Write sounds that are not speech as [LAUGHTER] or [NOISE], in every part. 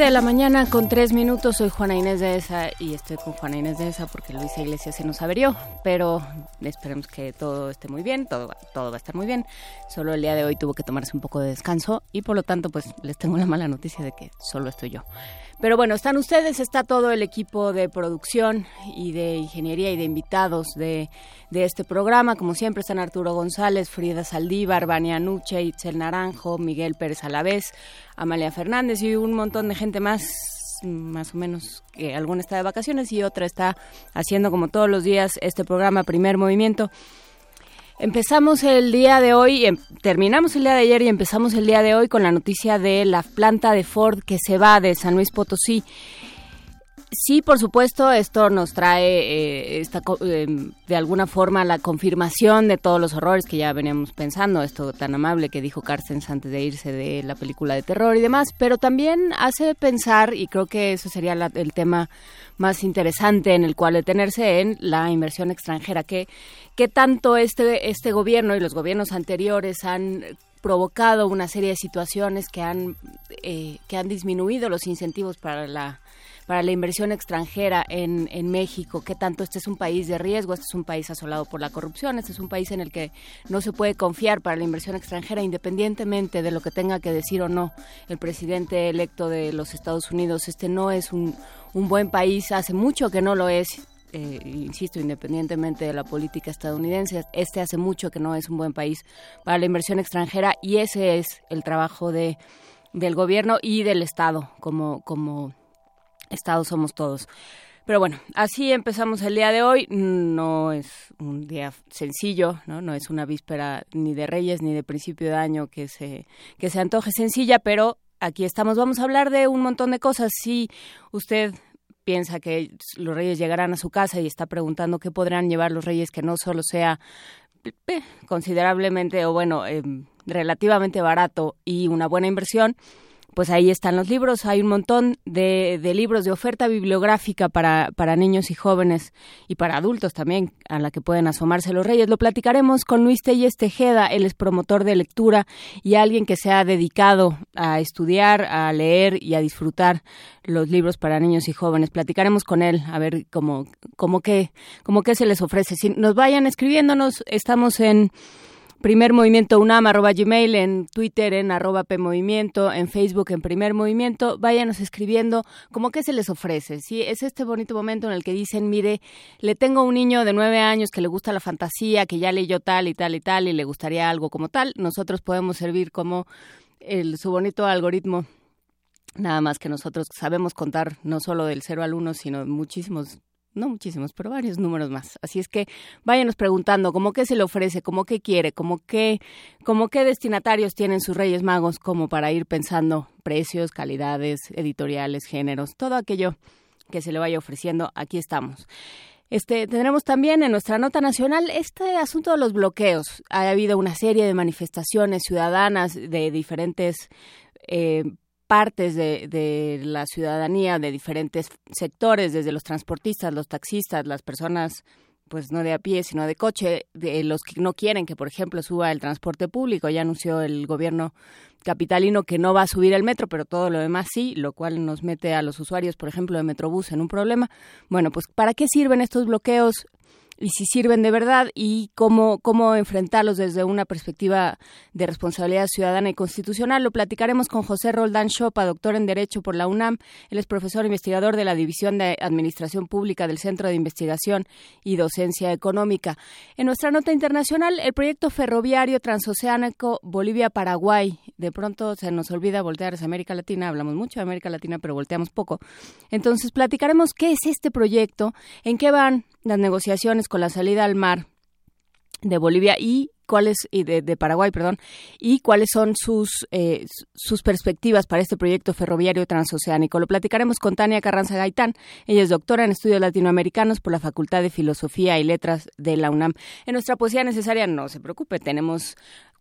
Siete de la mañana con tres minutos. Soy Juana Inés de esa y estoy con Juana Inés de esa porque Luisa Iglesias se nos averió. Pero esperemos que todo esté muy bien, todo, todo va a estar muy bien. Solo el día de hoy tuvo que tomarse un poco de descanso y por lo tanto pues les tengo la mala noticia de que solo estoy yo. Pero bueno, están ustedes, está todo el equipo de producción y de ingeniería y de invitados de, de este programa. Como siempre están Arturo González, Frida Saldívar, Vania Nuche, Itzel Naranjo, Miguel Pérez Alavés, Amalia Fernández y un montón de gente más más o menos que alguna está de vacaciones y otra está haciendo como todos los días este programa Primer Movimiento. Empezamos el día de hoy, em- terminamos el día de ayer y empezamos el día de hoy con la noticia de la planta de Ford que se va de San Luis Potosí. Sí, por supuesto, esto nos trae eh, esta, eh, de alguna forma la confirmación de todos los horrores que ya veníamos pensando, esto tan amable que dijo Carstens antes de irse de la película de terror y demás, pero también hace pensar, y creo que eso sería la- el tema más interesante en el cual detenerse en la inversión extranjera, que, que tanto este, este gobierno y los gobiernos anteriores han provocado una serie de situaciones que han, eh, que han disminuido los incentivos para la para la inversión extranjera en, en México, que tanto este es un país de riesgo, este es un país asolado por la corrupción, este es un país en el que no se puede confiar para la inversión extranjera independientemente de lo que tenga que decir o no el presidente electo de los Estados Unidos. Este no es un, un buen país, hace mucho que no lo es. eh, insisto, independientemente de la política estadounidense, este hace mucho que no es un buen país para la inversión extranjera y ese es el trabajo de, del gobierno y del Estado como, como Estados somos todos. Pero bueno, así empezamos el día de hoy. No es un día sencillo, ¿no? No es una víspera ni de Reyes ni de principio de año que se, que se antoje sencilla, pero aquí estamos. Vamos a hablar de un montón de cosas. Si usted piensa que los Reyes llegarán a su casa y está preguntando qué podrán llevar los Reyes que no solo sea considerablemente o bueno, eh, relativamente barato y una buena inversión, pues ahí están los libros. Hay un montón de, de libros de oferta bibliográfica para, para niños y jóvenes y para adultos también, a la que pueden asomarse los reyes. Lo platicaremos con Luis Telles Tejeda, él es promotor de lectura y alguien que se ha dedicado a estudiar, a leer y a disfrutar los libros para niños y jóvenes. Platicaremos con él a ver cómo, cómo que, cómo que se les ofrece. Si nos vayan escribiéndonos, estamos en Primer Movimiento UNAM, arroba Gmail, en Twitter, en arroba PMovimiento, en Facebook, en Primer Movimiento. Váyanos escribiendo cómo que se les ofrece. Sí, es este bonito momento en el que dicen, mire, le tengo un niño de nueve años que le gusta la fantasía, que ya leyó tal y tal y tal y le gustaría algo como tal. Nosotros podemos servir como el, su bonito algoritmo. Nada más que nosotros sabemos contar no solo del 0 al 1, sino muchísimos no muchísimos, pero varios números más. Así es que váyanos preguntando cómo qué se le ofrece, cómo qué quiere, cómo qué, cómo qué destinatarios tienen sus Reyes Magos, como para ir pensando precios, calidades, editoriales, géneros, todo aquello que se le vaya ofreciendo, aquí estamos. Este, tendremos también en nuestra nota nacional este asunto de los bloqueos. Ha habido una serie de manifestaciones ciudadanas de diferentes eh, partes de, de, la ciudadanía, de diferentes sectores, desde los transportistas, los taxistas, las personas, pues no de a pie, sino de coche, de los que no quieren que, por ejemplo, suba el transporte público. Ya anunció el gobierno capitalino que no va a subir el metro, pero todo lo demás sí, lo cual nos mete a los usuarios, por ejemplo, de Metrobús en un problema. Bueno, pues ¿para qué sirven estos bloqueos? Y si sirven de verdad y cómo, cómo enfrentarlos desde una perspectiva de responsabilidad ciudadana y constitucional. Lo platicaremos con José Roldán Chopa, doctor en Derecho por la UNAM. Él es profesor investigador de la División de Administración Pública del Centro de Investigación y Docencia Económica. En nuestra nota internacional, el proyecto ferroviario transoceánico Bolivia-Paraguay. De pronto se nos olvida voltear hacia América Latina. Hablamos mucho de América Latina, pero volteamos poco. Entonces, platicaremos qué es este proyecto, en qué van las negociaciones con la salida al mar de Bolivia y cuáles y de, Paraguay, perdón, y cuáles son sus eh, sus perspectivas para este proyecto ferroviario transoceánico. Lo platicaremos con Tania Carranza Gaitán. Ella es doctora en estudios latinoamericanos por la Facultad de Filosofía y Letras de la UNAM. En nuestra poesía necesaria, no se preocupe, tenemos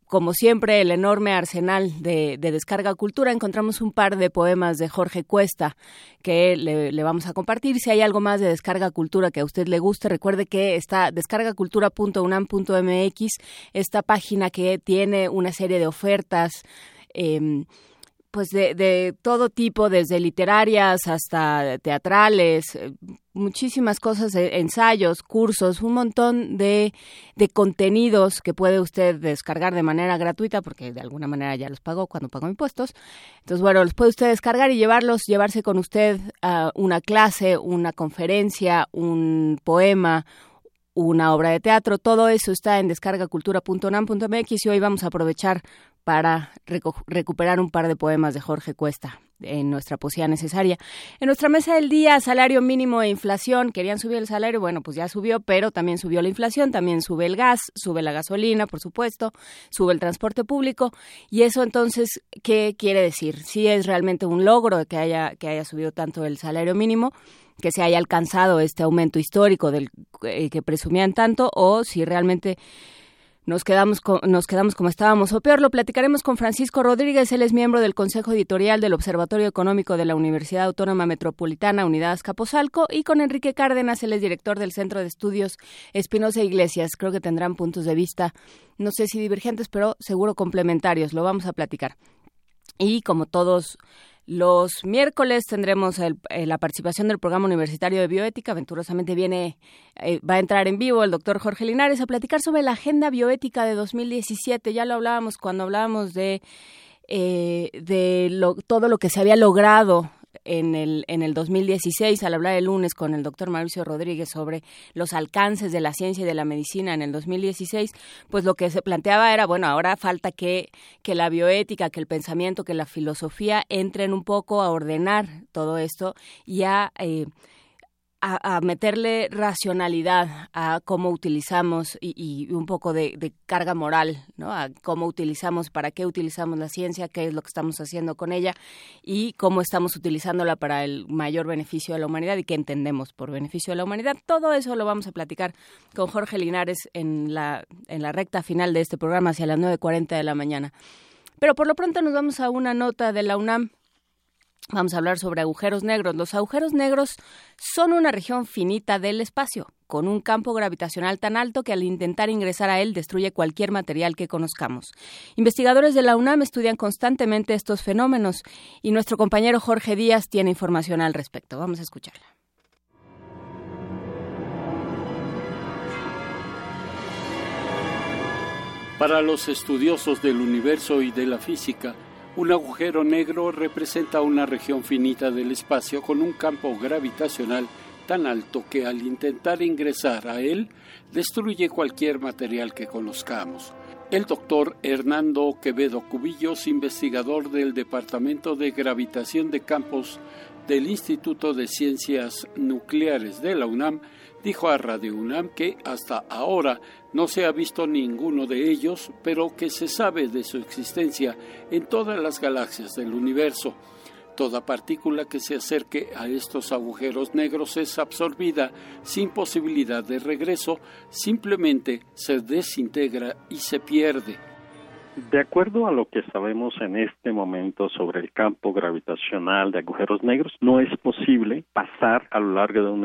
como siempre, el enorme arsenal de, Descarga Cultura. Encontramos un par de poemas de Jorge Cuesta que le, vamos a compartir. Si hay algo más de Descarga Cultura que a usted le guste, recuerde que está descargacultura.unam.mx, esta página que tiene una serie de ofertas. Em, pues de, todo tipo, desde literarias hasta teatrales, eh, muchísimas cosas, eh, ensayos, cursos, un montón de, de, contenidos que puede usted descargar de manera gratuita, porque de alguna manera ya los pagó cuando pagó impuestos. Entonces, bueno, los puede usted descargar y llevarlos, llevarse con usted a una clase, una conferencia, un poema, una obra de teatro, todo eso está en descargacultura.nam.mx y hoy vamos a aprovechar para recuperar un par de poemas de Jorge Cuesta en nuestra poesía necesaria. En nuestra mesa del día, salario mínimo e inflación. Querían subir el salario, bueno, pues ya subió, pero también subió la inflación, también sube el gas, sube la gasolina, por supuesto, sube el transporte público. Y eso entonces, ¿qué quiere decir? Si es realmente un logro que haya, que haya subido tanto el salario mínimo que se haya alcanzado este aumento histórico del eh, que presumían tanto o si realmente nos quedamos, nos quedamos como estábamos. O peor, lo platicaremos con Francisco Rodríguez. Él es miembro del Consejo Editorial del Observatorio Económico de la Universidad Autónoma Metropolitana Unidad Azcapotzalco y con Enrique Cárdenas, él es director del Centro de Estudios Espinosa Iglesias. Creo que tendrán puntos de vista, no sé si divergentes, pero seguro complementarios. Lo vamos a platicar. Y como todos los miércoles tendremos eh, la participación del programa universitario de bioética. Venturosamente viene, eh, va a entrar en vivo el doctor Jorge Linares a platicar sobre la agenda bioética de 2017. Ya lo hablábamos cuando hablábamos de, eh, de todo lo que se había logrado en el, en el 2016 al hablar el lunes con el doctor Mauricio Rodríguez sobre los alcances de la ciencia y de la medicina en el 2016, pues lo que se planteaba era, bueno, ahora falta que, que la bioética, que el pensamiento, que la filosofía entren un poco a ordenar todo esto y a... Eh, a, meterle racionalidad a cómo utilizamos y, un poco de, carga moral, ¿no? A cómo utilizamos, para qué utilizamos la ciencia, qué es lo que estamos haciendo con ella y cómo estamos utilizándola para el mayor beneficio de la humanidad y qué entendemos por beneficio de la humanidad. Todo eso lo vamos a platicar con Jorge Linares en la, en la recta final de este programa hacia las 9.40 de la mañana. Pero por lo pronto nos vamos a una nota de la UNAM Vamos a hablar sobre agujeros negros. Los agujeros negros son una región finita del espacio, con un campo gravitacional tan alto que al intentar ingresar a él destruye cualquier material que conozcamos. Investigadores de la UNAM estudian constantemente estos fenómenos y nuestro compañero Jorge Díaz tiene información al respecto. Vamos a escucharla. Para los estudiosos del universo y de la física, un agujero negro representa una región finita del espacio con un campo gravitacional tan alto que al intentar ingresar a él destruye cualquier material que conozcamos. El doctor Hernando Quevedo Cubillos, investigador del Departamento de Gravitación de Campos del Instituto de Ciencias Nucleares de la UNAM, dijo a Radio UNAM que hasta ahora no se ha visto ninguno de ellos, pero que se sabe de su existencia en todas las galaxias del universo. Toda partícula que se acerque a estos agujeros negros es absorbida sin posibilidad de regreso, simplemente se desintegra y se pierde. De acuerdo a lo que sabemos en este momento sobre el campo gravitacional de agujeros negros, no es posible pasar a lo largo de un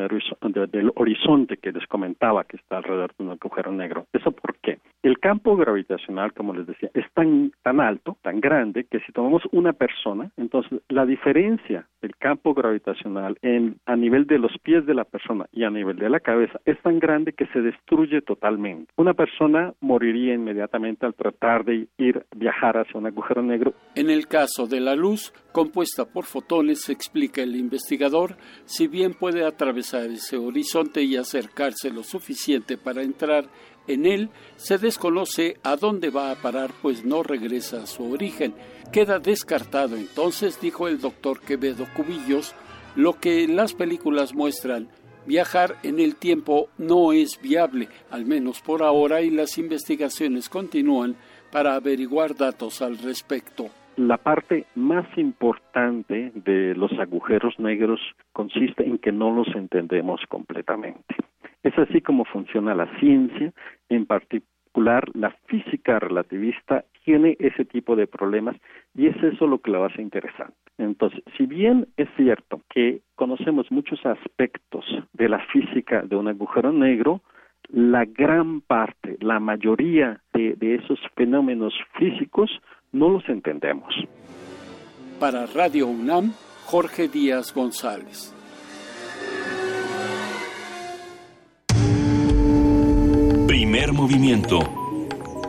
del horizonte que les comentaba que está alrededor de un agujero negro. ¿Eso por qué? El campo gravitacional, como les decía, es tan, tan alto, tan grande, que si tomamos una persona, entonces la diferencia del campo gravitacional en, a nivel de los pies de la persona y a nivel de la cabeza es tan grande que se destruye totalmente. Una persona moriría inmediatamente al tratar de ir viajar hacia un agujero negro. En el caso de la luz, compuesta por fotones, explica el investigador, si bien puede atravesar ese horizonte y acercarse lo suficiente para entrar en él, se desconoce a dónde va a parar, pues no regresa a su origen. Queda descartado entonces, dijo el doctor Quevedo Cubillos, lo que las películas muestran Viajar en el tiempo no es viable, al menos por ahora, y las investigaciones continúan para averiguar datos al respecto. La parte más importante de los agujeros negros consiste en que no los entendemos completamente. Es así como funciona la ciencia, en particular la física relativista tiene ese tipo de problemas y es eso lo que lo hace interesante. Entonces, si bien es cierto que conocemos muchos aspectos de la física de un agujero negro, la gran parte, la mayoría de, de esos fenómenos físicos no los entendemos. Para Radio UNAM, Jorge Díaz González. Primer movimiento.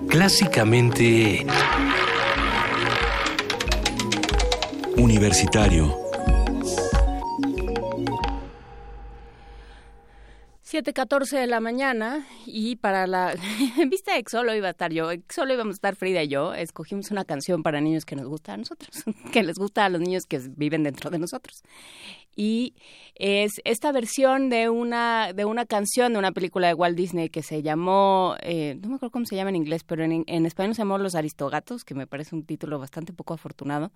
Clásicamente... Universitario. 7.14 de la mañana y para la [LAUGHS] vista de solo iba a estar yo, solo íbamos a estar Frida y yo, escogimos una canción para niños que nos gusta a nosotros, [LAUGHS] que les gusta a los niños que viven dentro de nosotros. Y es esta versión de una, de una canción de una película de Walt Disney que se llamó, eh, no me acuerdo cómo se llama en inglés, pero en, en español se llamó Los Aristogatos, que me parece un título bastante poco afortunado,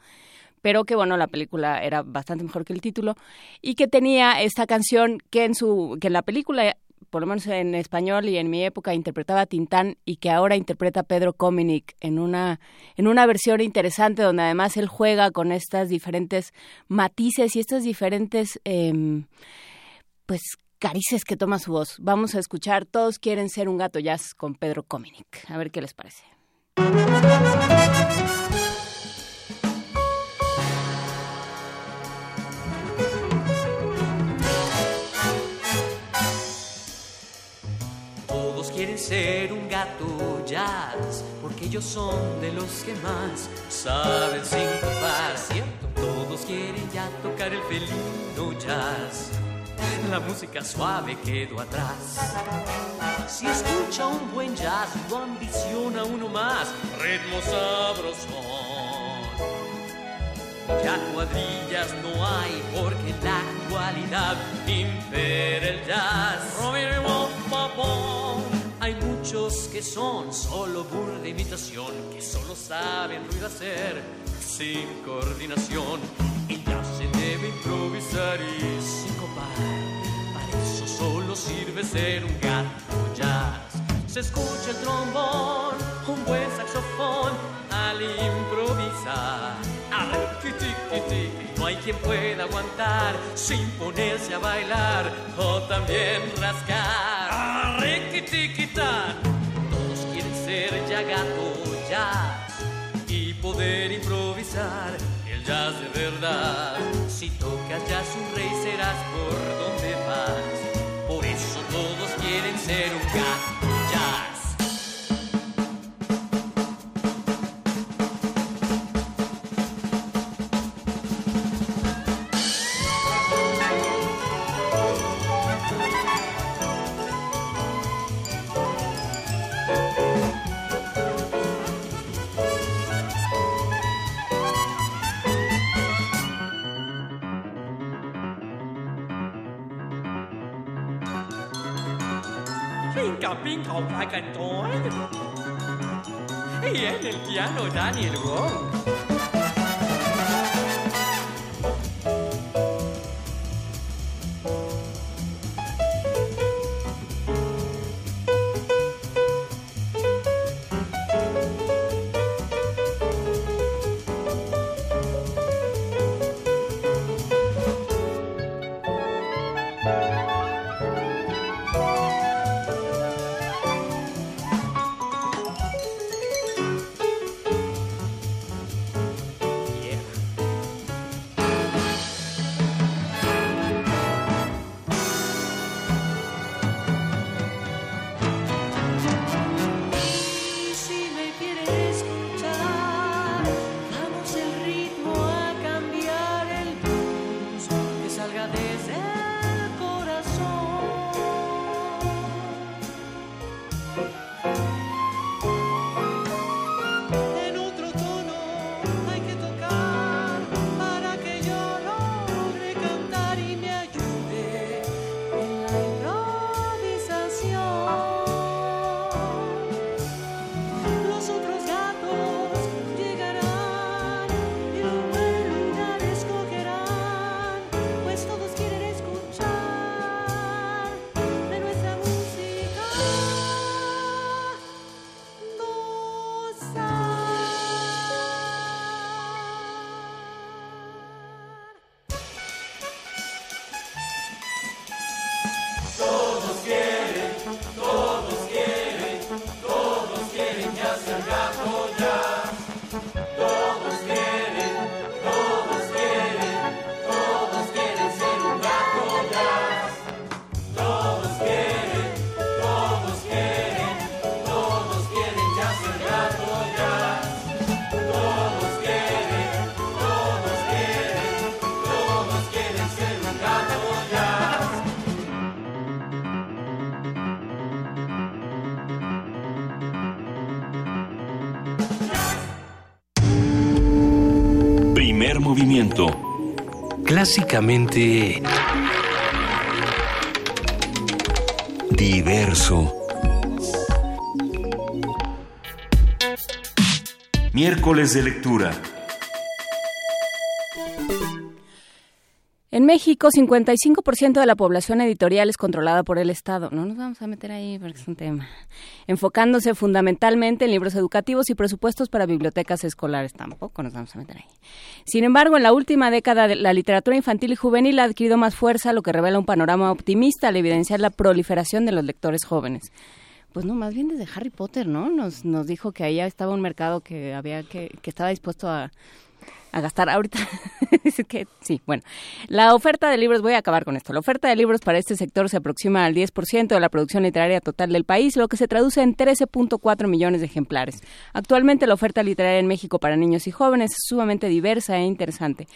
pero que bueno, la película era bastante mejor que el título, y que tenía esta canción que en su, que en la película por lo menos en español y en mi época interpretaba Tintán y que ahora interpreta Pedro Cominic en una en una versión interesante donde además él juega con estas diferentes matices y estas diferentes eh, pues carices que toma su voz. Vamos a escuchar Todos quieren ser un gato jazz con Pedro Cominic. A ver qué les parece. Ser un gato jazz, porque ellos son de los que más saben sincopar. Cierto, todos quieren ya tocar el felino jazz. La música suave quedó atrás. Si escucha un buen jazz, lo ambiciona uno más. Ritmo sabroso. Ya cuadrillas no hay porque la actualidad impera el jazz. Hay muchos que son solo burda imitación, que solo saben ruido hacer sin coordinación. Y ya se debe improvisar y sincopar. Para eso solo sirve ser un gato jazz. Se escucha el trombón, un buen saxofón al improvisar. No hay quien pueda aguantar sin ponerse a bailar o también rascar. Todos quieren ser ya gato jazz y poder improvisar el jazz de verdad. Si tocas jazz un rey serás por donde vas. Por eso todos quieren ser un gato ับปิ้งของพากันจ้อยเฮียเดนเปียโนดานียลวง diverso. Miércoles de lectura. México, 55% de la población editorial es controlada por el Estado. No nos vamos a meter ahí porque es un tema. Enfocándose fundamentalmente en libros educativos y presupuestos para bibliotecas escolares. Tampoco nos vamos a meter ahí. Sin embargo, en la última década, la literatura infantil y juvenil ha adquirido más fuerza, lo que revela un panorama optimista al evidenciar la proliferación de los lectores jóvenes. Pues no, más bien desde Harry Potter, ¿no? Nos, nos dijo que allá estaba un mercado que había que, que estaba dispuesto a a gastar ahorita. [LAUGHS] que sí, bueno. La oferta de libros, voy a acabar con esto. La oferta de libros para este sector se aproxima al 10% de la producción literaria total del país, lo que se traduce en 13.4 millones de ejemplares. Actualmente la oferta literaria en México para niños y jóvenes es sumamente diversa e interesante.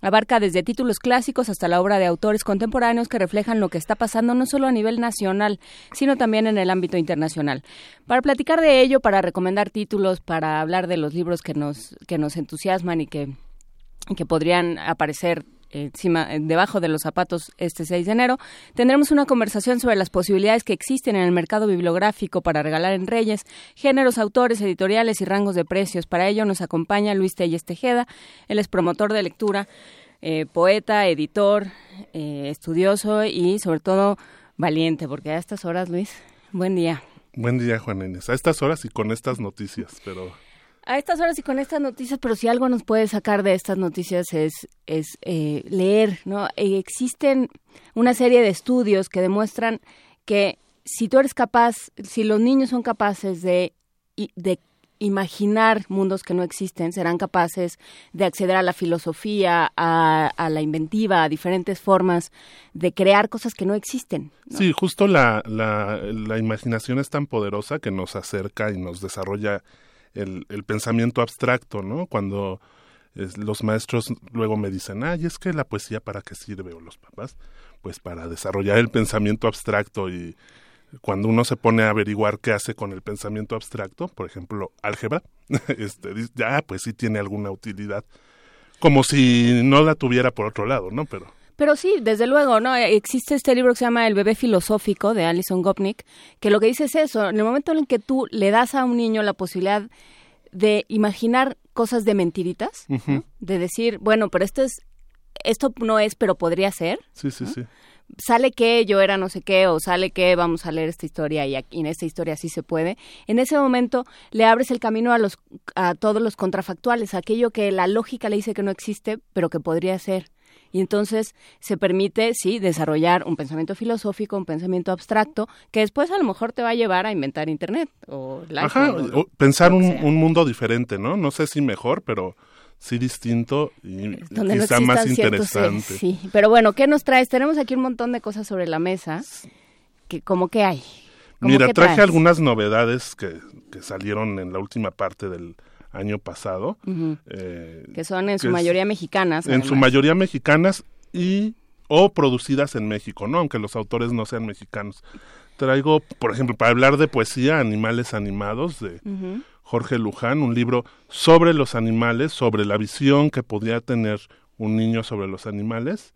Abarca desde títulos clásicos hasta la obra de autores contemporáneos que reflejan lo que está pasando no solo a nivel nacional, sino también en el ámbito internacional. Para platicar de ello, para recomendar títulos, para hablar de los libros que nos, que nos entusiasman y que, que podrían aparecer encima, debajo de los zapatos este 6 de enero, tendremos una conversación sobre las posibilidades que existen en el mercado bibliográfico para regalar en Reyes, géneros, autores, editoriales y rangos de precios. Para ello nos acompaña Luis Telles Tejeda, él es promotor de lectura, eh, poeta, editor, eh, estudioso y sobre todo valiente, porque a estas horas, Luis, buen día. Buen día, Juan Inés. A estas horas y con estas noticias, pero a estas horas y con estas noticias, pero si algo nos puede sacar de estas noticias es, es eh, leer, ¿no? Eh, existen una serie de estudios que demuestran que si tú eres capaz, si los niños son capaces de, de imaginar mundos que no existen, serán capaces de acceder a la filosofía, a, la inventiva, a diferentes formas de crear cosas que no existen. Sí, justo la, la imaginación es tan poderosa que nos acerca y nos desarrolla el, pensamiento abstracto, ¿no? Cuando los maestros luego me dicen, ay, es que la poesía para qué sirve, o los papás, pues para desarrollar el pensamiento abstracto y cuando uno se pone a averiguar qué hace con el pensamiento abstracto, por ejemplo, álgebra, [LAUGHS] este, ya, pues sí tiene alguna utilidad, como si no la tuviera por otro lado, ¿no? Pero pero sí, desde luego, ¿no? Existe este libro que se llama El bebé filosófico de Alison Gopnik, que lo que dice es eso, en el momento en que tú le das a un niño la posibilidad de imaginar cosas de mentiritas, de decir, bueno, pero esto es esto no es, pero podría ser. Sí, sí, sí. Sale que yo era no sé qué, o sale que vamos a leer esta historia y, en esta historia sí se puede. En ese momento le abres el camino a, los, a todos los contrafactuales, aquello que la lógica le dice que no existe, pero que podría ser y entonces se permite, sí, desarrollar un pensamiento filosófico, un pensamiento abstracto, que después a lo mejor te va a llevar a inventar Internet o Ajá, pensar un, mundo diferente, ¿no? No sé si mejor, pero sí distinto y quizá más interesante. sí, pero bueno, ¿qué nos traes? Tenemos aquí un montón de cosas sobre la mesa. Que, ¿Cómo que hay? Mira, traje algunas novedades que, que salieron en la última parte del, año pasado. Eh, que son en su mayoría mexicanas. En su mayoría mexicanas y o producidas en México, ¿no? Aunque los autores no sean mexicanos. Traigo, por ejemplo, para hablar de poesía, Animales Animados, de Jorge Luján, un libro sobre los animales, sobre la visión que podía tener un niño sobre los animales,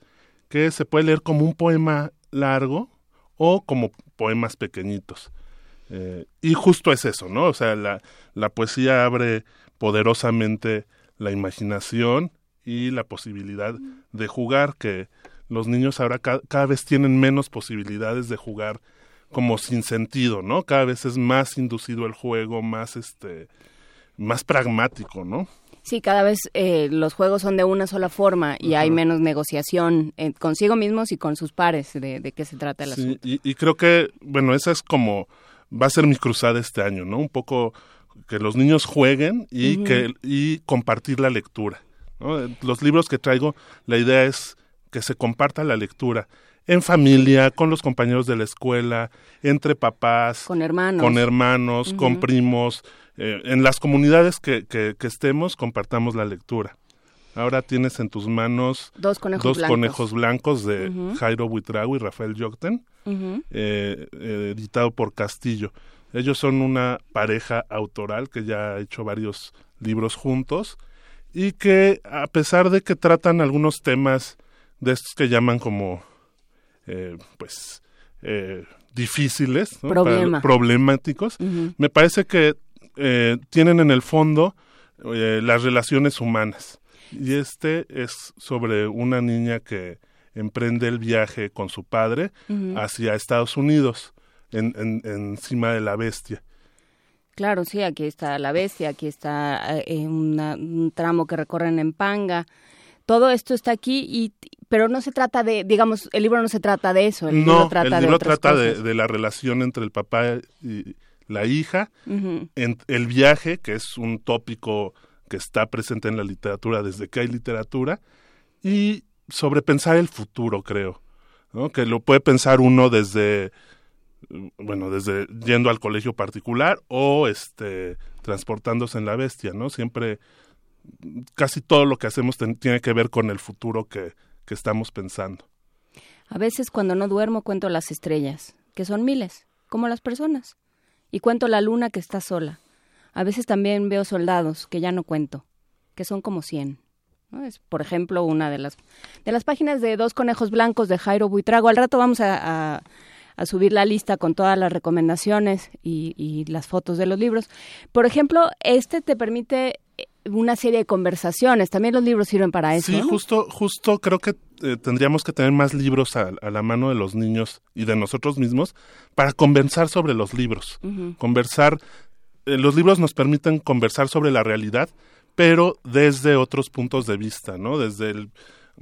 que se puede leer como un poema largo o como poemas pequeñitos. Eh, y justo es eso, ¿no? O sea, la, la poesía abre poderosamente la imaginación y la posibilidad de jugar, que los niños ahora cada vez tienen menos posibilidades de jugar como sin sentido, ¿no? Cada vez es más inducido el juego, más este, más pragmático, ¿no? Sí, cada vez eh, los juegos son de una sola forma y hay menos negociación eh, consigo mismos y con sus pares de, de qué se trata el asunto. Y, y, creo que, bueno, esa es como, va a ser mi cruzada este año, ¿no? Un poco que los niños jueguen y que y compartir la lectura. Los libros que traigo, la idea es que se comparta la lectura en familia, con los compañeros de la escuela, entre papás, con hermanos, con, hermanos, con primos, eh, en las comunidades que, que, estemos, compartamos la lectura. Ahora tienes en tus manos dos conejos dos blancos, conejos blancos de Jairo Buitrago y Rafael Yocten, eh, eh, editado por Castillo. Ellos son una pareja autoral que ya ha hecho varios libros juntos y que a pesar de que tratan algunos temas de estos que llaman como, eh, pues, eh, difíciles, problemáticos, me parece que eh, tienen en el fondo las relaciones humanas. Y este es sobre una niña que emprende el viaje con su padre hacia Estados Unidos, en, encima de la bestia. Claro, sí, aquí está la bestia, aquí está eh, un tramo que recorren en Panga. Todo esto está aquí, y, pero no se trata de, digamos, el libro no se trata de eso. El libro trata, el libro de, trata de, la relación entre el papá y la hija, en, el viaje, que es un tópico que está presente en la literatura desde que hay literatura, y sobre pensar el futuro, creo, ¿no? que lo puede pensar uno desde bueno, desde yendo al colegio particular o este transportándose en la bestia, ¿no? Siempre casi todo lo que hacemos tiene que ver con el futuro que, que estamos pensando. A veces cuando no duermo cuento las estrellas, que son miles, como las personas, y cuento la luna que está sola. A veces también veo soldados que ya no cuento, que son como cien. Es, por ejemplo, una de las, de las páginas de Dos Conejos Blancos de Jairo Buitrago. Al rato vamos a a subir la lista con todas las recomendaciones y, las fotos de los libros. Por ejemplo, este te permite eh, una serie de conversaciones. También los libros sirven para eso. Sí, justo, justo creo que eh, tendríamos que tener más libros a, la mano de los niños y de nosotros mismos para conversar sobre los libros. Conversar, eh, los libros nos permiten conversar sobre la realidad, pero desde otros puntos de vista, ¿no? Desde el,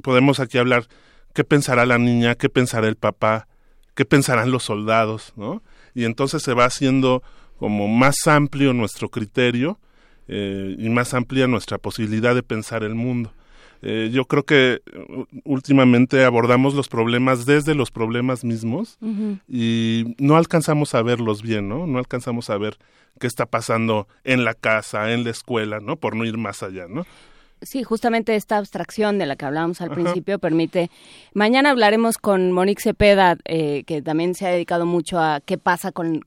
podemos aquí hablar qué pensará la niña, qué pensará el papá, qué pensarán los soldados, ¿no? Y entonces se va haciendo como más amplio nuestro criterio eh, y más amplia nuestra posibilidad de pensar el mundo. Eh, yo creo que uh, últimamente abordamos los problemas desde los problemas mismos y no alcanzamos a verlos bien, ¿no? No alcanzamos a ver qué está pasando en la casa, en la escuela, ¿no? Por no ir más allá, ¿no? Sí, justamente esta abstracción de la que hablábamos al principio permite. Mañana hablaremos con Monique Cepeda, eh, que también se ha dedicado mucho a qué pasa con,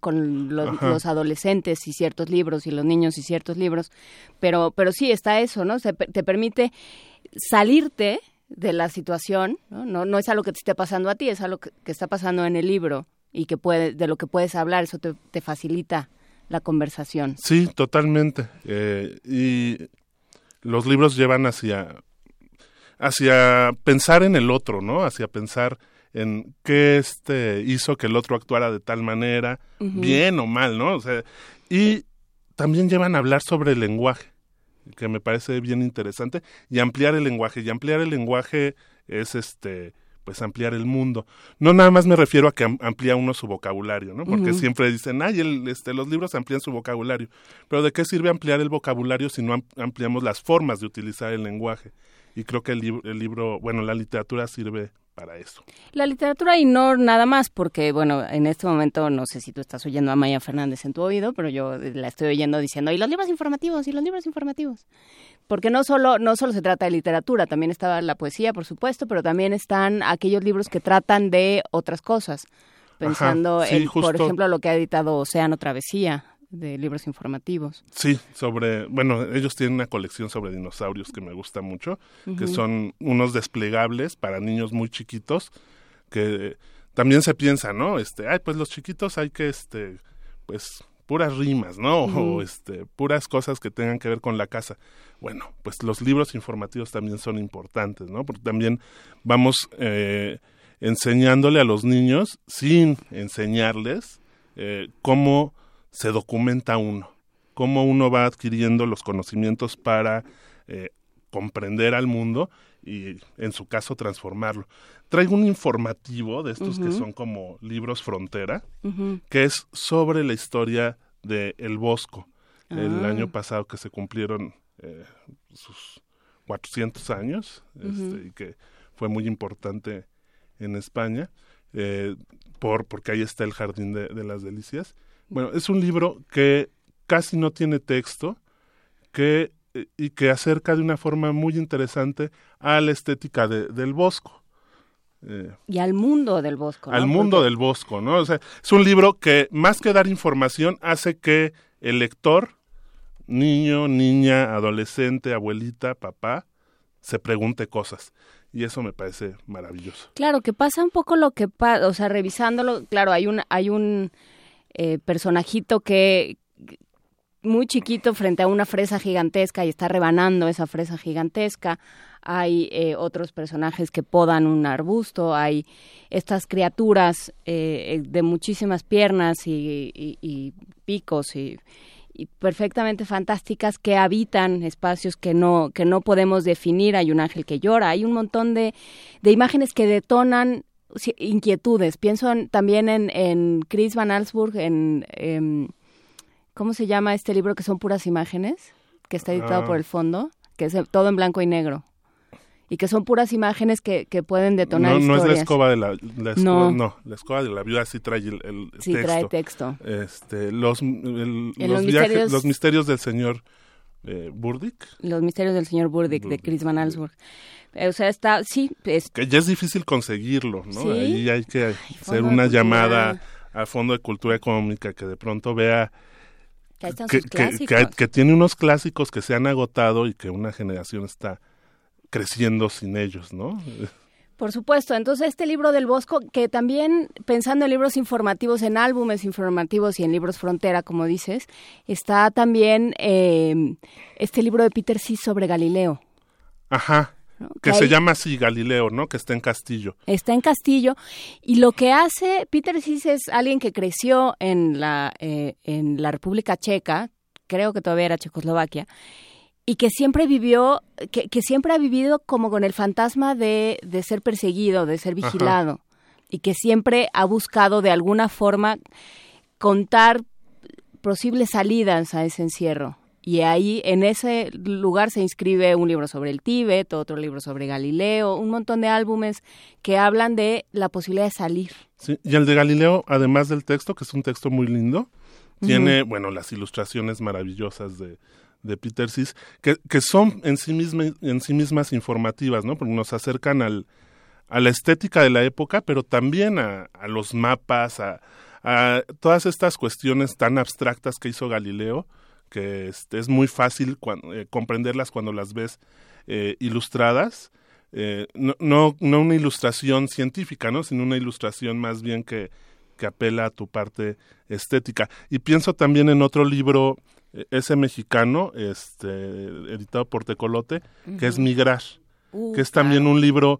los, adolescentes y ciertos libros y los niños y ciertos libros. Pero, pero sí está eso, ¿no? Se, te permite salirte de la situación, ¿no? ¿no? No es algo que te esté pasando a ti, es algo que, está pasando en el libro y que puede, de lo que puedes hablar, eso te, te facilita la conversación. Sí, totalmente. Eh, y los libros llevan hacia, hacia pensar en el otro, ¿no? Hacia pensar en qué este hizo que el otro actuara de tal manera, bien o mal, ¿no? O sea, y también llevan a hablar sobre el lenguaje, que me parece bien interesante, y ampliar el lenguaje. Y ampliar el lenguaje es este pues ampliar el mundo. No nada más me refiero a que amplía uno su vocabulario, ¿no? Porque siempre dicen, ay, el, este, los libros amplían su vocabulario. Pero ¿de qué sirve ampliar el vocabulario si no ampliamos las formas de utilizar el lenguaje? Y creo que el, el libro, bueno, la literatura sirve para eso. La literatura y no nada más, porque bueno, en este momento no sé si tú estás oyendo a Maya Fernández en tu oído, pero yo la estoy oyendo diciendo, y los libros informativos, y los libros informativos porque no solo no solo se trata de literatura, también está la poesía, por supuesto, pero también están aquellos libros que tratan de otras cosas, pensando en, por ejemplo, lo que ha editado Océano Travesía de libros informativos. Sí, sobre, bueno, ellos tienen una colección sobre dinosaurios que me gusta mucho, que son unos desplegables para niños muy chiquitos que también se piensa, ¿no? Este, ay, pues los chiquitos hay que este pues puras rimas, ¿no? O este, puras cosas que tengan que ver con la casa. Bueno, pues los libros informativos también son importantes, ¿no? Porque también vamos eh, enseñándole a los niños, sin enseñarles, eh, cómo se documenta uno, cómo uno va adquiriendo los conocimientos para eh, comprender al mundo y, en su caso, transformarlo. Traigo un informativo de estos que son como libros frontera, que es sobre la historia de El Bosco. El ah. año pasado que se cumplieron eh, sus 400 años este, y que fue muy importante en España, eh, por, porque ahí está el Jardín de, las Delicias. Bueno, es un libro que casi no tiene texto que, eh, y que acerca de una forma muy interesante a la estética del Bosco. y al mundo del Bosco. Al mundo del Bosco, ¿no? O sea, es un libro que más que dar información hace que el lector niño, niña, adolescente, abuelita, papá, se pregunte cosas. Y eso me parece maravilloso. Claro, que pasa un poco lo que pasa, o sea, revisándolo, claro, hay un, hay un eh, personajito que muy chiquito frente a una fresa gigantesca y está rebanando esa fresa gigantesca. Hay eh, otros personajes que podan un arbusto, hay estas criaturas eh, de muchísimas piernas y, y picos y y perfectamente fantásticas que habitan espacios que no que no podemos definir. Hay un ángel que llora. Hay un montón de, de imágenes que detonan inquietudes pienso también en, en Chris Van Allsburg en em, cómo se llama este libro que son puras imágenes que está editado ah. por el fondo que es todo en blanco y negro y que son puras imágenes que, que pueden detonar no, historias. No es la escoba de la, escoba, no. la escoba de la viuda sí trae el, el sí, texto. trae texto. Este, los, los, misterios, los misterios del señor eh, Burdick. Los misterios del señor Burdick, de Chris Van Allsburg. O sea, está, sí. Es... Que ya es difícil conseguirlo, ¿no? Ahí hay que hacer una llamada al Fondo de Cultura Económica que de pronto vea que, que, que, tiene unos clásicos que se han agotado y que una generación está creciendo sin ellos, ¿no? Por supuesto. Entonces, este libro del Bosco, que también pensando en libros informativos, en álbumes informativos y en libros frontera, como dices, está también eh, este libro de Peter C. sobre Galileo. Ajá. Que, se llama así Galileo, ¿no? Que está en Castillo. Está en Castillo. Y lo que hace Peter Cis es alguien que creció en la, eh, en la República Checa, creo que todavía era Checoslovaquia, y que siempre vivió, que, que, siempre ha vivido como con el fantasma de, de ser perseguido, de ser vigilado, y que siempre ha buscado de alguna forma contar posibles salidas a ese encierro. Y ahí, en ese lugar, se inscribe un libro sobre el Tíbet, otro libro sobre Galileo, un montón de álbumes que hablan de la posibilidad de salir. Sí, y el de Galileo, además del texto, que es un texto muy lindo, tiene, bueno, las ilustraciones maravillosas de, de Peter Sis, que, que son en sí, misma, en sí mismas informativas, ¿no? Porque nos acercan al, a la estética de la época, pero también a, a los mapas, a, a, todas estas cuestiones tan abstractas que hizo Galileo, que este, es muy fácil eh, comprenderlas cuando las ves eh, ilustradas. Eh, no, no, no una ilustración científica, ¿no? sino una ilustración más bien que, que apela a tu parte estética. Y pienso también en otro libro ese mexicano, este, editado por Tecolote, que es Migrar, uh, que es también un libro,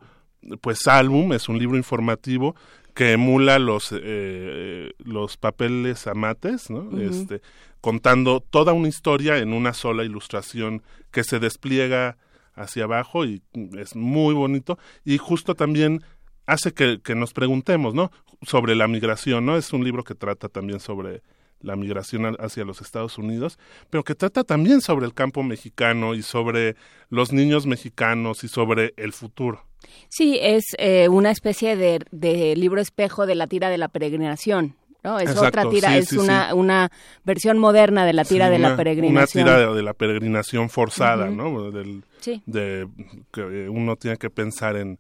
pues álbum, es un libro informativo que emula los, eh, los papeles amates, ¿no? este, contando toda una historia en una sola ilustración que se despliega hacia abajo y es muy bonito y justo también hace que, que nos preguntemos, ¿no? Sobre la migración, ¿no? Es un libro que trata también sobre la migración hacia los Estados Unidos, pero que trata también sobre el campo mexicano y sobre los niños mexicanos y sobre el futuro. Sí, es eh, una especie de, de, libro espejo de la tira de la peregrinación. ¿No? Es otra tira, es una, una versión moderna de la tira de la peregrinación. Una tira de, la peregrinación forzada, ¿no? Del, de que uno tiene que pensar en,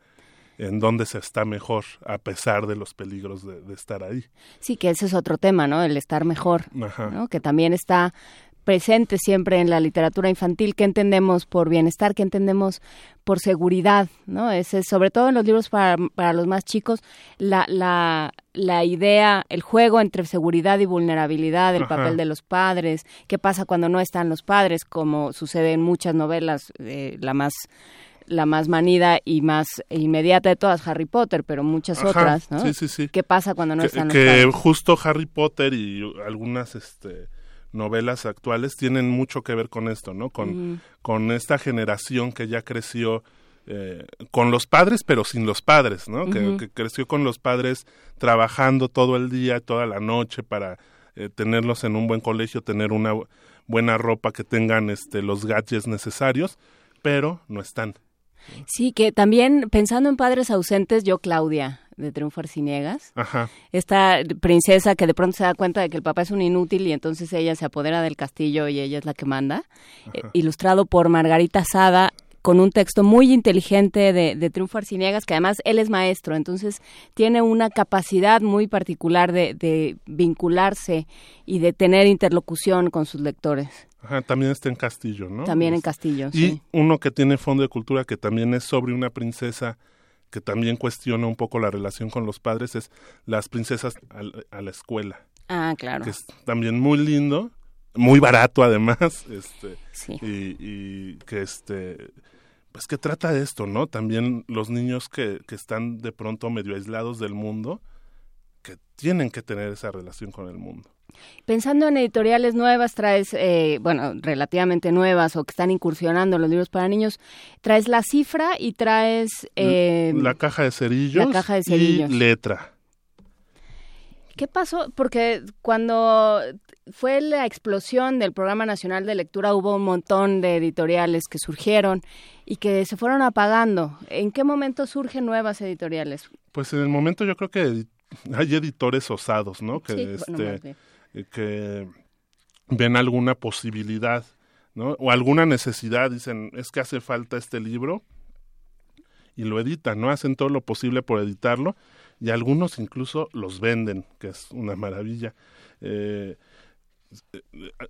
en dónde se está mejor a pesar de los peligros de, estar ahí. Sí, que ese es otro tema, ¿no? El estar mejor, ¿no? Que también está presente siempre en la literatura infantil, qué entendemos por bienestar, qué entendemos por seguridad, ¿no? Ese, sobre todo en los libros para, para los más chicos, la, la, la idea, el juego entre seguridad y vulnerabilidad, el papel de los padres, qué pasa cuando no están los padres, como sucede en muchas novelas, eh, la más la más manida y más inmediata de todas, Harry Potter, pero muchas otras, ¿no? Sí, sí, sí. ¿Qué pasa cuando no que, están los Que justo Harry Potter y algunas este, novelas actuales tienen mucho que ver con esto, ¿no? Con, con esta generación que ya creció eh, con los padres, pero sin los padres, ¿no? que, creció con los padres trabajando todo el día, toda la noche para eh, tenerlos en un buen colegio, tener una buena ropa, que tengan este, los gadgets necesarios, pero no están. Sí, que también pensando en padres ausentes, yo Claudia de Triunfo Arciniegas, Ajá. esta princesa que de pronto se da cuenta de que el papá es un inútil y entonces ella se apodera del castillo y ella es la que manda, eh, ilustrado por Margarita Sada con un texto muy inteligente de, de, Triunfo Arciniegas, que además él es maestro, entonces tiene una capacidad muy particular de, de vincularse y de tener interlocución con sus lectores. Ajá, también está en Castillo, ¿no? También en Este, Castillo, Y sí. uno que tiene fondo de cultura que también es sobre una princesa que también cuestiona un poco la relación con los padres es Las princesas al- a, la escuela, Ah, claro. que es también muy lindo, muy barato además, [LAUGHS] este Sí. y, y que este pues que trata de esto, ¿no? También los niños que, que están de pronto medio aislados del mundo, que tienen que tener esa relación con el mundo. Pensando en editoriales nuevas, traes, eh, bueno, relativamente nuevas o que están incursionando en los libros para niños, traes La Cifra y traes... eh, la caja de cerillos, la caja de cerillos. y letra. ¿Qué pasó? Porque cuando fue la explosión del Programa Nacional de Lectura hubo un montón de editoriales que surgieron y que se fueron apagando. ¿En qué momento surgen nuevas editoriales? Pues en el momento yo creo que hay editores osados, ¿no? Que, Sí, bueno, este, más bien. eh, que ven alguna posibilidad, ¿no? O alguna necesidad, dicen, es que hace falta este libro y lo editan, ¿no? Hacen todo lo posible por editarlo y algunos incluso los venden, que es una maravilla. Eh,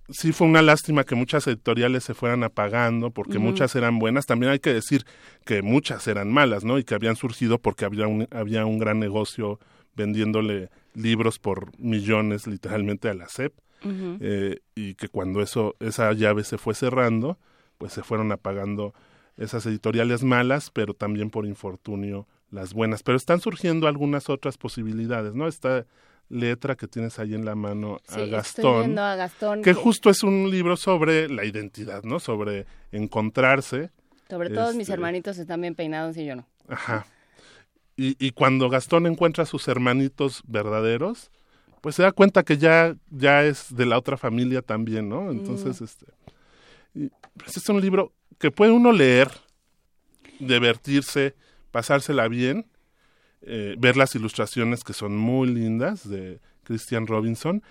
sí fue una lástima que muchas editoriales se fueran apagando porque muchas eran buenas. También hay que decir que muchas eran malas, ¿no? Y que habían surgido porque había un, había un gran negocio vendiéndole libros por millones literalmente a la SEP eh, y que cuando eso esa llave se fue cerrando, pues se fueron apagando esas editoriales malas, pero también por infortunio las buenas. Pero están surgiendo algunas otras posibilidades, ¿no? Esta letra que tienes ahí en la mano Sí, a Gastón, a Gastón. que justo es un libro sobre la identidad, ¿no? Sobre encontrarse. Sobre todo mis este- hermanitos están bien peinados y yo no. Ajá. Y, y cuando Gastón encuentra a sus hermanitos verdaderos, pues se da cuenta que ya, ya es de la otra familia también, ¿no? Entonces, este, y, pues es un libro que puede uno leer, divertirse, pasársela bien, eh, ver las ilustraciones que son muy lindas de Christian Robinson,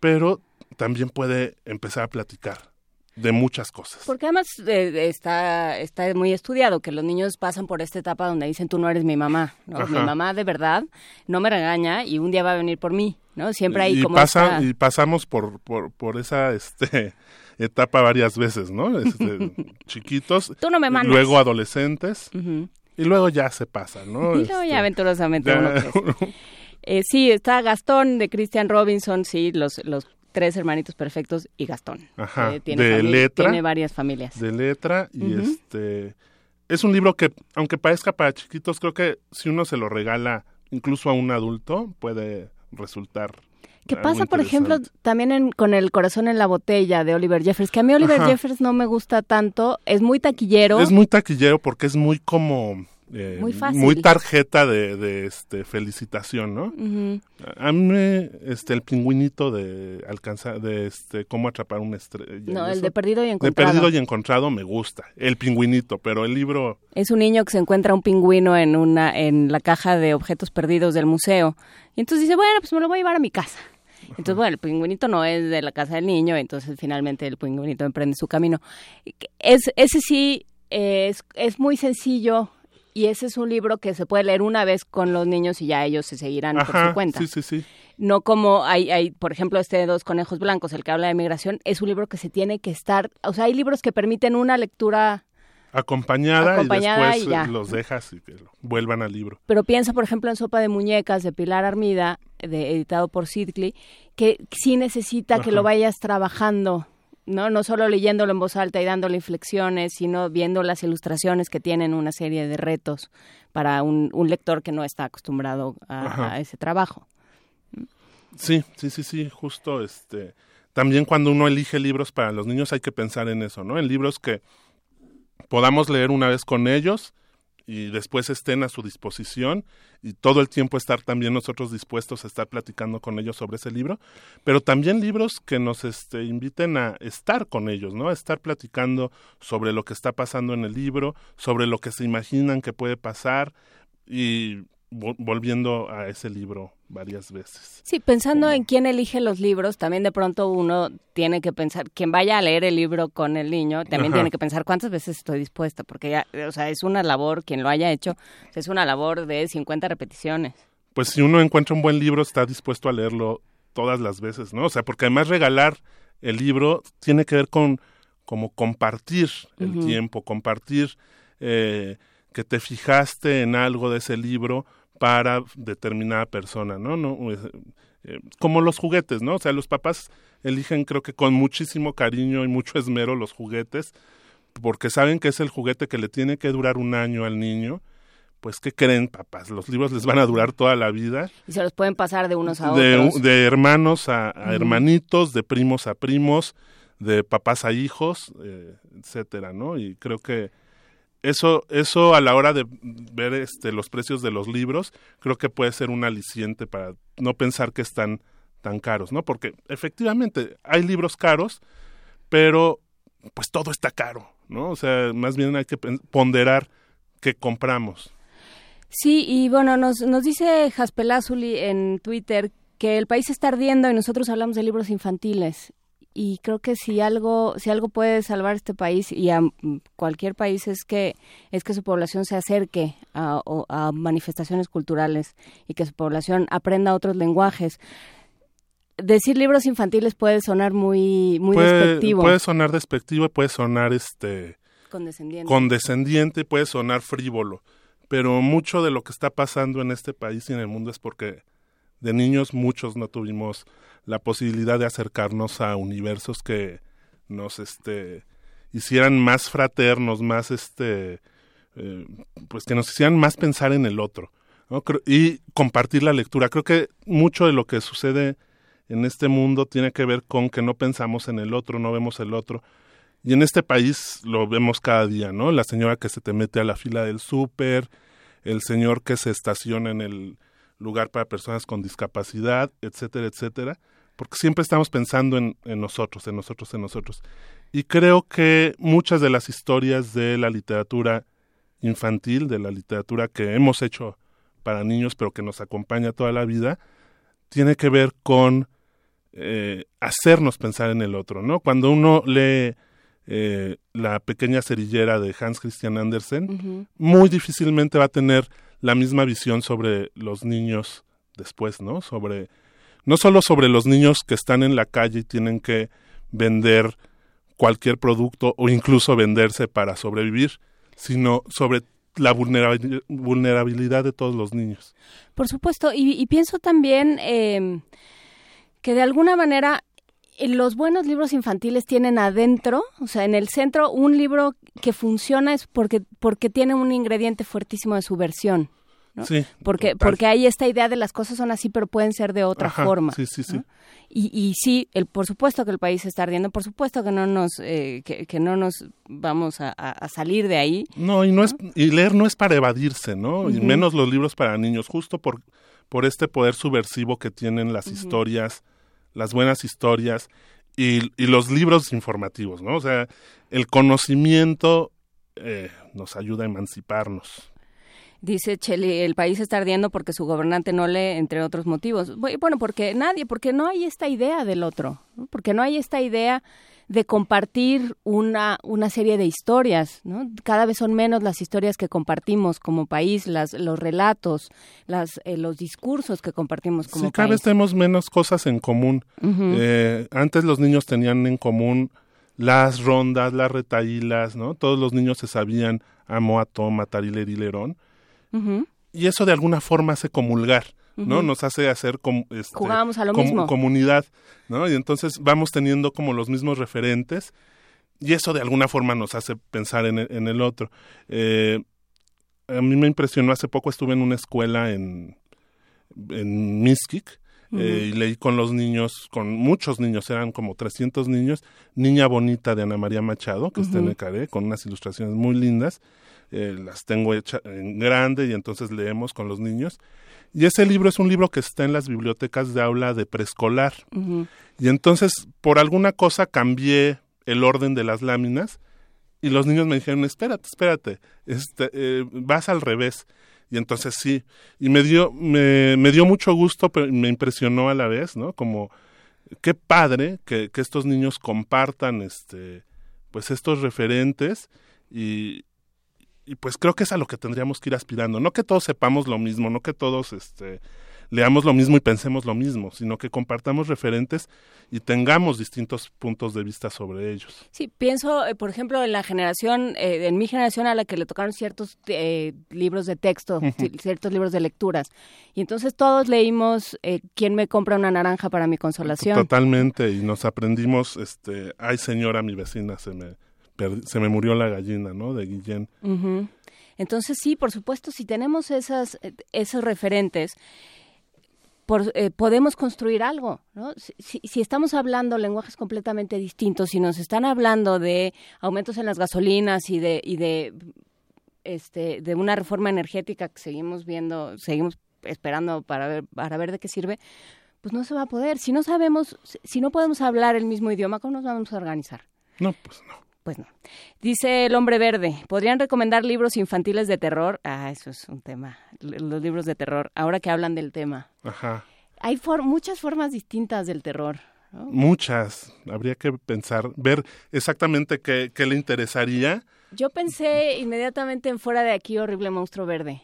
pero también puede empezar a platicar de muchas cosas. Porque además eh, está, está muy estudiado que los niños pasan por esta etapa donde dicen tú no eres mi mamá. ¿no? Mi mamá de verdad no me regaña y un día va a venir por mí. ¿no? Siempre hay y como pasa- esta- y pasamos por, por, por esa este etapa varias veces, ¿no? Este, [LAUGHS] chiquitos, Tú no me mandas. luego adolescentes y luego ya se pasa, ¿no? [LAUGHS] Y luego Este, ya aventurosamente ya- uno crece. [LAUGHS] Eh, sí, está Gastón de Christian Robinson, sí, los, los tres hermanitos perfectos y Gastón. Ajá, tiene de letra. Tiene varias familias. de letra y este es un libro que aunque parezca para chiquitos, creo que si uno se lo regala incluso a un adulto puede resultar ¿Qué pasa, por ejemplo, también en- con El corazón en la botella de Oliver Jeffers? Que a mí Oliver Ajá. Jeffers no me gusta tanto, es muy taquillero. Es muy taquillero porque es muy como eh, Muy fácil. muy tarjeta de, de este felicitación, ¿no? A mí este el pingüinito de alcanzar de este cómo atrapar una estrella. No, el eso, de Perdido y de Encontrado. perdido y encontrado me gusta, el pingüinito, pero el libro Es un niño que se encuentra un pingüino en una en la caja de objetos perdidos del museo. Y entonces dice, bueno, pues me lo voy a llevar a mi casa. Entonces, bueno, el pingüinito no es de la casa del niño, entonces finalmente el pingüinito emprende su camino. Es, ese sí es, es muy sencillo y ese es un libro que se puede leer una vez con los niños y ya ellos se seguirán por su cuenta. sí, sí, sí. No como hay, hay, por ejemplo, este de Dos Conejos Blancos, el que habla de migración, es un libro que se tiene que estar, o sea, hay libros que permiten una lectura Acompañada, Acompañada y después y los dejas y que lo- vuelvan al libro. Pero pienso, por ejemplo, en Sopa de Muñecas de Pilar Armida, de, editado por Sidley, que sí necesita que lo vayas trabajando, ¿no? No solo leyéndolo en voz alta y dándole inflexiones, sino viendo las ilustraciones que tienen una serie de retos para un, un lector que no está acostumbrado a, a ese trabajo. Sí, sí, sí, sí, justo este. También cuando uno elige libros para los niños hay que pensar en eso, ¿no? En libros que podamos leer una vez con ellos y después estén a su disposición y todo el tiempo estar también nosotros dispuestos a estar platicando con ellos sobre ese libro, pero también libros que nos este, inviten a estar con ellos, ¿no? A estar platicando sobre lo que está pasando en el libro, sobre lo que se imaginan que puede pasar y volviendo a ese libro varias veces. Sí, pensando Como- en quién elige los libros, también de pronto uno tiene que pensar, quien vaya a leer el libro con el niño, también Ajá. tiene que pensar cuántas veces estoy dispuesta, porque ya, o sea, es una labor, quien lo haya hecho, es una labor de 50 repeticiones. pues si uno encuentra un buen libro está dispuesto a leerlo todas las veces, ¿no? O sea, porque además regalar el libro tiene que ver con como compartir el tiempo, compartir eh, que te fijaste en algo de ese libro para determinada persona, ¿no? no eh, como los juguetes, ¿no? O sea, los papás eligen creo que con muchísimo cariño y mucho esmero los juguetes porque saben que es el juguete que le tiene que durar un año al niño. Pues, ¿qué creen, papás? Los libros les van a durar toda la vida. Y se los pueden pasar de unos a otros. De hermanos a, hermanitos, de primos a primos, de papás a hijos, eh, etcétera, ¿no? Y creo que eso, eso a la hora de ver este, los precios de los libros, creo que puede ser un aliciente para no pensar que están tan caros, ¿no? Porque efectivamente hay libros caros, pero pues todo está caro, ¿no? O sea, más bien hay que ponderar qué compramos. Sí, y bueno, nos, nos dice Jaspelazuli en Twitter que el país está ardiendo y nosotros hablamos de libros infantiles y creo que si algo si algo puede salvar este país y a cualquier país es que es que su población se acerque a, a manifestaciones culturales y que su población aprenda otros lenguajes. Decir libros infantiles puede sonar muy muy despectivo. puede sonar despectivo puede sonar este condescendiente. condescendiente puede sonar frívolo pero mucho de lo que está pasando en este país y en el mundo es porque de niños muchos no tuvimos la posibilidad de acercarnos a universos que nos este hicieran más fraternos, más este eh, pues que nos hicieran más pensar en el otro y compartir la lectura. Creo que mucho de lo que sucede en este mundo tiene que ver con que no pensamos en el otro, no vemos el otro. Y en este país lo vemos cada día, ¿no? La señora que se te mete a la fila del súper, el señor que se estaciona en el lugar para personas con discapacidad, etcétera, etcétera porque siempre estamos pensando en, nosotros, en nosotros, en nosotros. Y creo que muchas de las historias de la literatura infantil, de la literatura que hemos hecho para niños, pero que nos acompaña toda la vida, tiene que ver con eh, hacernos pensar en el otro, ¿no? Cuando uno lee eh, la pequeña cerillera de Hans Christian Andersen, muy difícilmente va a tener la misma visión sobre los niños después, ¿no? Sobre no solo sobre los niños que están en la calle y tienen que vender cualquier producto o incluso venderse para sobrevivir, sino sobre la vulnerabilidad de todos los niños. Por supuesto, y, pienso también em, que de alguna manera eh, los buenos libros infantiles tienen adentro, o sea, en el centro, un libro que funciona es porque, porque tiene un ingrediente fuertísimo de subversión. Sí, porque, porque hay esta idea de las cosas son así, pero pueden ser de otra forma. Sí, sí, sí. Y, y sí, el, por supuesto que el país está ardiendo, por supuesto que no nos, eh, que, no nos vamos a, salir de ahí. No, y, no, es, y leer no es para evadirse, ¿no? Y menos los libros para niños, justo por, por este poder subversivo que tienen las historias, las buenas historias y, y, los libros informativos, ¿no? O sea, el conocimiento eh, nos ayuda a emanciparnos. Dice Cheli, el país está ardiendo porque su gobernante no lee, entre otros motivos. Bueno, porque nadie, porque no hay esta idea del otro, porque no hay esta idea de compartir una, una serie de historias, ¿no? Cada vez son menos las historias que compartimos como país, las, los relatos, las, eh, los discursos que compartimos como sí, cada vez tenemos menos cosas en común. Eh, antes los niños tenían en común las rondas, las retaílas, ¿no? Todos los niños se sabían amo, y eso de alguna forma hace comulgar, ¿no? Nos hace hacer como este, a lo mismo. comunidad, ¿no? Y entonces vamos teniendo como los mismos referentes y eso de alguna forma nos hace pensar en, en el otro. Eh, a mí me impresionó, hace poco estuve en una escuela en, en Miskik, eh, y leí con los niños, con muchos niños, eran como 300 niños, Niña Bonita de Ana María Machado, que está en el Caré, con unas ilustraciones muy lindas. Eh, las tengo hechas en grande y entonces leemos con los niños. Y ese libro es un libro que está en las bibliotecas de aula de preescolar. Y entonces, por alguna cosa, cambié el orden de las láminas y los niños me dijeron, espérate, espérate, este, eh, vas al revés. Y entonces sí, y me dio, me, me, dio mucho gusto, pero me impresionó a la vez, ¿no? Como, qué padre que, que estos niños compartan, este, pues estos referentes y, y pues creo que es a lo que tendríamos que ir aspirando. No que todos sepamos lo mismo, no que todos este, leamos lo mismo y pensemos lo mismo, sino que compartamos referentes y tengamos distintos puntos de vista sobre ellos. Sí, pienso, eh, por ejemplo, en la generación, eh, en mi generación a la que le tocaron ciertos eh, libros de texto, ciertos libros de lecturas. Y entonces todos leímos ¿Quién me compra una naranja para mi consolación? Totalmente, y nos aprendimos, este, ay señora, mi vecina, se me, se me murió la gallina, ¿no? De Guillén. Entonces sí, por supuesto, si tenemos esas, esos referentes, eh, podemos construir algo, ¿no? Si, si, estamos hablando lenguajes completamente distintos, si nos están hablando de aumentos en las gasolinas y de, y de, este, de una reforma energética que seguimos viendo, seguimos esperando para ver, para ver de qué sirve, pues no se va a poder. Si no sabemos, si no podemos hablar el mismo idioma, ¿cómo nos vamos a organizar? No, pues no. Pues no. Dice el hombre verde, ¿podrían recomendar libros infantiles de terror? Ah, eso es un tema, los libros de terror, ahora que hablan del tema. Ajá. Hay muchas formas distintas del terror. Muchas. Habría que pensar, ver exactamente qué, qué le interesaría. Yo pensé inmediatamente en Fuera de aquí, horrible monstruo verde.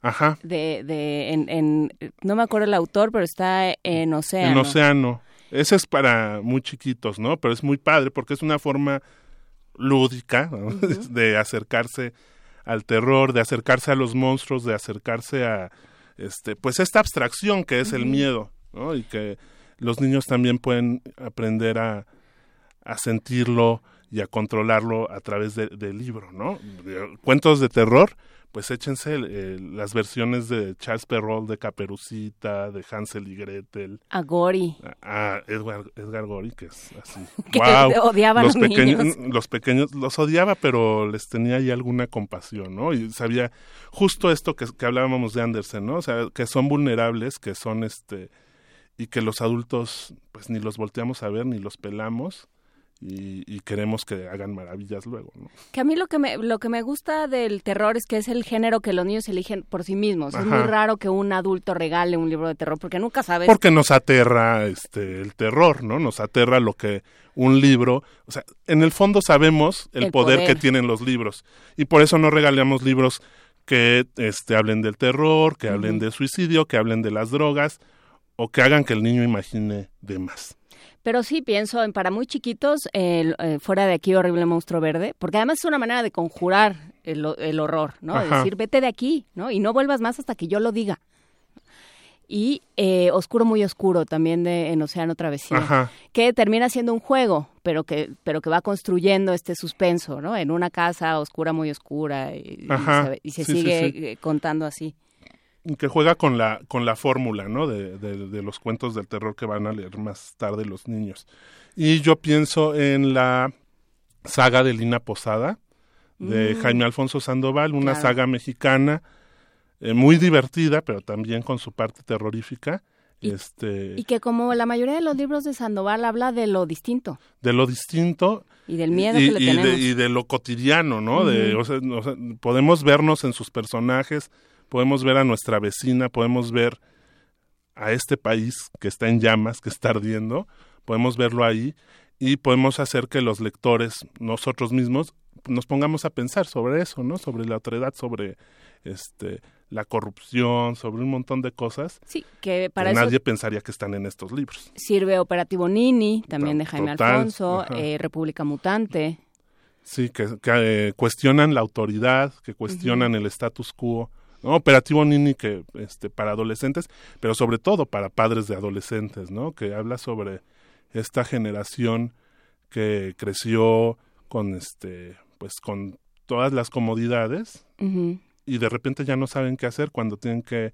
Ajá. De, de, en, en, no me acuerdo el autor, pero está en Océano. En Océano. Ese es para muy chiquitos, ¿no? Pero es muy padre porque es una forma lúdica [LAUGHS] de acercarse al terror, de acercarse a los monstruos, de acercarse a este pues esta abstracción que es el miedo, ¿no? Y que los niños también pueden aprender a, a sentirlo y a controlarlo a través del libro, ¿no? Cuentos de terror pues échense eh, las versiones de Charles Perrault de Caperucita, de Hansel y Gretel. A Gori. A, Edgar, Edgar Gori, que es así. [LAUGHS] que [LAUGHS] odiaba los, los pequeños. Los pequeños los odiaba, pero les tenía ahí alguna compasión, ¿no? Y sabía justo esto que, que hablábamos de Andersen, ¿no? O sea, que son vulnerables, que son este y que los adultos pues ni los volteamos a ver ni los pelamos y, queremos que hagan maravillas luego. ¿no? Que a mí lo que me lo que me gusta del terror es que es el género que los niños eligen por sí mismos. Es muy raro que un adulto regale un libro de terror porque nunca sabes. Porque nos aterra este el terror, ¿no? Nos aterra lo que un libro, o sea, en el fondo sabemos el, poder, que tienen los libros y por eso no regalamos libros que este hablen del terror, que hablen de suicidio, que hablen de las drogas o que hagan que el niño imagine de más. Pero sí pienso en para muy chiquitos, el, eh, fuera de aquí horrible monstruo verde, porque además es una manera de conjurar el, horror, ¿no? De decir, vete de aquí, ¿no? Y no vuelvas más hasta que yo lo diga. Y eh, Oscuro muy oscuro, también de En Océano Travesía, que termina siendo un juego, pero que, pero que va construyendo este suspenso, ¿no? En una casa oscura muy oscura y, se, sigue eh, contando así que juega con la con la fórmula no de, de, los cuentos del terror que van a leer más tarde los niños. Y yo pienso en la saga de Lina Posada de mm. Jaime Alfonso Sandoval una saga mexicana eh, muy divertida pero también con su parte terrorífica y, este y que como la mayoría de los libros de Sandoval habla de lo distinto. de lo distinto y del miedo que le y tenemos. de, y de lo cotidiano no de o sea, podemos vernos en sus personajes podemos ver a nuestra vecina, podemos ver a este país que está en llamas, que está ardiendo, podemos verlo ahí y podemos hacer que los lectores, nosotros mismos, nos pongamos a pensar sobre eso, ¿no? Sobre la otredad, sobre este la corrupción, sobre un montón de cosas. Sí, que para nadie pensaría que están en estos libros. Sirve Operativo Nini, también de Jaime Alfonso, eh, República Mutante. Sí, que, eh, cuestionan la autoridad, que cuestionan el status quo Operativo Nini que este para adolescentes, pero sobre todo para padres de adolescentes, ¿no? Que habla sobre esta generación que creció con este pues con todas las comodidades y de repente ya no saben qué hacer cuando tienen que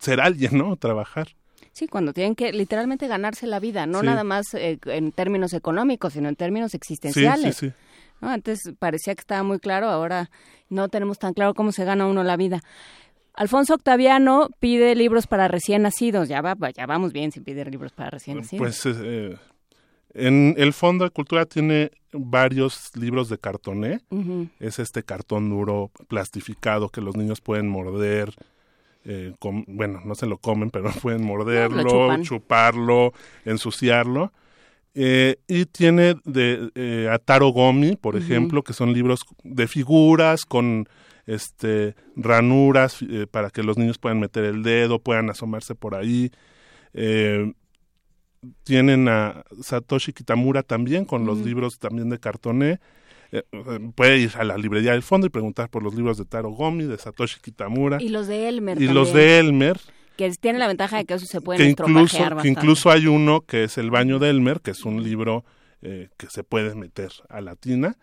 ser alguien, ¿no? Trabajar. Sí, cuando tienen que literalmente ganarse la vida, no nada más eh, en términos económicos, sino en términos existenciales. Sí, sí, Antes parecía que estaba muy claro, ahora no tenemos tan claro cómo se gana uno la vida. Alfonso Octaviano pide libros para recién nacidos. Ya, va, ya vamos bien si pide libros para recién nacidos. Pues eh, en el Fondo de Cultura tiene varios libros de cartoné. Es este cartón duro, plastificado, que los niños pueden morder. Eh, bueno, no se lo comen, pero [LAUGHS] pueden morderlo, chuparlo, ensuciarlo. Eh, y tiene de eh, Ataro Gomi, por ejemplo, que son libros de figuras con este, ranuras eh, para que los niños puedan meter el dedo, puedan asomarse por ahí. Eh, tienen a Satoshi Kitamura también con los libros también de cartoné. Eh, puede ir a la librería del fondo y preguntar por los libros de Taro Gomi, de Satoshi Kitamura. Y los de Elmer. Y los de Elmer. Que tienen la ventaja de que eso se puede incluso, que incluso hay uno que es El baño de Elmer, que es un libro que se puede meter a la tina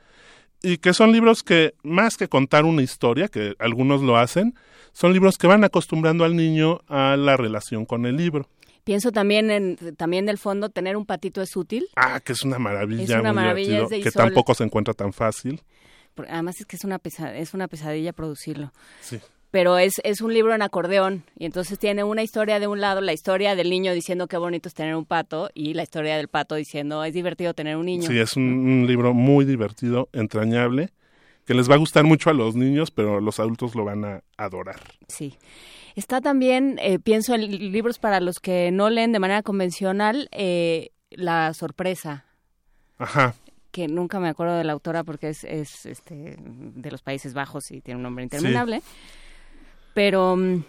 y que son libros que, más que contar una historia, que algunos lo hacen, son libros que van acostumbrando al niño a la relación con el libro. Pienso también en también del fondo tener un patito es útil. Ah, que es una maravilla, es una maravilla que tampoco se encuentra tan fácil. Además es que es una es una pesadilla producirlo. Sí pero es, es un libro en acordeón y entonces tiene una historia de un lado, la historia del niño diciendo qué bonito es tener un pato y la historia del pato diciendo es divertido tener un niño. Sí, es un, libro muy divertido, entrañable, que les va a gustar mucho a los niños, pero los adultos lo van a adorar. Sí. Está también, eh, pienso en libros para los que no leen de manera convencional, eh, La sorpresa. Ajá que nunca me acuerdo de la autora porque es, es este, de los Países Bajos y tiene un nombre interminable. Pero mm,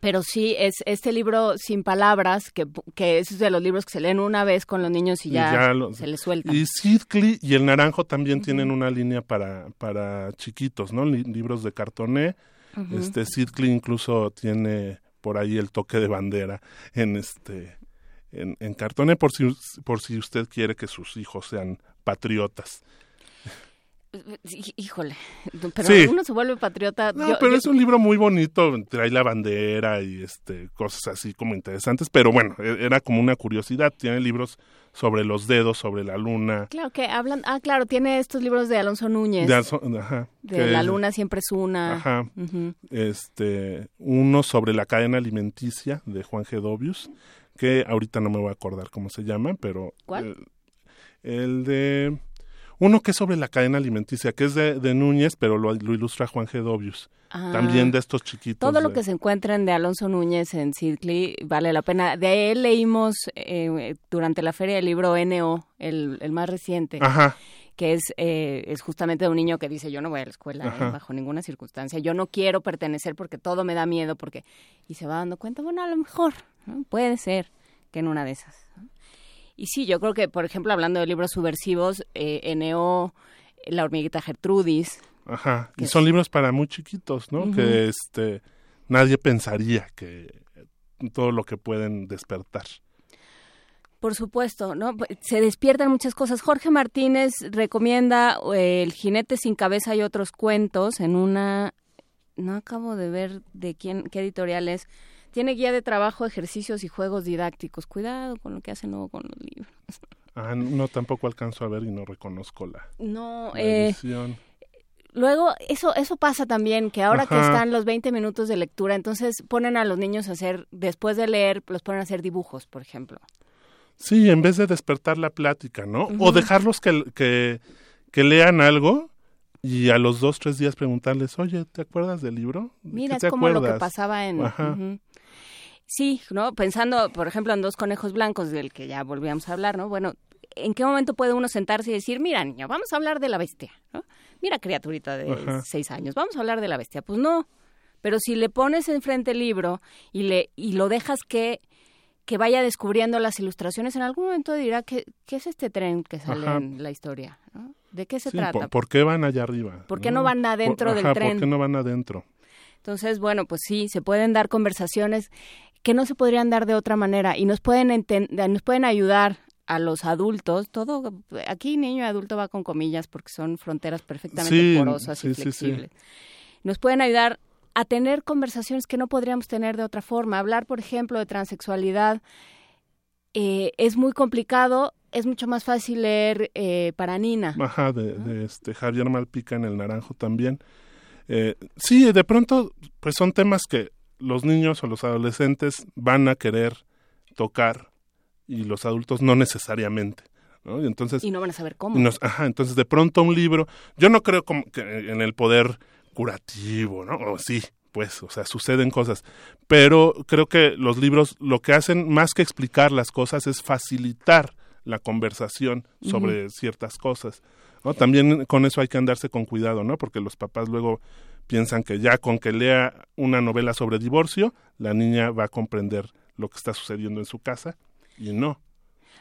pero sí, es este libro sin palabras, que, que es de los libros que se leen una vez con los niños y ya, se les suelta. Y Sidcli y El Naranjo también tienen una línea para, para chiquitos, ¿no? libros de cartoné. Este Sidcli incluso tiene por ahí el toque de bandera en este en, en cartoné por si por si usted quiere que sus hijos sean patriotas. Híjole, pero uno se vuelve patriota. No, pero es un libro muy bonito, trae la bandera y este cosas así como interesantes, pero bueno, e, era como una curiosidad. Tiene libros sobre los dedos, sobre la luna. Claro que hablan, ah, claro, tiene estos libros de Alonso Núñez. De, ajá, de La luna siempre es una. Ajá. Este, uno sobre la cadena alimenticia de Juan G. Dobius, que ahorita no me voy a acordar cómo se llama, pero ¿Cuál? el de uno que es sobre la cadena alimenticia, que es de, de Núñez, pero lo, ilustra Juan G. Dobius. Ah. También de estos chiquitos. Todo lo que se encuentren de Alonso Núñez en Sidley vale la pena. De él leímos eh, durante la feria del libro NO, el, el más reciente. Ajá que es, eh, es justamente de un niño que dice yo no voy a la escuela eh, bajo ninguna circunstancia, yo no quiero pertenecer porque todo me da miedo, porque y se va dando cuenta, bueno, a lo mejor puede ser que en una de esas. Y sí, yo creo que, por ejemplo, hablando de libros subversivos, eh, Neo, La hormiguita Gertrudis. Ajá, y son libros para muy chiquitos, ¿no? Que este nadie pensaría que todo lo que pueden despertar. Por supuesto, ¿no? Se despiertan muchas cosas. Jorge Martínez recomienda eh, El jinete sin cabeza y otros cuentos en una no acabo de ver de quién qué editorial es tiene guía de trabajo, ejercicios y juegos didácticos. Cuidado con lo que hacen luego con los libros. [LAUGHS] Ah, no, tampoco alcanzo a ver y no reconozco la, no, eh, Luego, eso, eso pasa también, que ahora que están los 20 minutos de lectura, entonces ponen a los niños a hacer, después de leer, los ponen a hacer dibujos, por ejemplo. Sí, en vez de despertar la plática, ¿no? O dejarlos que, que, que lean algo y a los dos, tres días preguntarles, oye, ¿te acuerdas del libro? Mira, es como lo que pasaba en... Sí, ¿no? Pensando, por ejemplo, en dos conejos blancos del que ya volvíamos a hablar, ¿no? Bueno, ¿en qué momento puede uno sentarse y decir, mira, niño, vamos a hablar de la bestia, ¿no? Mira, criaturita de seis años, vamos a hablar de la bestia. Pues no, pero si le pones enfrente el libro y, le, y lo dejas que, que vaya descubriendo las ilustraciones, en algún momento dirá, ¿qué, qué es este tren que sale en la historia? ¿De qué se trata? Por, qué van allá arriba? ¿Por qué no, van adentro del tren? ¿Por qué no van adentro? Entonces, bueno, pues sí, se pueden dar conversaciones que no se podrían dar de otra manera y nos pueden, nos pueden ayudar a los adultos, todo aquí niño y adulto va con comillas porque son fronteras perfectamente porosas y flexibles. nos pueden ayudar a tener conversaciones que no podríamos tener de otra forma. Hablar, por ejemplo, de transexualidad eh, es muy complicado, es mucho más fácil leer eh, para Nina. Ajá, de, este Javier Malpica en El Naranjo también. Eh, sí, de pronto, pues son temas que los niños o los adolescentes van a querer tocar y los adultos no necesariamente. ¿no? Y, entonces, y no van a saber cómo. ajá, entonces de pronto un libro, yo no creo como que en el poder curativo, ¿no? O sí, pues, o sea, suceden cosas, pero creo que los libros lo que hacen más que explicar las cosas es facilitar la conversación sobre ciertas cosas. ¿no? También con eso hay que andarse con cuidado, ¿no? Porque los papás luego piensan que ya con que lea una novela sobre divorcio, la niña va a comprender lo que está sucediendo en su casa y no.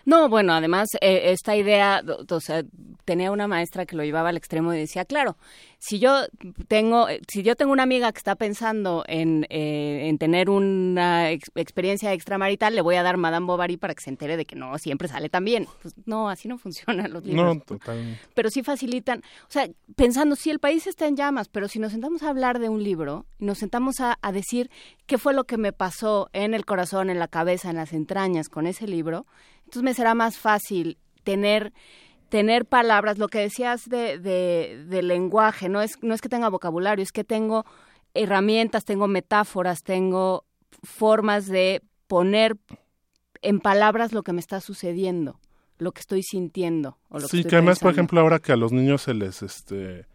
No, bueno, además eh, esta idea, o sea, tenía una maestra que lo llevaba al extremo y decía, claro, si yo tengo, si yo tengo una amiga que está pensando en, eh, en tener una experiencia extramarital, le voy a dar Madame Bovary para que se entere de que no siempre sale tan bien. Pues no, así no funcionan los libros. No, totalmente. Pero sí facilitan, o sea, pensando, si el país está en llamas, pero si nos sentamos a hablar de un libro, nos sentamos a, a decir qué fue lo que me pasó en el corazón, en la cabeza, en las entrañas con ese libro, entonces me será más fácil tener tener palabras, lo que decías de, de, lenguaje, no es, no es que tenga vocabulario, es que tengo herramientas, tengo metáforas, tengo formas de poner en palabras lo que me está sucediendo, lo que estoy sintiendo. O lo sí, que, que además, por ejemplo, ahora que a los niños se les este,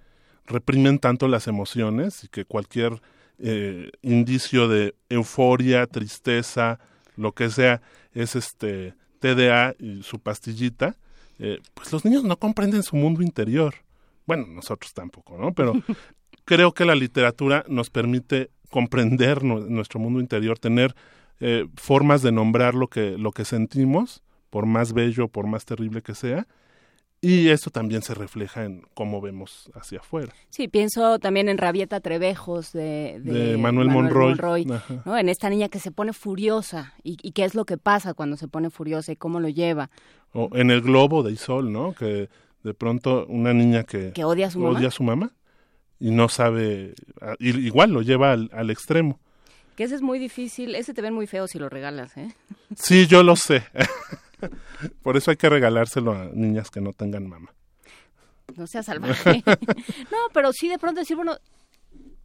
reprimen tanto las emociones y que cualquier eh, indicio de euforia, tristeza, lo que sea, es este TDA y su pastillita, eh, pues los niños no comprenden su mundo interior. Bueno, nosotros tampoco, ¿no? Pero [LAUGHS] creo que la literatura nos permite comprender nuestro mundo interior, tener eh, formas de nombrar lo que, lo que sentimos, por más bello, por más terrible que sea, y eso también se refleja en cómo vemos hacia afuera. Sí, pienso también en Rabieta Trevejos de, de, Manuel, Monroy, ¿no? en esta niña que se pone furiosa y, y, qué es lo que pasa cuando se pone furiosa y cómo lo lleva. O en El Globo de Isol, ¿no? que de pronto una niña que, ¿Que odia, a su, odia a su mamá y no sabe, igual lo lleva al, al extremo. Que ese es muy difícil, ese te ven muy feo si lo regalas, ¿eh? Sí, yo lo sé. [LAUGHS] [LAUGHS] Por eso hay que regalárselo a niñas que no tengan mamá. No sea salvaje. [LAUGHS] no, pero sí de pronto decir, bueno,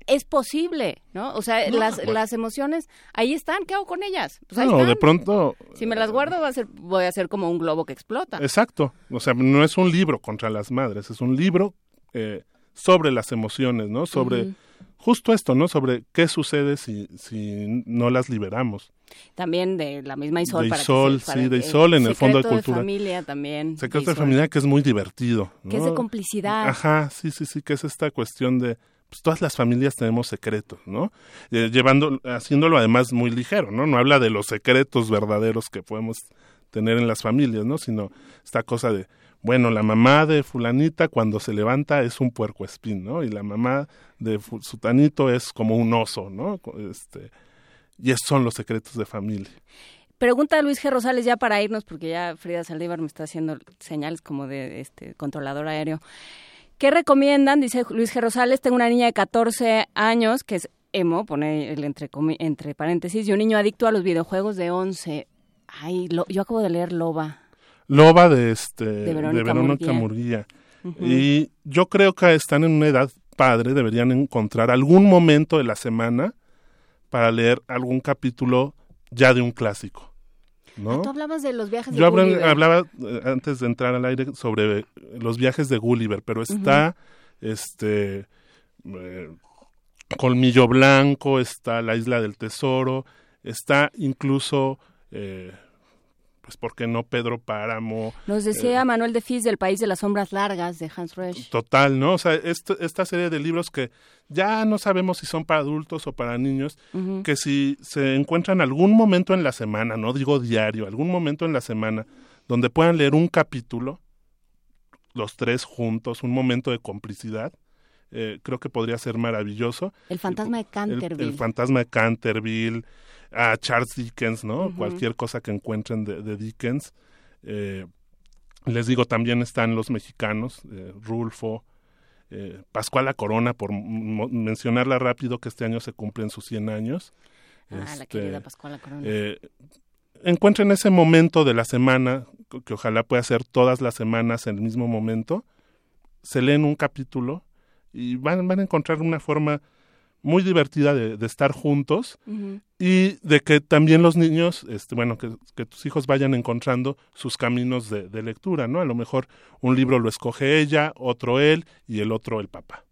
es posible, ¿no? O sea, no, las, bueno. las emociones ahí están, ¿qué hago con ellas? Pues ahí no, están. de pronto... Si me las guardo va a ser, voy a ser como un globo que explota. Exacto, o sea, no es un libro contra las madres, es un libro eh, sobre las emociones, ¿no? Sobre... Uh -huh. Justo esto, ¿no? Sobre qué sucede si, si no las liberamos. También de la misma Isol. De para Isol, que sí, de Isol en el Fondo de Cultura. de familia también. Secreto de, de familia que es muy divertido. ¿no? Que es de complicidad. Ajá, sí, sí, sí, que es esta cuestión de pues todas las familias tenemos secretos, ¿no? Eh, llevando, haciéndolo además muy ligero, ¿no? No habla de los secretos verdaderos que podemos tener en las familias, ¿no? Sino esta cosa de, bueno, la mamá de fulanita cuando se levanta es un puercoespín, ¿no? Y la mamá de sutanito es como un oso, ¿no? Este, y esos son los secretos de familia. Pregunta a Luis G. Rosales ya para irnos, porque ya Frida Saldívar me está haciendo señales como de este controlador aéreo. ¿Qué recomiendan? Dice Luis G. Rosales, tengo una niña de 14 años que es emo, pone el entre, entre paréntesis, y un niño adicto a los videojuegos de 11. Ay, lo, yo acabo de leer Loba. Loba de, este, de Verónica, de Verónica Murguía. Uh -huh. Y yo creo que están en una edad padre, deberían encontrar algún momento de la semana para leer algún capítulo ya de un clásico. ¿no? Ah, tú hablabas de los viajes de Yo Gulliver. hablaba eh, antes de entrar al aire sobre los viajes de Gulliver, pero está uh -huh. este eh, Colmillo Blanco, está La Isla del Tesoro, está incluso eh, pues por qué no Pedro Páramo. Nos decía eh, Manuel de Fis del País de las Sombras Largas de Hans Resch. Total, ¿no? O sea, esto, esta serie de libros que ya no sabemos si son para adultos o para niños, uh -huh. que si se encuentran algún momento en la semana, no digo diario, algún momento en la semana, donde puedan leer un capítulo, los tres juntos, un momento de complicidad, eh, creo que podría ser maravilloso. El fantasma de Canterville. El, el fantasma de Canterville, a Charles Dickens, ¿no? Uh -huh. Cualquier cosa que encuentren de, de Dickens. Eh, les digo, también están los mexicanos, eh, Rulfo, eh, Pascuala Corona, por mencionarla rápido, que este año se cumplen sus 100 años. Ah, este, la querida Pascuala Corona. Eh, encuentren ese momento de la semana, que ojalá pueda ser todas las semanas en el mismo momento, se leen un capítulo y van, van a encontrar una forma muy divertida de, de estar juntos uh -huh. y de que también los niños, este, bueno, que, que, tus hijos vayan encontrando sus caminos de, de, lectura, ¿no? A lo mejor un libro lo escoge ella, otro él y el otro el papá.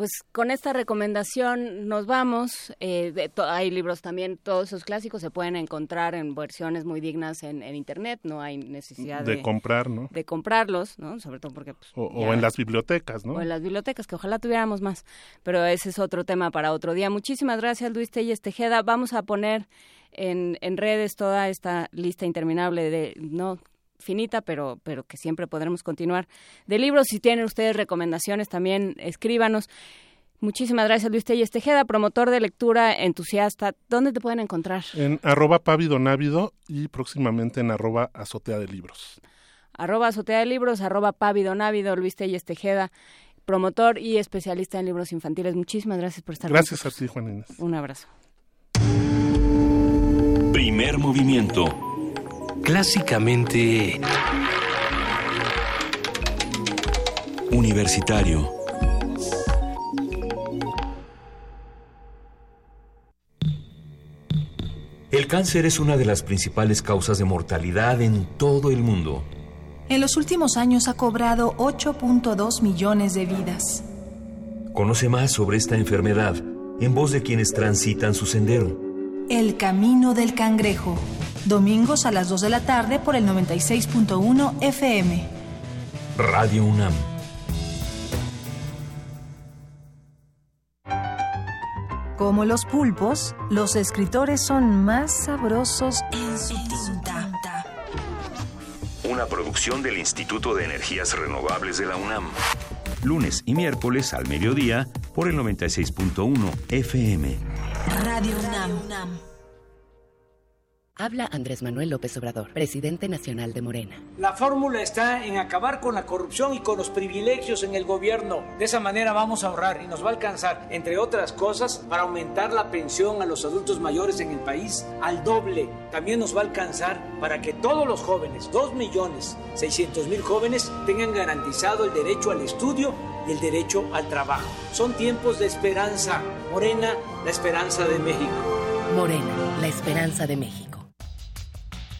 Pues con esta recomendación nos vamos. Eh, hay libros también, todos esos clásicos se pueden encontrar en versiones muy dignas en, Internet, no hay necesidad de, comprar, ¿no? De comprarlos, ¿no? Sobre todo porque... Pues, o, en las bibliotecas, ¿no? O en las bibliotecas, que ojalá tuviéramos más. Pero ese es otro tema para otro día. Muchísimas gracias, Luis Telles Tejeda. Vamos a poner en, en redes toda esta lista interminable de... no finita, pero, pero que siempre podremos continuar. De libros, si tienen ustedes recomendaciones, también escríbanos. Muchísimas gracias, Luis Telles Tejeda, promotor de lectura entusiasta. ¿Dónde te pueden encontrar? En arroba pavidonávido y próximamente en arroba azotea de libros. Arroba azotea de libros, arroba pavidonávido, Luis Telles Tejeda, promotor y especialista en libros infantiles. Muchísimas gracias por estar Gracias a ti, Juan Inés. Un abrazo. Primer movimiento clásicamente universitario. El cáncer es una de las principales causas de mortalidad en todo el mundo. En los últimos años ha cobrado 8.2 millones de vidas. Conoce más sobre esta enfermedad en voz de quienes transitan su sendero. El Camino del Cangrejo. Domingos a las 2 de la tarde por el 96.1 FM. Radio UNAM. Como los pulpos, los escritores son más sabrosos en su tinta. Una producción del Instituto de Energías Renovables de la UNAM. Lunes y miércoles al mediodía por el 96.1 FM. Radio UNAM. Habla Andrés Manuel López Obrador, presidente nacional de Morena. La fórmula está en acabar con la corrupción y con los privilegios en el gobierno. De esa manera vamos a ahorrar y nos va a alcanzar, entre otras cosas, para aumentar la pensión a los adultos mayores en el país al doble. También nos va a alcanzar para que todos los jóvenes, 2 millones 600 mil jóvenes, tengan garantizado el derecho al estudio y el derecho al trabajo. Son tiempos de esperanza. Morena, la esperanza de México. Morena, la esperanza de México.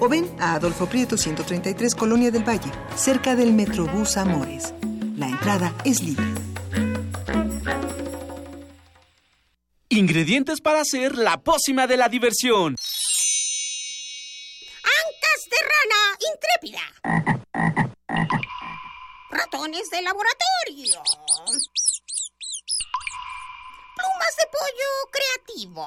o ven a Adolfo Prieto 133 Colonia del Valle, cerca del Metrobús Amores. La entrada es libre. Ingredientes para hacer la pócima de la diversión. Ancas de rana intrépida. Ratones de laboratorio. Plumas de pollo creativo.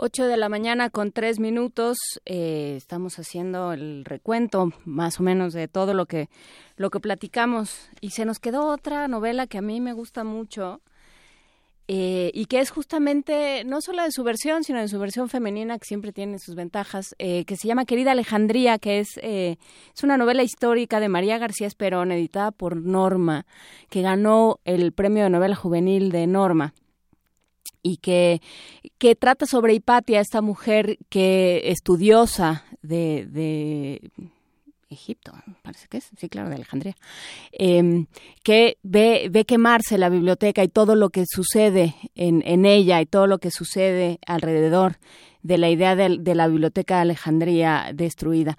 8 de la mañana con tres minutos. Eh, estamos haciendo el recuento más o menos de todo lo que, lo que platicamos. Y se nos quedó otra novela que a mí me gusta mucho. Eh, y que es justamente no solo de su versión, sino de su versión femenina, que siempre tiene sus ventajas, eh, que se llama Querida Alejandría, que es, es una novela histórica de María García Esperón, editada por Norma, que ganó el premio de novela juvenil de Norma y que, que trata sobre Hipatia, esta mujer que estudiosa de, Egipto, parece que es, sí, claro, de Alejandría, em, que ve, ve quemarse la biblioteca y todo lo que sucede en, en ella y todo lo que sucede alrededor de la idea de, la biblioteca de Alejandría destruida.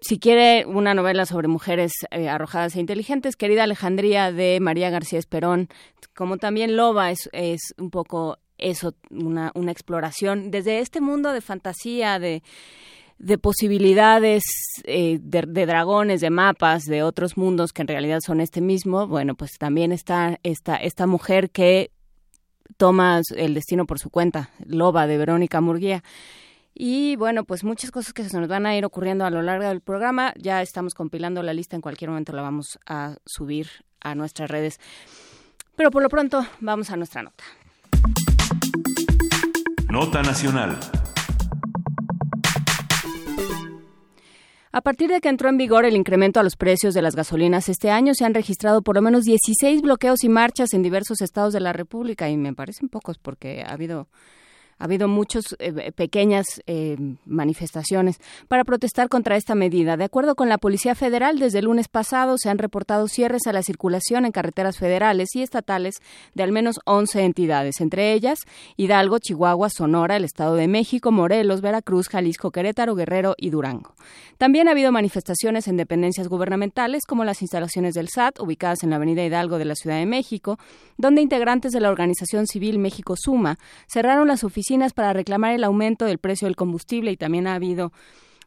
Si quiere una novela sobre mujeres eh, arrojadas e inteligentes, querida Alejandría de María García Esperón, como también Loba es, es un poco eso, una, una exploración desde este mundo de fantasía, de, de posibilidades eh, de, dragones, de mapas, de otros mundos que en realidad son este mismo, bueno, pues también está esta, esta mujer que toma el destino por su cuenta, Loba de Verónica Murguía. Y bueno, pues muchas cosas que se nos van a ir ocurriendo a lo largo del programa. Ya estamos compilando la lista, en cualquier momento la vamos a subir a nuestras redes. Pero por lo pronto, vamos a nuestra nota. Nota Nacional. A partir de que entró en vigor el incremento a los precios de las gasolinas este año, se han registrado por lo menos 16 bloqueos y marchas en diversos estados de la República y me parecen pocos porque ha habido ha habido muchas eh, pequeñas eh, manifestaciones para protestar contra esta medida. De acuerdo con la Policía Federal, desde el lunes pasado se han reportado cierres a la circulación en carreteras federales y estatales de al menos 11 entidades, entre ellas Hidalgo, Chihuahua, Sonora, el Estado de México, Morelos, Veracruz, Jalisco, Querétaro, Guerrero y Durango. También ha habido manifestaciones en dependencias gubernamentales como las instalaciones del SAT, ubicadas en la Avenida Hidalgo de la Ciudad de México, donde integrantes de la organización civil México Suma cerraron las oficinas para reclamar el aumento del precio del combustible y también ha habido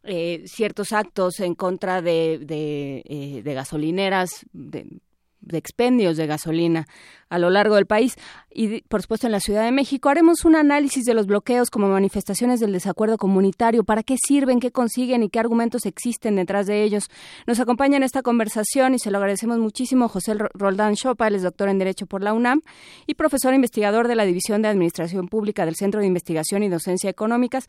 eh, ciertos actos en contra de, de, eh, gasolineras, de, de expendios de gasolina a lo largo del país y, por supuesto, en la Ciudad de México. Haremos un análisis de los bloqueos como manifestaciones del desacuerdo comunitario, para qué sirven, qué consiguen y qué argumentos existen detrás de ellos. Nos acompaña en esta conversación y se lo agradecemos muchísimo José Roldán Chopa, él es doctor en Derecho por la UNAM y profesor investigador de la División de Administración Pública del Centro de Investigación y Docencia Económicas.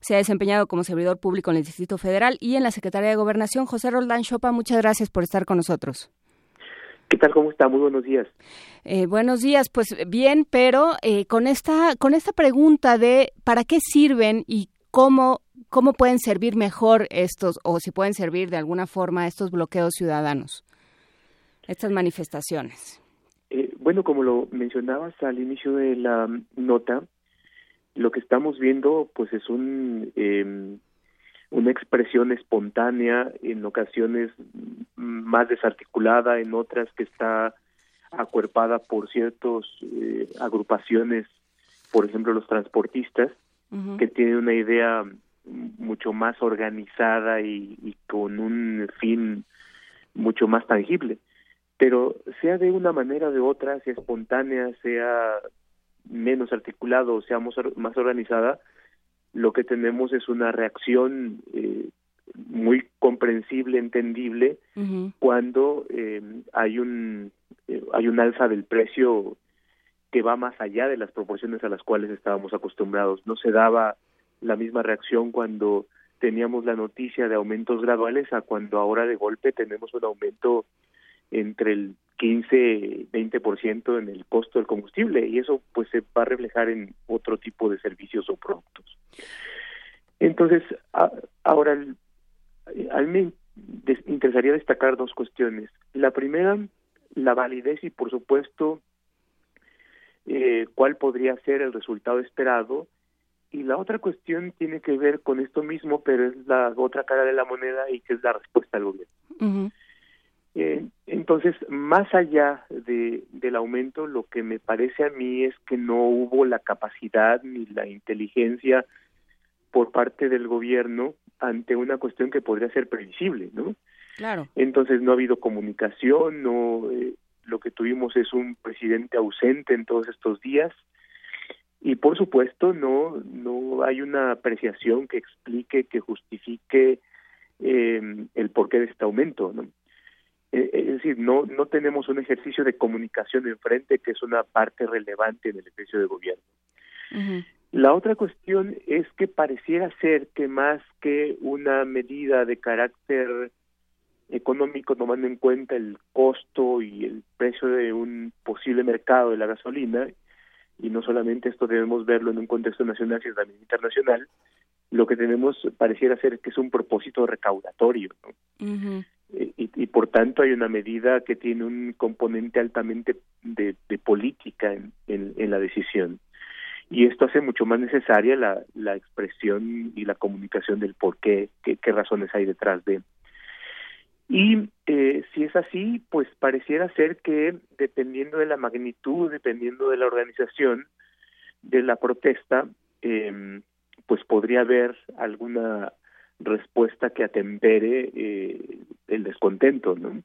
Se ha desempeñado como servidor público en el Distrito Federal y en la Secretaría de Gobernación. José Roldán Chopa, muchas gracias por estar con nosotros. ¿Qué tal? ¿Cómo está? Muy buenos días. Eh, buenos días, pues bien, pero eh, con esta con esta pregunta de para qué sirven y cómo cómo pueden servir mejor estos o si pueden servir de alguna forma estos bloqueos ciudadanos, estas manifestaciones. Eh, bueno, como lo mencionabas al inicio de la nota, lo que estamos viendo, pues es un em, una expresión espontánea, en ocasiones más desarticulada, en otras que está acuerpada por ciertas eh, agrupaciones, por ejemplo los transportistas, que tienen una idea mucho más organizada y, y, con un fin mucho más tangible. Pero sea de una manera o de otra, sea espontánea, sea menos articulado, sea más organizada, lo que tenemos es una reacción eh, muy comprensible, entendible, cuando eh, hay un eh, hay un alza del precio que va más allá de las proporciones a las cuales estábamos acostumbrados. No se daba la misma reacción cuando teníamos la noticia de aumentos graduales a cuando ahora de golpe tenemos un aumento entre el 15, 20% en el costo del combustible y eso pues se va a reflejar en otro tipo de servicios o productos. Entonces, ahora, a mí me interesaría destacar dos cuestiones. La primera, la validez y por supuesto eh, cuál podría ser el resultado esperado. Y la otra cuestión tiene que ver con esto mismo, pero es la otra cara de la moneda y que es la respuesta al gobierno. Eh, en Entonces, más allá de, del aumento, lo que me parece a mí es que no hubo la capacidad ni la inteligencia por parte del gobierno ante una cuestión que podría ser previsible, ¿no? Claro. Entonces no ha habido comunicación, no eh, lo que tuvimos es un presidente ausente en todos estos días y por supuesto no no hay una apreciación que explique que justifique eh, el porqué de este aumento, ¿no? Eh, es decir, no no tenemos un ejercicio de comunicación enfrente que es una parte relevante en el ejercicio de gobierno. La otra cuestión es que pareciera ser que más que una medida de carácter económico tomando en cuenta el costo y el precio de un posible mercado de la gasolina, y no solamente esto debemos verlo en un contexto nacional, sino también internacional, lo que tenemos pareciera ser que es un propósito recaudatorio. ¿no? Y, y, por tanto hay una medida que tiene un componente altamente de, política en, la decisión y esto hace mucho más necesaria la, expresión y la comunicación del por qué, qué, qué razones hay detrás de. Y eh, si es así, pues pareciera ser que dependiendo de la magnitud, dependiendo de la organización de la protesta, eh, pues podría haber alguna respuesta que atempere eh, el descontento, ¿no?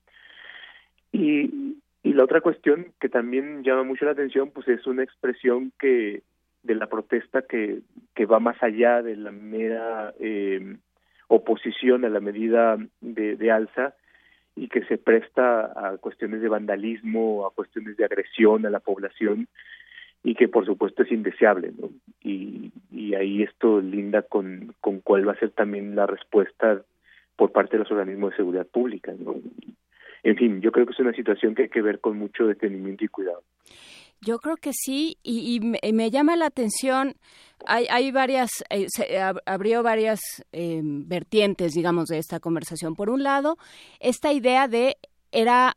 Y, la otra cuestión que también llama mucho la atención, pues es una expresión que de la protesta que, que va más allá de la mera eh, oposición a la medida de, alza y que se presta a cuestiones de vandalismo, a cuestiones de agresión a la población y que por supuesto es indeseable, ¿no? Y, y ahí esto linda con, con cuál va a ser también la respuesta por parte de los organismos de seguridad pública, ¿no? En fin, yo creo que es una situación que hay que ver con mucho detenimiento y cuidado. Yo creo que sí, y, me, llama la atención, hay, hay varias, eh, se abrió varias eh, vertientes, digamos, de esta conversación. Por un lado, esta idea de era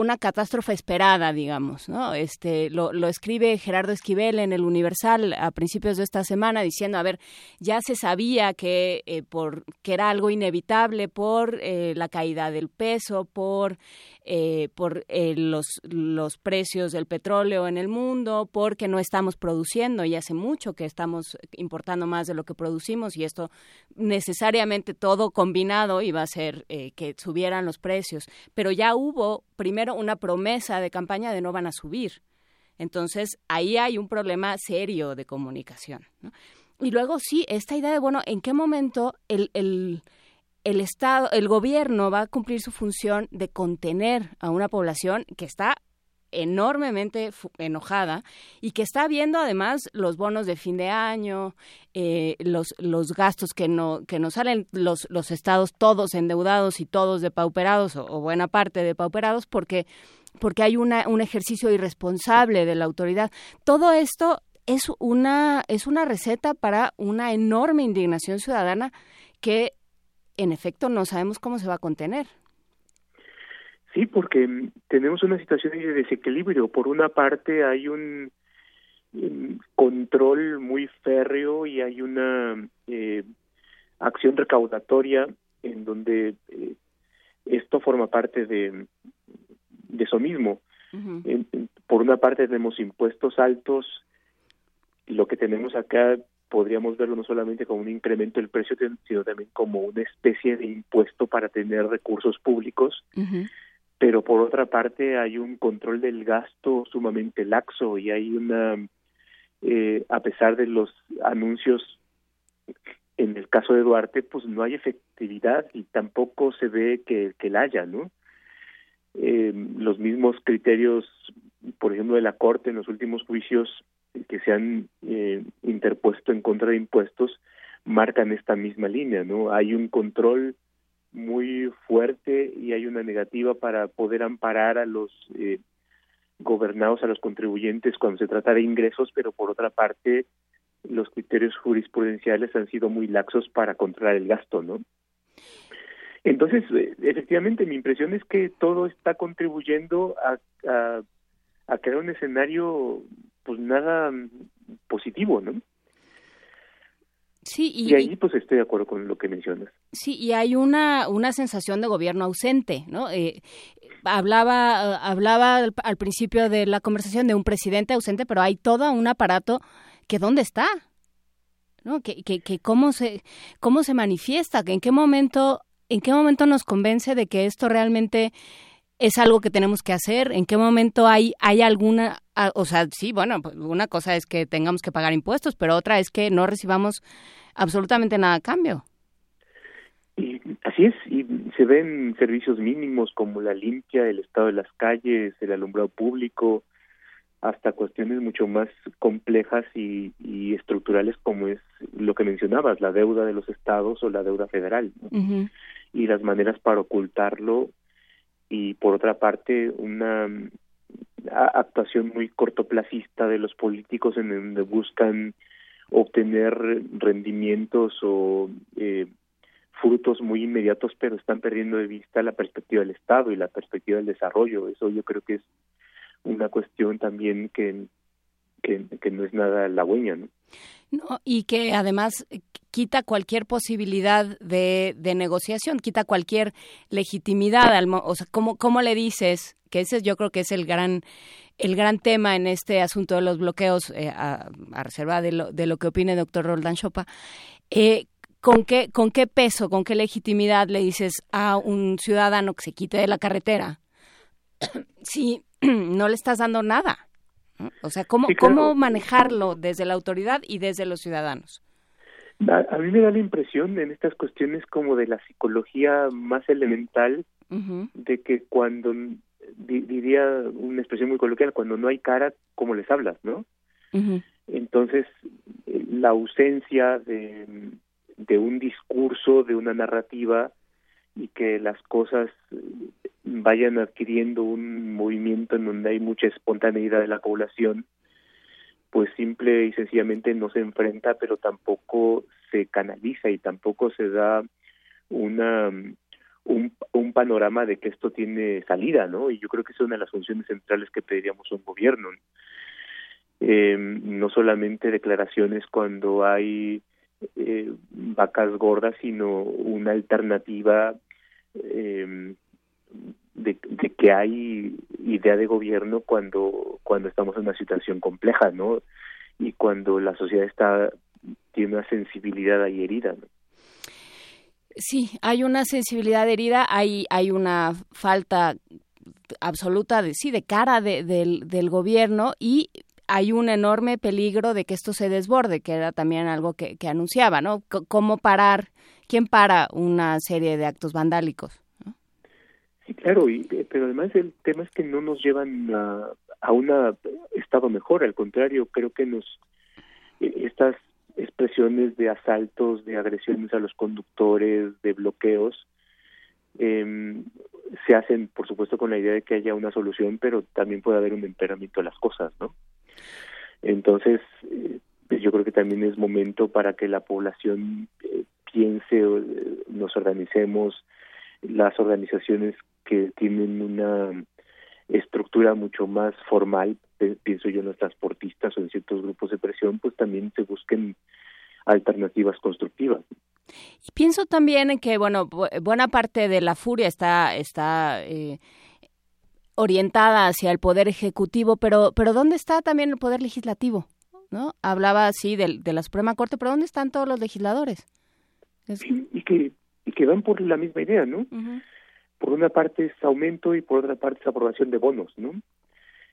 una catástrofe esperada, digamos, ¿no? Este lo, lo, escribe Gerardo Esquivel en el Universal a principios de esta semana diciendo, a ver, ya se sabía que eh, por que era algo inevitable por eh, la caída del peso, por eh, por eh, los, los precios del petróleo en el mundo, porque no estamos produciendo y hace mucho que estamos importando más de lo que producimos y esto necesariamente todo combinado iba a ser eh, que subieran los precios. Pero ya hubo primero una promesa de campaña de no van a subir. Entonces ahí hay un problema serio de comunicación. Y luego sí, esta idea de, bueno, ¿en qué momento el el Estado, el gobierno va a cumplir su función de contener a una población que está enormemente enojada y que está viendo además los bonos de fin de año, eh, los, los gastos que no, que no salen, los, los estados todos endeudados y todos depauperados o, o buena parte depauperados porque, porque hay una, un ejercicio irresponsable de la autoridad. Todo esto es una, es una receta para una enorme indignación ciudadana que en efecto no sabemos cómo se va a contener. Sí, porque tenemos una situación de desequilibrio. Por una parte hay un, control muy férreo y hay una eh, acción recaudatoria en donde eh, esto forma parte de, de eso mismo. Uh -huh. por una parte tenemos impuestos altos lo que tenemos acá podríamos verlo no solamente como un incremento del precio, sino también como una especie de impuesto para tener recursos públicos. Uh -huh. Pero por otra parte hay un control del gasto sumamente laxo y hay una, eh, a pesar de los anuncios, en el caso de Duarte, pues no hay efectividad y tampoco se ve que, que la haya, ¿no? Eh, los mismos criterios, por ejemplo, de la Corte en los últimos juicios que se han eh, interpuesto en contra de impuestos marcan esta misma línea, ¿no? Hay un control muy fuerte y hay una negativa para poder amparar a los eh, gobernados, a los contribuyentes cuando se trata de ingresos, pero por otra parte los criterios jurisprudenciales han sido muy laxos para controlar el gasto, ¿no? Entonces, eh, efectivamente, mi impresión es que todo está contribuyendo a, a, a crear un escenario pues nada positivo, ¿no? Sí, y, y ahí pues estoy de acuerdo con lo que mencionas. Sí, y hay una, una sensación de gobierno ausente, ¿no? Eh, hablaba, hablaba al, principio de la conversación de un presidente ausente, pero hay todo un aparato que dónde está, ¿no? Que, que, que cómo se cómo se manifiesta, que en qué momento en qué momento nos convence de que esto realmente es algo que tenemos que hacer, en qué momento hay hay alguna o sea, sí, bueno, pues, una cosa es que tengamos que pagar impuestos, pero otra es que no recibamos absolutamente nada a cambio. Y así es, y se ven servicios mínimos como la limpia, el estado de las calles, el alumbrado público, hasta cuestiones mucho más complejas y, estructurales como es lo que mencionabas, la deuda de los estados o la deuda federal, y las maneras para ocultarlo y por otra parte una actuación muy cortoplacista de los políticos en donde buscan obtener rendimientos o eh, frutos muy inmediatos, pero están perdiendo de vista la perspectiva del Estado y la perspectiva del desarrollo. Eso yo creo que es una cuestión también que, que, no es nada halagüeña, ¿no? No, y que además quita cualquier posibilidad de, de negociación, quita cualquier legitimidad. Al, o sea, ¿cómo, ¿cómo le dices? Que ese yo creo que es el gran el gran tema en este asunto de los bloqueos, eh, a, reserva de lo, de lo que opine el doctor Roldán Chopa, eh, ¿con qué, ¿con qué peso, con qué legitimidad le dices a un ciudadano que se quite de la carretera [COUGHS] si [COUGHS] no le estás dando nada? O sea, ¿cómo, ¿cómo manejarlo desde la autoridad y desde los ciudadanos? A, mí me da la impresión en estas cuestiones como de la psicología más elemental, de que cuando, diría una expresión muy coloquial, cuando no hay cara, ¿cómo les hablas, no? Entonces, la ausencia de, de un discurso, de una narrativa, y que las cosas vayan adquiriendo un movimiento en donde hay mucha espontaneidad de la población, pues simple y sencillamente no se enfrenta, pero tampoco se canaliza y tampoco se da una un, un panorama de que esto tiene salida, ¿no? Y yo creo que es una de las funciones centrales que pediríamos a un gobierno. Eh, no solamente declaraciones cuando hay eh, vacas gordas, sino una alternativa eh, de, que hay idea de gobierno cuando cuando estamos en una situación compleja, ¿no? Y cuando la sociedad está tiene una sensibilidad ahí herida, ¿no? Sí, hay una sensibilidad herida, hay hay una falta absoluta de sí de cara de, del, del gobierno y hay un enorme peligro de que esto se desborde, que era también algo que anunciaba, ¿no? ¿Cómo parar? ¿Quién para una serie de actos vandálicos? Sí, claro, y, eh, pero además el tema es que no nos llevan a, a un estado mejor, al contrario, creo que nos e, estas expresiones de asaltos, de agresiones a los conductores, de bloqueos, eh, se hacen, por supuesto, con la idea de que haya una solución, pero también puede haber un empeoramiento de las cosas, ¿no? Entonces, eh, yo creo que también es momento para que la población eh, piense, eh, nos organicemos, las organizaciones que tienen una estructura mucho más formal, pienso yo en los transportistas o en ciertos grupos de presión, pues también se busquen alternativas constructivas. Y pienso también en que, bueno, buena parte de la furia está, está eh, orientada hacia el poder ejecutivo, pero, pero ¿dónde está también el poder legislativo? ¿No? Hablaba así de, de la Suprema Corte, pero ¿dónde están todos los legisladores? y que y que van por la misma idea, ¿no? Por una parte es aumento y por otra parte es aprobación de bonos, ¿no?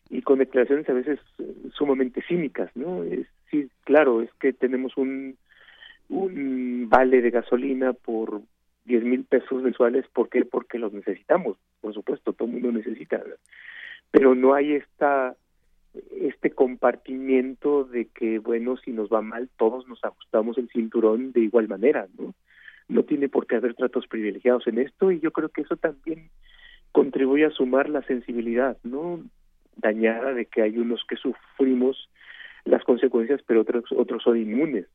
Y con declaraciones a veces eh, sumamente cínicas, ¿no? Es, sí, claro, es que tenemos un, un vale de gasolina por 10 mil pesos mensuales, ¿por qué? Porque los necesitamos, por supuesto, todo el mundo necesita, pero no hay esta este compartimiento de que, bueno, si nos va mal, todos nos ajustamos el cinturón de igual manera, ¿no? No tiene por qué haber tratos privilegiados en esto y yo creo que eso también contribuye a sumar la sensibilidad, ¿no? Dañada de que hay unos que sufrimos las consecuencias, pero otros, otros son inmunes.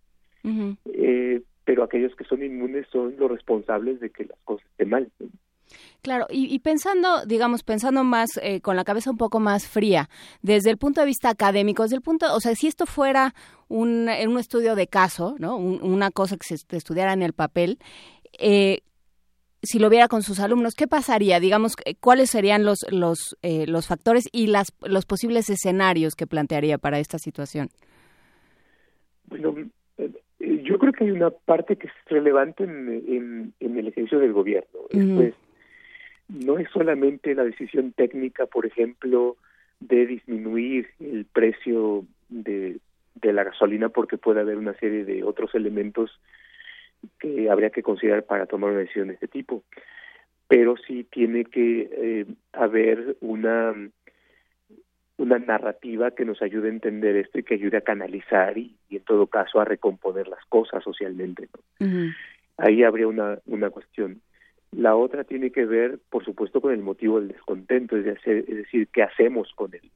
eh, pero aquellos que son inmunes son los responsables de que las cosas estén mal. Claro, y, pensando, digamos, pensando más eh, con la cabeza un poco más fría, desde el punto de vista académico, desde el punto, o sea, si esto fuera un, un estudio de caso, ¿no? una cosa que se estudiara en el papel, eh, si lo viera con sus alumnos, ¿qué pasaría? Digamos, ¿cuáles serían los, los, eh, los factores y las, los posibles escenarios que plantearía para esta situación? Bueno, eh, yo creo que hay una parte que es relevante en, en, el ejercicio del gobierno. Pues, no es solamente la decisión técnica, por ejemplo, de disminuir el precio de, de la gasolina porque puede haber una serie de otros elementos que habría que considerar para tomar una decisión de este tipo. Pero sí tiene que eh, haber una una narrativa que nos ayude a entender esto y que ayude a canalizar y, en todo caso a recomponer las cosas socialmente. Ahí habría una, una cuestión. La otra tiene que ver, por supuesto, con el motivo del descontento, es, es decir, qué hacemos con él.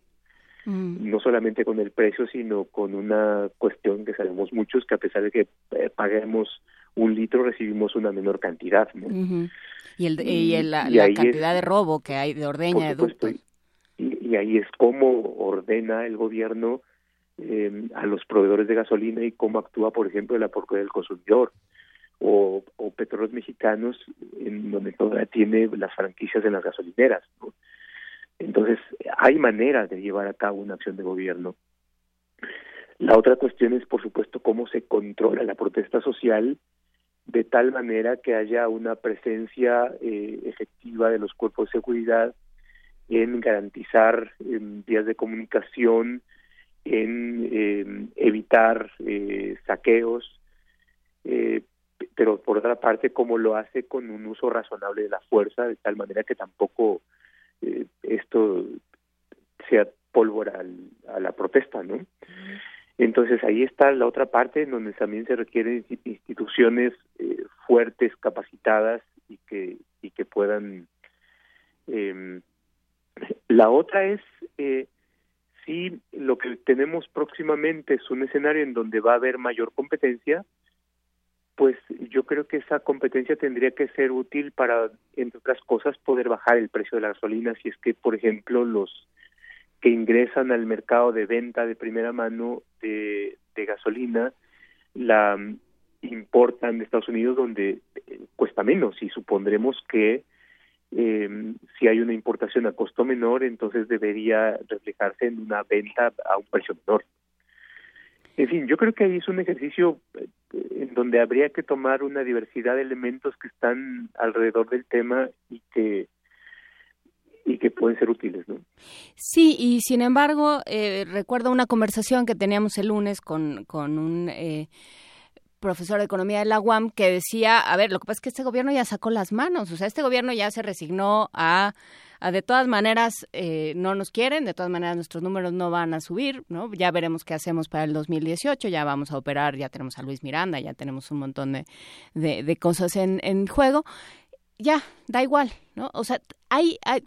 Mm. No solamente con el precio, sino con una cuestión que sabemos muchos, que a pesar de que eh, paguemos un litro, recibimos una menor cantidad. Y, el, y, la, cantidad de robo que hay, de ordeña, de y, y, ahí es cómo ordena el gobierno eh, a los proveedores de gasolina y cómo actúa, por ejemplo, la Procuraduría del Consumidor o, o petróleos mexicanos, en donde todavía tiene las franquicias en las gasolineras. Entonces, hay maneras de llevar a cabo una acción de gobierno. La otra cuestión es, por supuesto, cómo se controla la protesta social de tal manera que haya una presencia eh, efectiva de los cuerpos de seguridad en garantizar vías de comunicación, en em, evitar eh, saqueos, eh, pero por otra parte cómo lo hace con un uso razonable de la fuerza, de tal manera que tampoco eh, esto sea pólvora a la protesta, ¿no? Entonces ahí está la otra parte en donde también se requieren instituciones eh, fuertes, capacitadas y que y que puedan. Eh, la otra es eh, si lo que tenemos próximamente es un escenario en donde va a haber mayor competencia, pues yo creo que esa competencia tendría que ser útil para, entre otras cosas, poder bajar el precio de la gasolina. Si es que, por ejemplo, los que ingresan al mercado de venta de primera mano de, gasolina la mm, importan de Estados Unidos, donde eh, cuesta menos y supondremos que eh, si hay una importación a costo menor, entonces debería reflejarse en una venta a un precio menor. En fin, yo creo que ahí es un ejercicio eh, en donde habría que tomar una diversidad de elementos que están alrededor del tema y que y que pueden ser útiles, ¿no? Sí, y sin embargo, eh, recuerdo una conversación que teníamos el lunes con, con un eh, profesor de economía de la UAM que decía, a ver, lo que pasa es que este gobierno ya sacó las manos, o sea, este gobierno ya se resignó a de todas maneras eh, no nos quieren, de todas maneras nuestros números no van a subir, ¿no? Ya veremos qué hacemos para el 2018, ya vamos a operar, ya tenemos a Luis Miranda, ya tenemos un montón de, de, cosas en, en juego. Ya, da igual, ¿no? O sea, hay, hay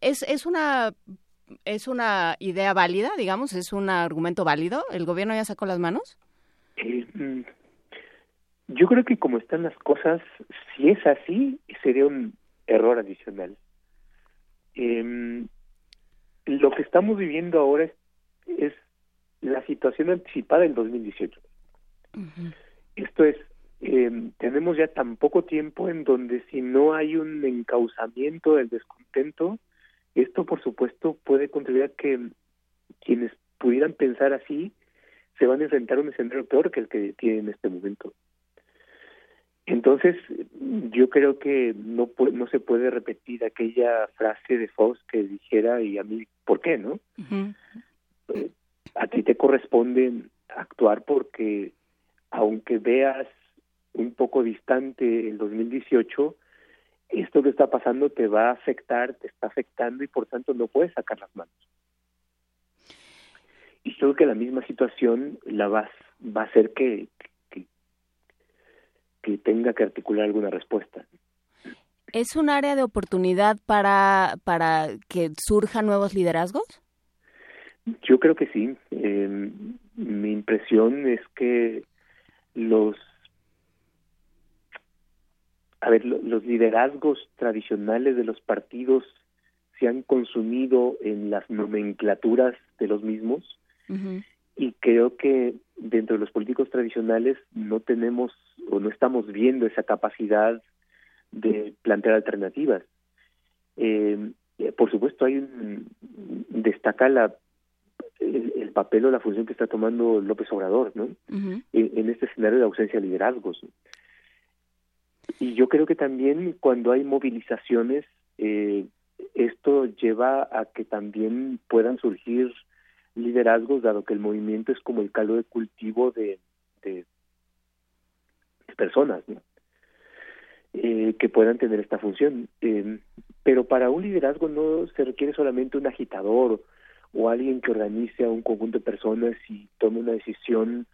es, es una es una idea válida, digamos, es un argumento válido. ¿El gobierno ya sacó las manos? Eh, yo creo que como están las cosas, si es así, sería un error adicional. Eh, lo que estamos viviendo ahora es, la situación anticipada del 2018. Esto es, eh, tenemos ya tan poco tiempo en donde si no hay un encauzamiento del descontento, esto por supuesto puede contribuir a que quienes pudieran pensar así se van a enfrentar a un escenario peor que el que tiene en este momento. Entonces, yo creo que no, no se puede repetir aquella frase de Fox que dijera, y a mí, ¿por qué, no? Eh, a ti te corresponde actuar porque, aunque veas un poco distante el 2018, esto que está pasando te va a afectar, te está afectando y por tanto no puedes sacar las manos. Y creo que la misma situación la va, va a hacer que, que tenga que articular alguna respuesta. ¿Es un área de oportunidad para, para que surjan nuevos liderazgos? Yo creo que sí. Em, mi impresión es que los a ver, los liderazgos tradicionales de los partidos se han consumido en las nomenclaturas de los mismos y creo que dentro de los políticos tradicionales no tenemos o no estamos viendo esa capacidad de plantear alternativas. Eh, por supuesto, hay un, destaca la, el, papel o la función que está tomando López Obrador ¿no? en, este escenario de ausencia de liderazgos. Y yo creo que también cuando hay movilizaciones, eh, esto lleva a que también puedan surgir liderazgos, dado que el movimiento es como el caldo de cultivo de, de, personas eh, que puedan tener esta función. Eh, pero para un liderazgo no se requiere solamente un agitador o alguien que organice a un conjunto de personas y tome una decisión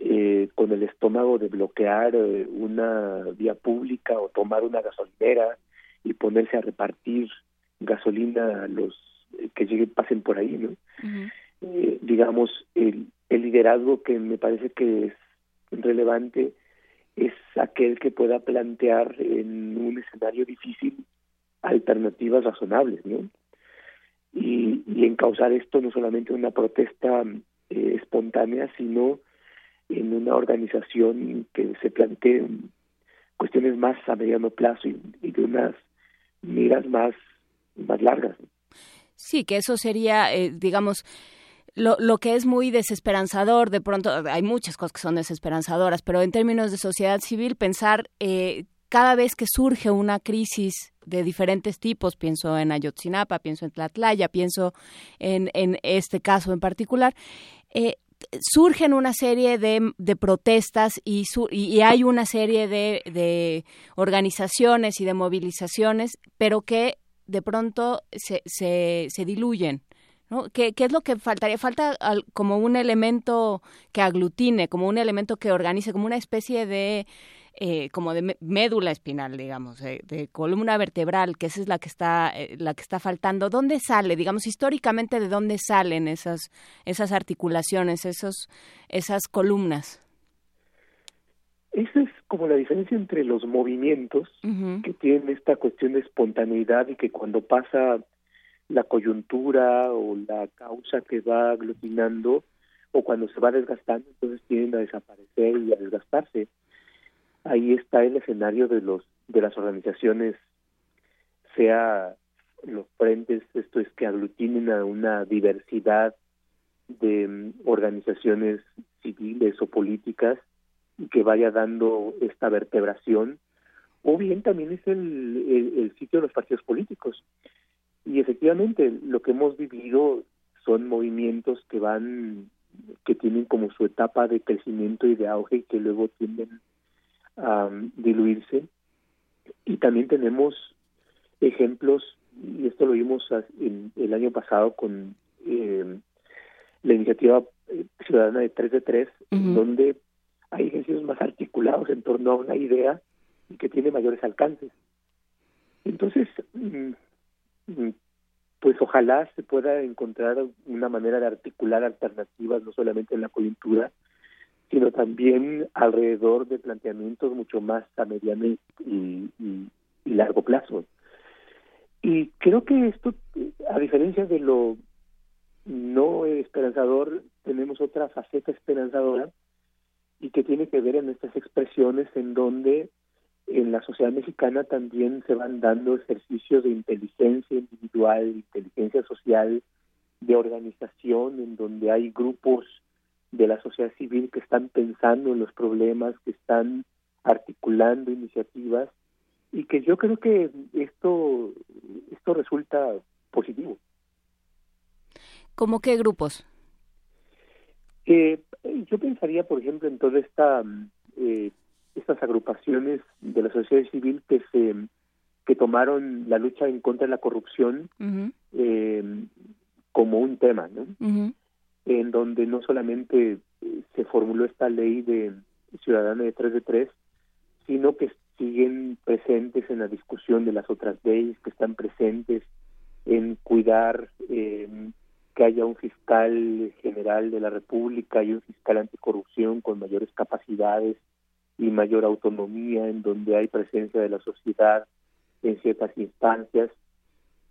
eh, con el estómago de bloquear eh, una vía pública o tomar una gasolinera y ponerse a repartir gasolina a los que lleguen pasen por ahí, ¿no? Eh, digamos, el, el liderazgo que me parece que es relevante es aquel que pueda plantear en un escenario difícil alternativas razonables, ¿no? Y, y encauzar esto no solamente en una protesta eh, espontánea, sino en una organización que se plantee cuestiones más a mediano plazo y, de unas miras más, más largas. Sí, que eso sería, eh, digamos, lo, lo que es muy desesperanzador, de pronto hay muchas cosas que son desesperanzadoras, pero en términos de sociedad civil, pensar eh, cada vez que surge una crisis de diferentes tipos, pienso en Ayotzinapa, pienso en Tlatlaya, pienso en, en este caso en particular, eh, surgen una serie de, de protestas y, y, hay una serie de, de, organizaciones y de movilizaciones, pero que de pronto se, se, se diluyen. ¿No? ¿Qué, ¿Qué, es lo que faltaría? Falta como un elemento que aglutine, como un elemento que organice, como una especie de eh, como de médula espinal, digamos, de columna vertebral, que esa es la que está eh, la que está faltando. ¿Dónde sale, digamos, históricamente de dónde salen esas esas articulaciones, esos esas columnas? Esa es como la diferencia entre los movimientos que tienen esta cuestión de espontaneidad y que cuando pasa la coyuntura o la causa que va aglutinando o cuando se va desgastando, entonces tienden a desaparecer y a desgastarse. Ahí está el escenario de los de las organizaciones sea los frentes esto es que aglutinen a una diversidad de mm, organizaciones civiles o políticas y que vaya dando esta vertebración o bien también es el, el, sitio de los partidos políticos y efectivamente lo que hemos vivido son movimientos que van que tienen como su etapa de crecimiento y de auge y que luego tienden a diluirse. Y también tenemos ejemplos, y esto lo vimos en, el año pasado con eh, la iniciativa eh, ciudadana de 3 de 3, donde hay ejercicios más articulados en torno a una idea y que tiene mayores alcances. Entonces, mm, pues ojalá se pueda encontrar una manera de articular alternativas, no solamente en la coyuntura, sino también alrededor de planteamientos mucho más a mediano y, largo plazo. Y creo que esto, a diferencia de lo no esperanzador, tenemos otra faceta esperanzadora y que tiene que ver en estas expresiones en donde en la sociedad mexicana también se van dando ejercicios de inteligencia individual, inteligencia social, de organización, en donde hay grupos de la sociedad civil que están pensando en los problemas, que están articulando iniciativas y que yo creo que esto esto resulta positivo. ¿Cómo qué grupos? Eh, yo pensaría, por ejemplo, en todas esta, eh, estas agrupaciones de la sociedad civil que se que tomaron la lucha en contra de la corrupción eh, como un tema, ¿no? en donde no solamente eh, se formuló esta ley de ciudadana de 3 de 3, sino que siguen presentes en la discusión de las otras leyes, que están presentes en cuidar eh, que haya un fiscal general de la República y un fiscal anticorrupción con mayores capacidades y mayor autonomía, en donde hay presencia de la sociedad en ciertas instancias.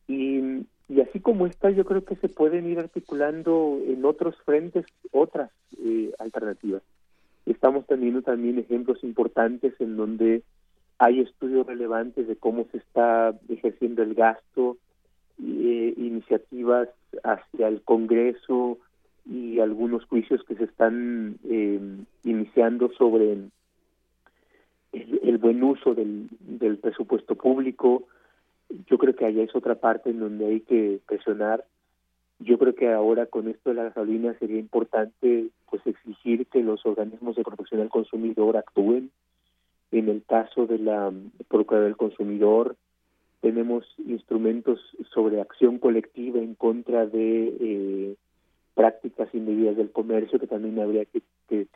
Y y así como esta, yo creo que se pueden ir articulando en otros frentes otras eh, alternativas. Estamos teniendo también ejemplos importantes en donde hay estudios relevantes de cómo se está ejerciendo el gasto, eh, iniciativas hacia el Congreso y algunos juicios que se están eh, iniciando sobre el, buen uso del, del presupuesto público. Yo creo que allá es otra parte en donde hay que presionar. Yo creo que ahora con esto de la gasolina sería importante pues exigir que los organismos de protección al consumidor actúen. En el caso de la Procuraduría del Consumidor, tenemos instrumentos sobre acción colectiva en contra de eh, prácticas indebidas del comercio que también habría que,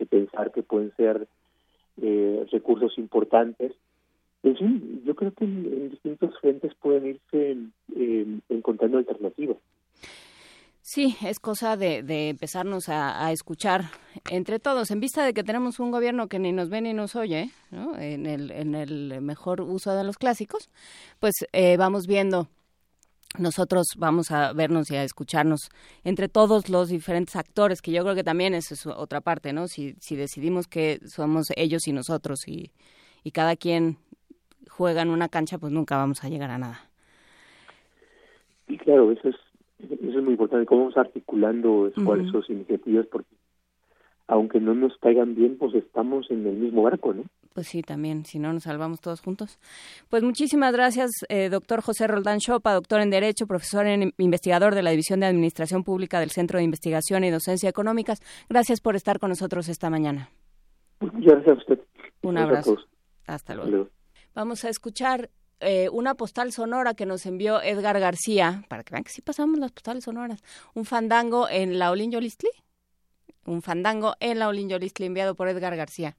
pensar que pueden ser eh, recursos importantes. En fin, yo creo que en, distintos frentes pueden irse encontrando alternativas. Sí, es cosa de, empezarnos a, escuchar entre todos, en vista de que tenemos un gobierno que ni nos ve ni nos oye, ¿no? en, el, en el mejor uso de los clásicos, pues eh, vamos viendo nosotros vamos a vernos y a escucharnos entre todos los diferentes actores, que yo creo que también es, es otra parte, ¿no? Si, si decidimos que somos ellos y nosotros y, y cada quien juega en una cancha, pues nunca vamos a llegar a nada. Y claro, eso es eso es muy importante, cómo vamos articulando esfuerzos, iniciativas, porque aunque no nos caigan bien, pues estamos en el mismo barco, ¿no? Pues sí, también, si no nos salvamos todos juntos. Pues muchísimas gracias, eh, doctor José Roldán Chopa, doctor en Derecho, profesor en investigador de la División de Administración Pública del Centro de Investigación y Docencia Económicas. Gracias por estar con nosotros esta mañana. Gracias a usted. Un abrazo. Hasta luego. Vamos a escuchar eh, una postal sonora que nos envió Edgar García, para que vean que sí pasamos las postales sonoras, un fandango en la Olin Yolistli, un fandango en la Olin Yolistli enviado por Edgar García.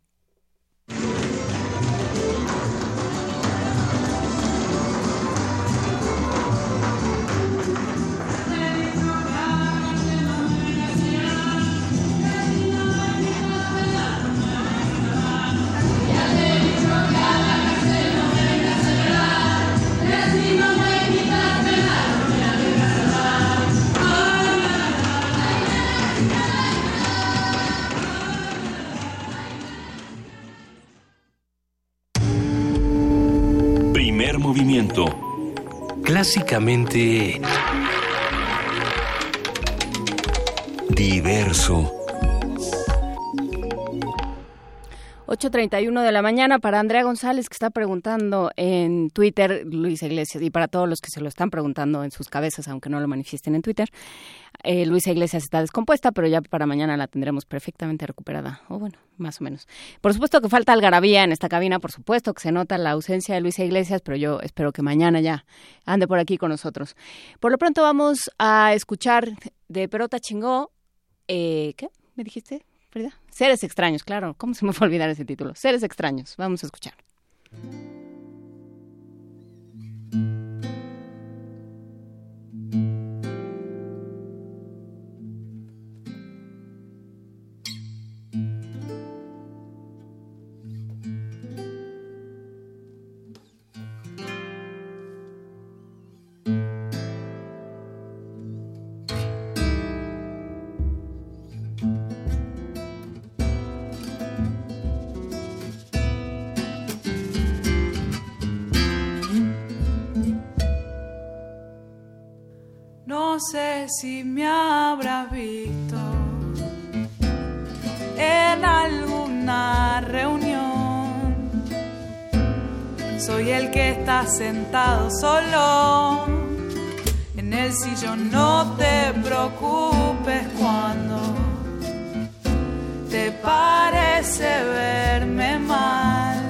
Clásicamente... Diverso. 8.31 de la mañana para Andrea González que está preguntando en Twitter, Luis Iglesias, y para todos los que se lo están preguntando en sus cabezas, aunque no lo manifiesten en Twitter. Eh, Luisa Iglesias está descompuesta, pero ya para mañana la tendremos perfectamente recuperada. O bueno, más o menos. Por supuesto que falta algarabía en esta cabina, por supuesto que se nota la ausencia de Luisa Iglesias, pero yo espero que mañana ya ande por aquí con nosotros. Por lo pronto vamos a escuchar de Perota Chingó. Eh, ¿Qué? ¿Me dijiste? Seres extraños, claro. ¿Cómo se me fue a olvidar ese título? Seres extraños. Vamos a escuchar. Si me habrá visto en alguna reunión. Soy el que está sentado solo en el sillón. No te preocupes cuando te parece verme mal.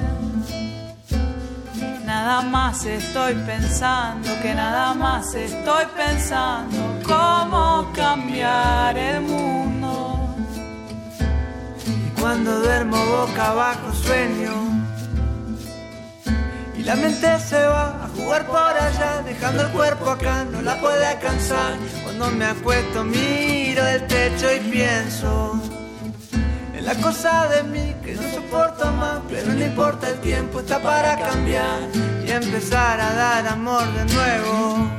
Nada más estoy pensando, que nada más estoy pensando cómo cambiar el mundo. Y cuando duermo boca abajo sueño. Y la mente se va a jugar por allá, dejando el cuerpo acá, no la puede alcanzar. Cuando me acuesto miro el techo y pienso en la cosa de mí que no soporto más, pero no importa el tiempo, está para cambiar y empezar a dar amor de nuevo.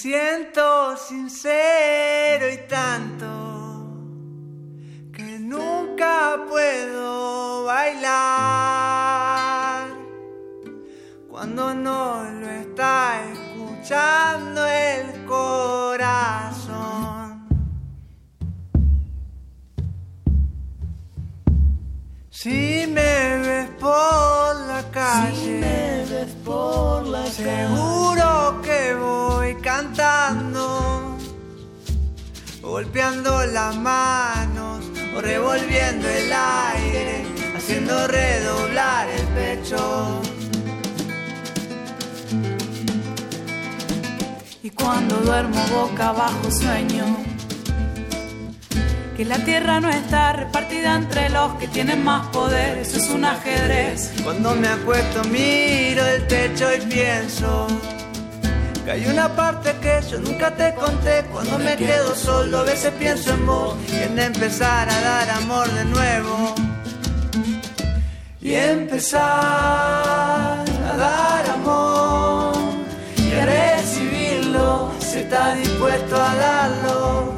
Siento sincero y tanto que nunca puedo bailar. Cuando no lo está escuchando el Si me ves por la calle, por la seguro que voy cantando, golpeando las manos o revolviendo el aire, haciendo redoblar el pecho. Y cuando duermo boca abajo sueño que la tierra no está repartida entre los que tienen más poder, eso es un ajedrez. Cuando me acuesto miro el techo y pienso que hay una parte que yo nunca te conté. Cuando me quedo solo a veces pienso en vos y en empezar a dar amor de nuevo. Y empezar a dar amor y a recibirlo si está dispuesto a darlo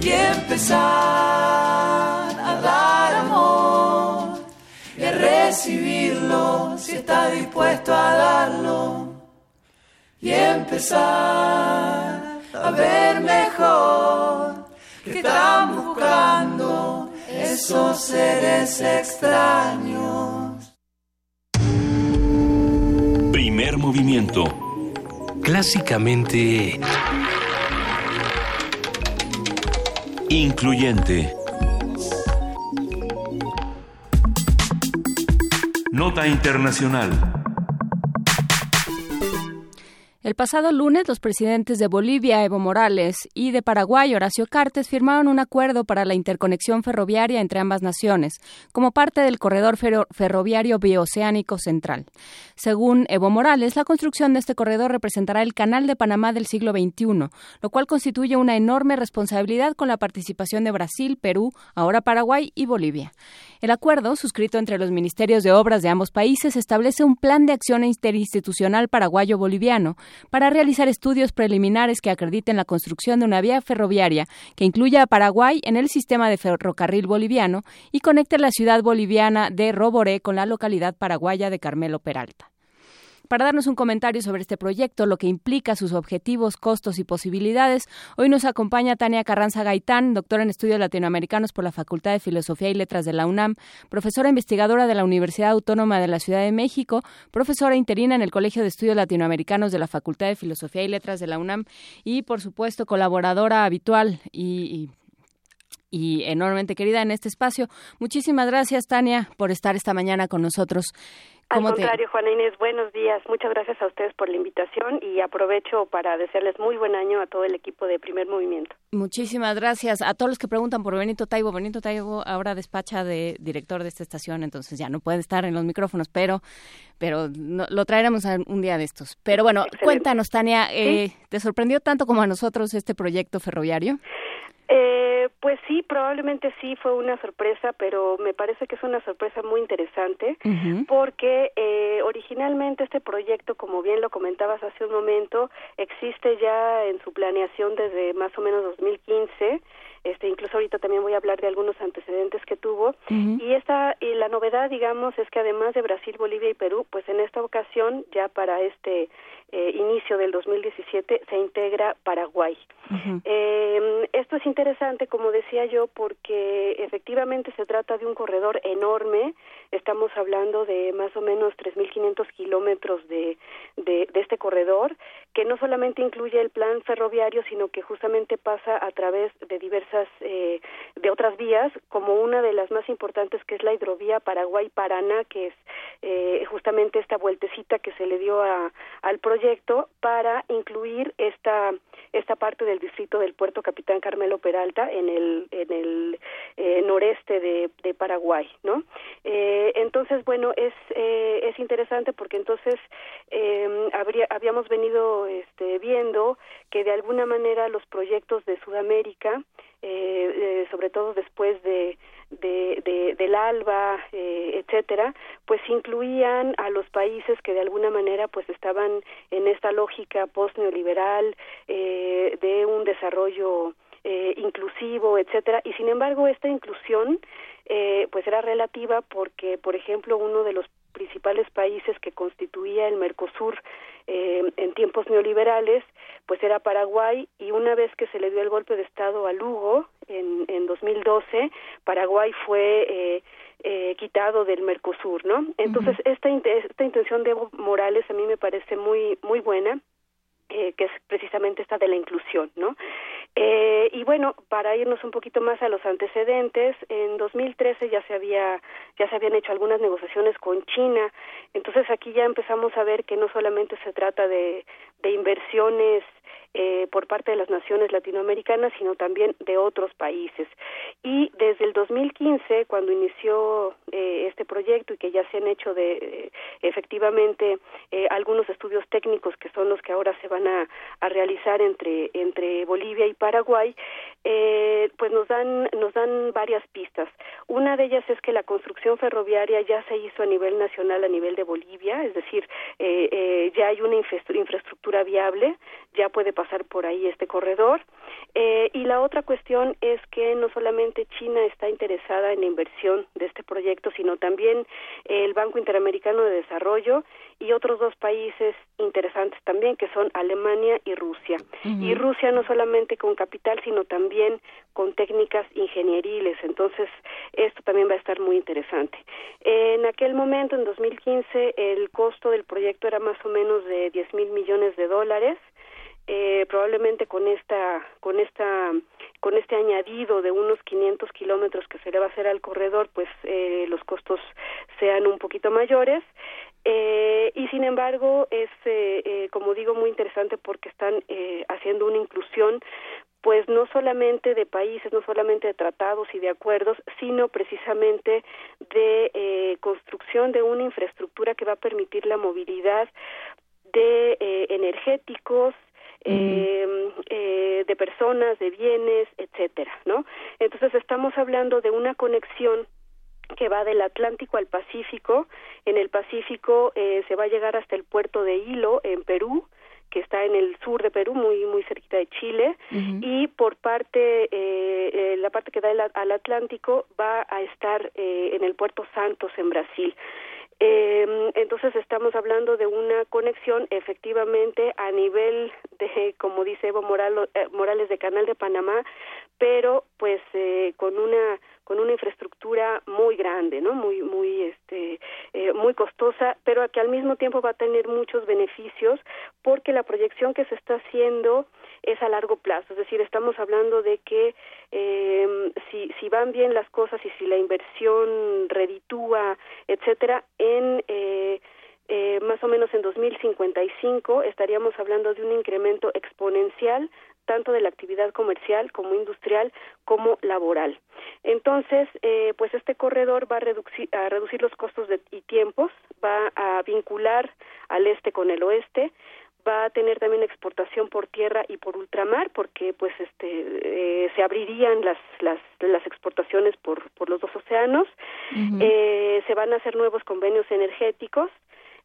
y empezar a dar amor y a recibirlo si está dispuesto a darlo y empezar a ver mejor que están buscando esos seres extraños. Primer movimiento. Clásicamente... Incluyente. Nota Internacional. El pasado lunes, los presidentes de Bolivia, Evo Morales, y de Paraguay, Horacio Cartes, firmaron un acuerdo para la interconexión ferroviaria entre ambas naciones, como parte del corredor ferroviario bioceánico central. Según Evo Morales, la construcción de este corredor representará el Canal de Panamá del siglo XXI, lo cual constituye una enorme responsabilidad con la participación de Brasil, Perú, ahora Paraguay y Bolivia. El acuerdo, suscrito entre los ministerios de obras de ambos países, establece un plan de acción interinstitucional paraguayo-boliviano para realizar estudios preliminares que acrediten la construcción de una vía ferroviaria que incluya a Paraguay en el sistema de ferrocarril boliviano y conecte la ciudad boliviana de Roboré con la localidad paraguaya de Carmelo Peralta. Para darnos un comentario sobre este proyecto, lo que implica sus objetivos, costos y posibilidades, hoy nos acompaña Tania Carranza Gaitán, doctora en estudios latinoamericanos por la Facultad de Filosofía y Letras de la UNAM, profesora investigadora de la Universidad Autónoma de la Ciudad de México, profesora interina en el Colegio de Estudios Latinoamericanos de la Facultad de Filosofía y Letras de la UNAM y, por supuesto, colaboradora habitual y, enormemente querida en este espacio. Muchísimas gracias, Tania, por estar esta mañana con nosotros. Al contrario, Juana Inés, buenos días. Muchas gracias a ustedes por la invitación y aprovecho para desearles muy buen año a todo el equipo de Primer Movimiento. Muchísimas gracias a todos los que preguntan por Benito Taibo. Benito Taibo ahora despacha de director de esta estación, entonces ya no puede estar en los micrófonos, pero pero lo traeremos un día de estos. Pero bueno, cuéntanos, Tania, eh, ¿te sorprendió tanto como a nosotros este proyecto ferroviario? Eh, pues sí, probablemente sí fue una sorpresa, pero me parece que es una sorpresa muy interesante porque eh, eh, originalmente este proyecto, como bien lo comentabas hace un momento, existe ya en su planeación desde más o menos 2015 este incluso ahorita también voy a hablar de algunos antecedentes que tuvo. Y esta y la novedad digamos es que además de Brasil Bolivia y Perú pues en esta ocasión ya para este eh, inicio del 2017 se integra Paraguay. Eh, esto es interesante como decía yo porque efectivamente se trata de un corredor enorme. Estamos hablando de más o menos 3.500 kilómetros de, de, de este corredor que no solamente incluye el plan ferroviario sino que justamente pasa a través de diversas eh, de otras vías, como una de las más importantes que es la hidrovía Paraguay-Paraná, que es eh, justamente esta vueltecita que se le dio a, al proyecto para incluir esta esta parte del distrito del puerto Capitán Carmelo Peralta en el en el eh, noreste de, de, Paraguay, ¿no? Eh, entonces, bueno, es eh, es interesante porque entonces eh, habría, habíamos venido este, viendo que de alguna manera los proyectos de Sudamérica eh, eh, sobre todo después de, de, del ALBA, eh, etcétera, pues incluían a los países que de alguna manera pues estaban en esta lógica post-neoliberal eh, de un desarrollo eh, inclusivo, etcétera, y sin embargo esta inclusión eh, pues era relativa porque, por ejemplo, uno de los principales países que constituía el Mercosur eh, en tiempos neoliberales, pues era Paraguay y una vez que se le dio el golpe de Estado a Lugo en, en 2012, Paraguay fue eh, eh, quitado del Mercosur, ¿no? Entonces esta esta intención de Evo Morales a mí me parece muy muy buena eh, que es precisamente esta de la inclusión, ¿no? Eh, y bueno, para irnos un poquito más a los antecedentes, en 2013 ya se había ya se habían hecho algunas negociaciones con China, entonces aquí ya empezamos a ver que no solamente se trata de de inversiones eh, por parte de las naciones latinoamericanas, sino también de otros países. Y desde el 2015, cuando inició eh, este proyecto y que ya se han hecho de eh, efectivamente eh, algunos estudios técnicos que son los que ahora se van a, realizar entre entre Bolivia y Paraguay, eh, pues nos dan nos dan varias pistas. Una de ellas es que la construcción ferroviaria ya se hizo a nivel nacional, a nivel de Bolivia, es decir, ya hay una infraestructura viable, ya puede pasar por ahí este corredor. Eh, y la otra cuestión es que no solamente China está interesada en la inversión de este proyecto, sino también el Banco Interamericano de Desarrollo y otros dos países interesantes también, que son Alemania y Rusia. Y Rusia no solamente con capital, sino también con técnicas ingenieriles. Entonces, esto también va a estar muy interesante. En aquel momento, en 2015, el costo del proyecto era más o menos de 10 mil millones de dólares. Eh, probablemente con esta con esta con este añadido de unos 500 kilómetros que se le va a hacer al corredor pues eh, los costos sean un poquito mayores. Eh, y sin embargo es eh, eh, como digo muy interesante porque están eh, haciendo una inclusión pues no solamente de países, no solamente de tratados y de acuerdos, sino precisamente de construcción de una infraestructura que va a permitir la movilidad de eh, energéticos, eh, eh, de personas, de bienes, etcétera, ¿no? Entonces estamos hablando de una conexión que va del Atlántico al Pacífico. En el Pacífico eh, se va a llegar hasta el puerto de Hilo, en Perú, que está en el sur de Perú, muy muy cerquita de Chile, y por parte, eh, eh, la parte que da el- al Atlántico va a estar eh, en el puerto Santos, en Brasil. Eh, entonces estamos hablando de una conexión efectivamente a nivel de, como dice Evo eh, Morales, de Canal de Panamá, pero pues eh, con una con una infraestructura muy grande, ¿no? Muy muy este eh, muy costosa, pero que al mismo tiempo va a tener muchos beneficios porque la proyección que se está haciendo es a largo plazo, es decir, estamos hablando de que eh, si si van bien las cosas y si la inversión reditúa, etcétera, en eh, eh, más o menos en 2055 estaríamos hablando de un incremento exponencial tanto de la actividad comercial como industrial como laboral. Entonces, eh, pues este corredor va a reducir, a reducir los costos de, y tiempos, va a vincular al este con el oeste, va a tener también exportación por tierra y por ultramar porque pues este eh, se abrirían las las las exportaciones por por los dos océanos eh, se van a hacer nuevos convenios energéticos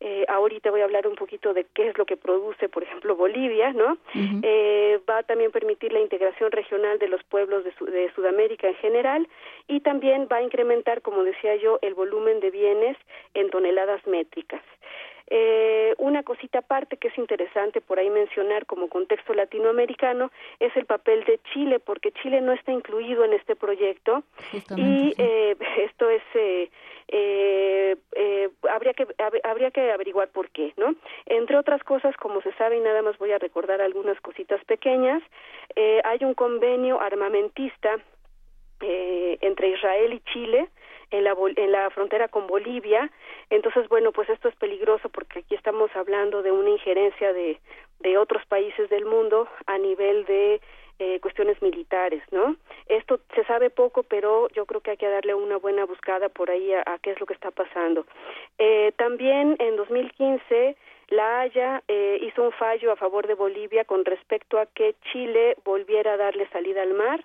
eh, ahorita voy a hablar un poquito de qué es lo que produce, por ejemplo, Bolivia, ¿no? eh, va a también permitir la integración regional de los pueblos de, de, Sudamérica en general y también va a incrementar, como decía yo, el volumen de bienes en toneladas métricas. Eh, una cosita aparte que es interesante por ahí mencionar como contexto latinoamericano es el papel de Chile, porque Chile no está incluido en este proyecto y eh, [LAUGHS] esto es eh, eh, eh, habría que habría que averiguar por qué, ¿no? Entre otras cosas, como se sabe y nada más voy a recordar algunas cositas pequeñas, eh, hay un convenio armamentista eh, entre Israel y Chile en la, en la frontera con Bolivia. Entonces, bueno, pues esto es peligroso porque aquí estamos hablando de una injerencia de, de otros países del mundo a nivel de eh, cuestiones militares, ¿no? Esto se sabe poco, pero yo creo que hay que darle una buena buscada por ahí a, qué es lo que está pasando. Eh, también en 2015 la Haya eh, hizo un fallo a favor de Bolivia con respecto a que Chile volviera a darle salida al mar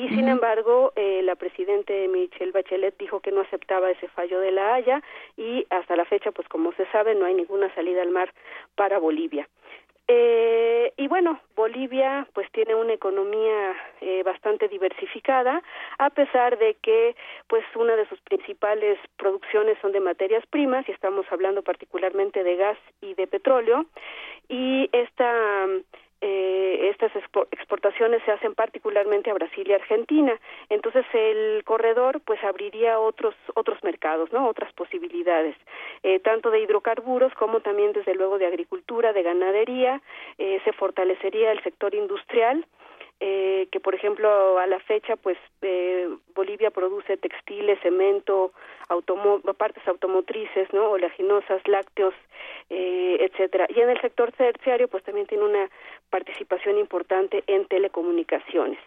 y sin embargo eh, la presidente Michelle Bachelet dijo que no aceptaba ese fallo de la Haya y hasta la fecha pues como se sabe no hay ninguna salida al mar para Bolivia. Eh, y bueno, Bolivia pues tiene una economía eh, bastante diversificada, a pesar de que pues una de sus principales producciones son de materias primas y estamos hablando particularmente de gas y de petróleo y esta eh, estas exportaciones se hacen particularmente a Brasil y Argentina. Entonces el corredor pues abriría otros otros mercados, ¿no? Otras posibilidades, eh, tanto de hidrocarburos como también desde luego de agricultura, de ganadería. Eh, se fortalecería el sector industrial. Eh, que por ejemplo a la fecha pues eh, Bolivia produce textiles, cemento, partes automotrices, ¿no? oleaginosas, lácteos, eh, etcétera. Y en el sector terciario pues también tiene una participación importante en telecomunicaciones.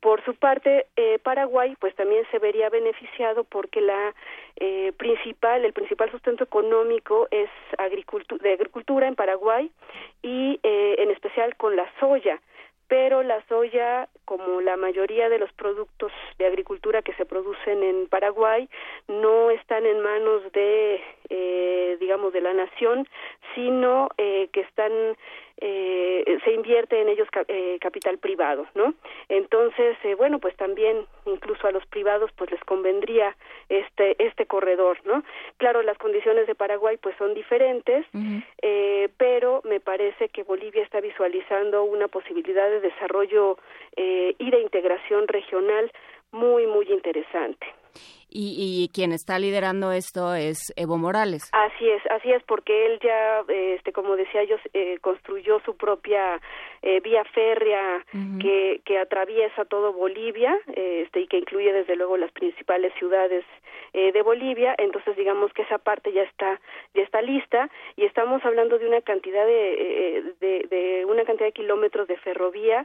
Por su parte, eh, Paraguay pues también se vería beneficiado porque la eh, principal, el principal sustento económico es agricultura, de agricultura en Paraguay y eh, en especial con la soya pero la soya, como la mayoría de los productos de agricultura que se producen en Paraguay, no están en manos de, eh, digamos, de la nación, sino eh, que están eh, se invierte en ellos eh, capital privado, ¿no? Entonces, eh, bueno, pues también incluso a los privados pues les convendría este este corredor, ¿no? Claro, las condiciones de Paraguay pues son diferentes, eh, pero me parece que Bolivia está visualizando una posibilidad de desarrollo eh, y de integración regional muy muy interesante. Y, quien está liderando esto es Evo Morales. Así es, así es, porque él ya, este, como decía yo, eh, construyó su propia eh, vía férrea que, que atraviesa todo Bolivia, este, y que incluye desde luego las principales ciudades eh, de Bolivia. Entonces, digamos que esa parte ya está, ya está lista, y estamos hablando de una cantidad de, de, de una cantidad de kilómetros de ferrovía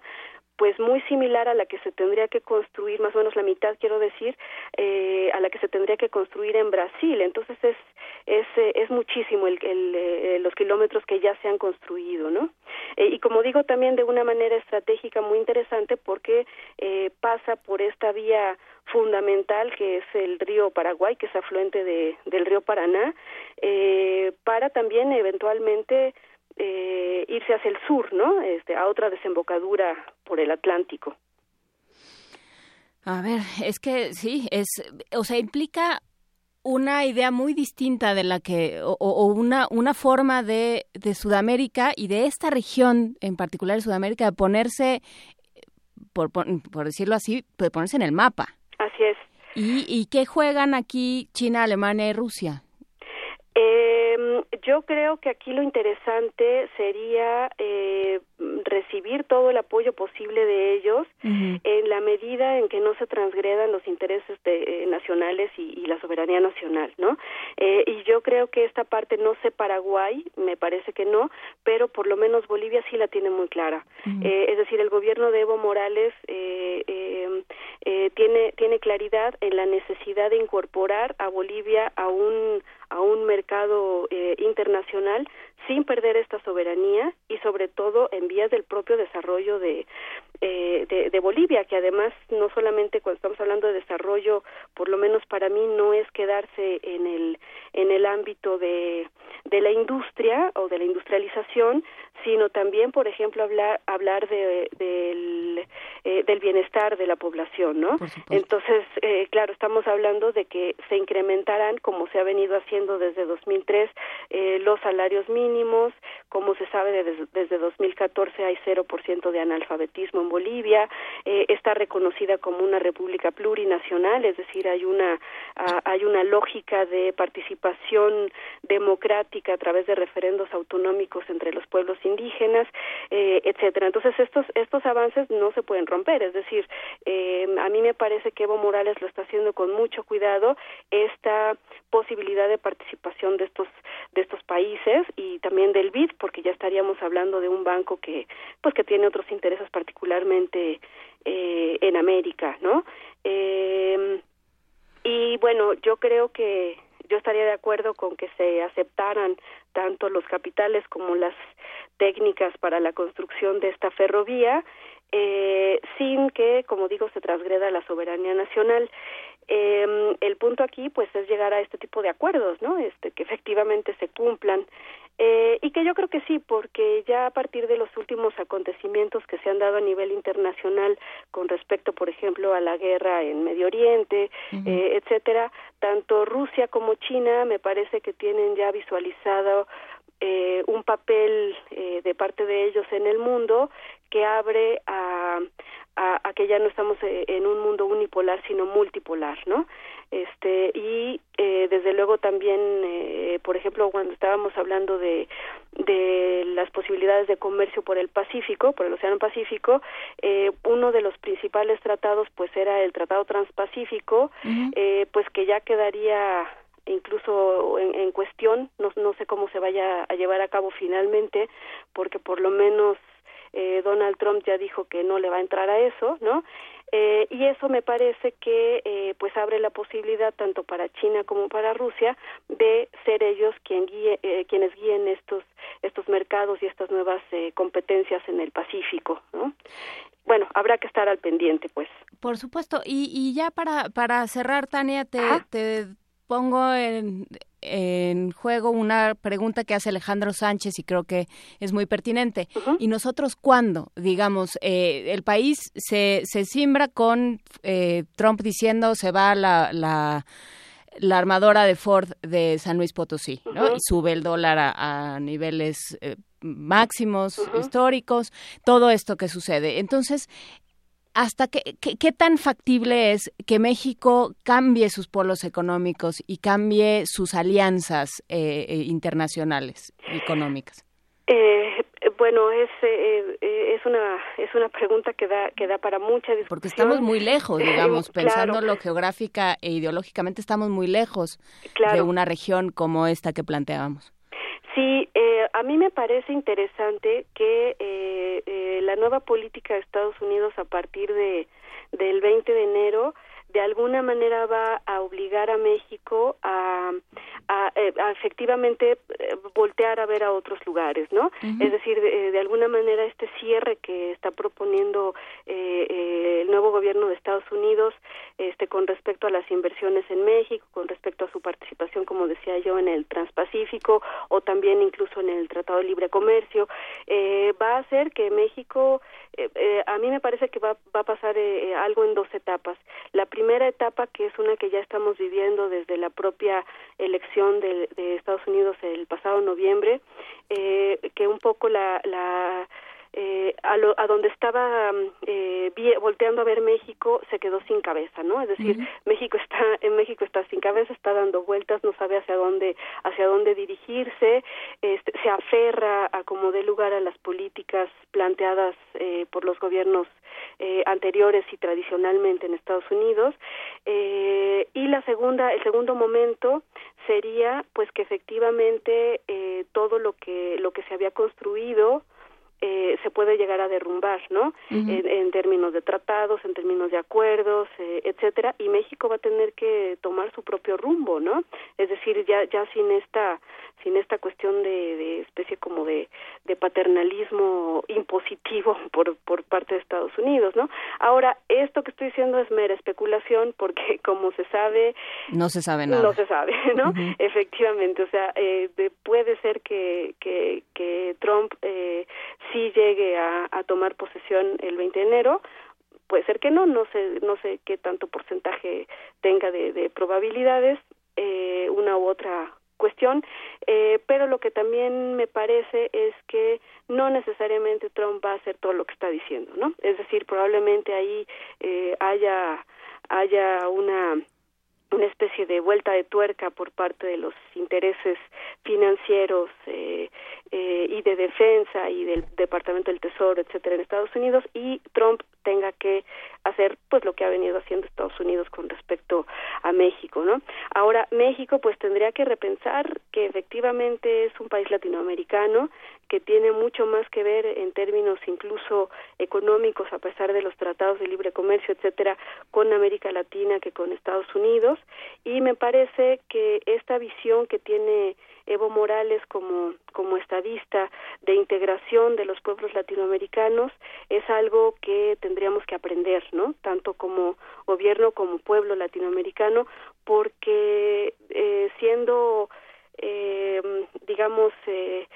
pues muy similar a la que se tendría que construir, más o menos la mitad quiero decir, eh, a la que se tendría que construir en Brasil. Entonces es es, eh, es muchísimo el, el, eh, los kilómetros que ya se han construido, ¿no? Eh, y como digo también de una manera estratégica muy interesante porque pasa por esta vía fundamental que es el río Paraguay, que es afluente de, del río Paraná, para también eventualmente eh, irse hacia el sur, ¿no? Este, a otra desembocadura por el Atlántico. A ver, es que sí, es, o sea, implica una idea muy distinta de la que, o, una, una forma de, de, Sudamérica y de esta región, en particular Sudamérica, de ponerse, por, por, decirlo así, de ponerse en el mapa. Así es. ¿Y, y qué juegan aquí China, Alemania y Rusia? Eh, yo creo que aquí lo interesante sería eh, recibir todo el apoyo posible de ellos en la medida en que no se transgredan los intereses de, eh, nacionales y, y, la soberanía nacional, ¿no? Eh, y yo creo que esta parte no sé Paraguay, me parece que no, pero por lo menos Bolivia sí la tiene muy clara. Eh, es decir, el gobierno de Evo Morales tiene tiene claridad en la necesidad de incorporar a Bolivia a un a un mercado eh, internacional sin perder esta soberanía y sobre todo en vías del propio desarrollo de, eh, de, de, Bolivia, que además no solamente cuando estamos hablando de desarrollo, por lo menos para mí no es quedarse en el en el ámbito de de la industria o de la industrialización, sino también, por ejemplo, hablar hablar de, del, eh, del bienestar de la población, ¿no? Entonces, eh, claro, estamos hablando de que se incrementarán, como se ha venido haciendo desde 2003, eh, los salarios mínimos, como se sabe desde, desde 2014 hay 0% de analfabetismo en Bolivia, eh, está reconocida como una república plurinacional, es decir, hay una hay una lógica de participación democrática a través de referendos autonómicos entre los pueblos indígenas, eh, etcétera. Entonces estos estos avances no se pueden romper, es decir, eh, a mí me parece que Evo Morales lo está haciendo con mucho cuidado esta posibilidad de participación de estos de estos países y también del BID, porque ya estaríamos hablando de un banco que pues que tiene otros intereses particularmente eh, en América, ¿no? Eh, y bueno, yo creo que yo estaría de acuerdo con que se aceptaran tanto los capitales como las técnicas para la construcción de esta ferrovía, eh, sin que, como digo, se transgreda la soberanía nacional. Eh, el punto aquí, pues, es llegar a este tipo de acuerdos, ¿no? Este, que efectivamente se cumplan. Eh, y que yo creo que sí, porque ya a partir de los últimos acontecimientos que se han dado a nivel internacional con respecto, por ejemplo, a la guerra en Medio Oriente, eh, etcétera, tanto Rusia como China me parece que tienen ya visualizado eh, un papel eh, de parte de ellos en el mundo que abre a, a, a, que ya no estamos eh, en un mundo unipolar sino multipolar, ¿no? Este y eh, desde luego también, eh, por ejemplo, cuando estábamos hablando de de las posibilidades de comercio por el Pacífico, por el Océano Pacífico, eh, uno de los principales tratados pues era el Tratado Transpacífico, eh, pues que ya quedaría incluso en, en cuestión, no, no sé cómo se vaya a llevar a cabo finalmente, porque por lo menos eh, Donald Trump ya dijo que no le va a entrar a eso, ¿no? Eh, y eso me parece que eh, pues abre la posibilidad tanto para China como para Rusia de ser ellos quien guíe, eh, quienes guíen estos estos mercados y estas nuevas eh, competencias en el Pacífico, ¿no? Bueno, habrá que estar al pendiente, pues. Por supuesto. Y, y ya para, para cerrar, Tania, te, te pongo en, en juego una pregunta que hace Alejandro Sánchez y creo que es muy pertinente. ¿Y nosotros cuándo? Digamos, eh, el país se, se simbra con eh, Trump diciendo se va la, la, la, armadora de Ford de San Luis Potosí, ¿no? Y sube el dólar a, a niveles eh, máximos históricos, todo esto que sucede. Entonces, hasta qué, qué, qué, tan factible es que México cambie sus polos económicos y cambie sus alianzas eh, internacionales económicas. Eh, bueno, es eh, es una es una pregunta que da que da para mucha discusión. Porque estamos muy lejos, digamos, pensándolo claro. geográfica e ideológicamente estamos muy lejos claro. de una región como esta que planteábamos. Sí, eh, a mí me parece interesante que eh, eh, la nueva política de Estados Unidos a partir de del 20 de enero de alguna manera va a obligar a México a, a, eh, a efectivamente eh, voltear a ver a otros lugares, ¿no? Uh -huh. Es decir, de, de, alguna manera este cierre que está proponiendo eh, eh, el nuevo gobierno de Estados Unidos, este, con respecto a las inversiones en México, con respecto a su participación, como decía yo, en el Transpacífico o también incluso en el Tratado de Libre Comercio, eh, va a hacer que México, eh, a mí me parece que va, va a pasar algo en dos etapas. La primera etapa, que es una que ya estamos viviendo desde la propia elección de, de Estados Unidos el pasado noviembre, eh, que un poco la, la eh, a, lo, a donde estaba eh, volteando a ver México se quedó sin cabeza, ¿no? Es decir, uh -huh. México está en México está sin cabeza, está dando vueltas, no sabe hacia dónde hacia dónde dirigirse, este, se aferra a como dé lugar a las políticas planteadas eh, por los gobiernos eh, anteriores y tradicionalmente en Estados Unidos eh, y la segunda el segundo momento sería pues que efectivamente eh, todo lo que lo que se había construido eh, se puede llegar a derrumbar, ¿no? Uh -huh. en, en, términos de tratados, en términos de acuerdos, eh, etcétera, y México va a tener que tomar su propio rumbo, ¿no? Es decir, ya ya sin esta sin esta cuestión de, de especie como de, de paternalismo impositivo [LAUGHS] por, por parte de Estados Unidos, ¿no? Ahora, esto que estoy diciendo es mera especulación porque, [LAUGHS] como se sabe... No se sabe nada. No se sabe, [LAUGHS] ¿no? Efectivamente, o sea, eh, puede ser que, que, que Trump eh, sí llegue a, a tomar posesión el 20 de enero, puede ser que no, no sé, no sé qué tanto porcentaje tenga de, de probabilidades, eh, una u otra cuestión, eh, pero lo que también me parece es que no necesariamente Trump va a hacer todo lo que está diciendo, ¿no? Es decir, probablemente ahí eh, haya haya una una especie de vuelta de tuerca por parte de los intereses financieros eh, eh, y de defensa y del Departamento del Tesoro, etcétera, en Estados Unidos y Trump tenga que hacer pues lo que ha venido haciendo Estados Unidos con respecto a México, ¿no? Ahora México pues tendría que repensar que efectivamente es un país latinoamericano que tiene mucho más que ver en términos incluso económicos a pesar de los tratados de libre comercio, etcétera, con América Latina que con Estados Unidos y me parece que esta visión que tiene Evo Morales como, como estadista de integración de los pueblos latinoamericanos es algo que tendríamos que aprender, ¿no? Tanto como gobierno como pueblo latinoamericano, porque eh, siendo, eh, digamos, eh,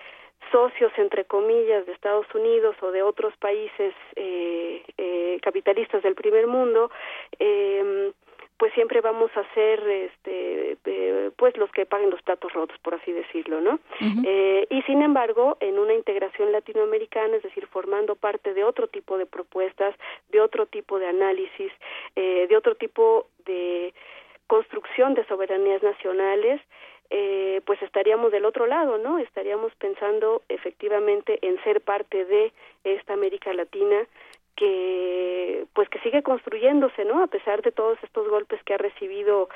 socios entre comillas de Estados Unidos o de otros países eh, eh, capitalistas del primer mundo eh, pues siempre vamos a ser este eh, pues los que paguen los platos rotos por así decirlo no eh, y sin embargo en una integración latinoamericana es decir formando parte de otro tipo de propuestas de otro tipo de análisis eh, de otro tipo de construcción de soberanías nacionales eh, pues estaríamos del otro lado, ¿no? Estaríamos pensando efectivamente en ser parte de esta América Latina que pues que sigue construyéndose no a pesar de todos estos golpes que ha recibido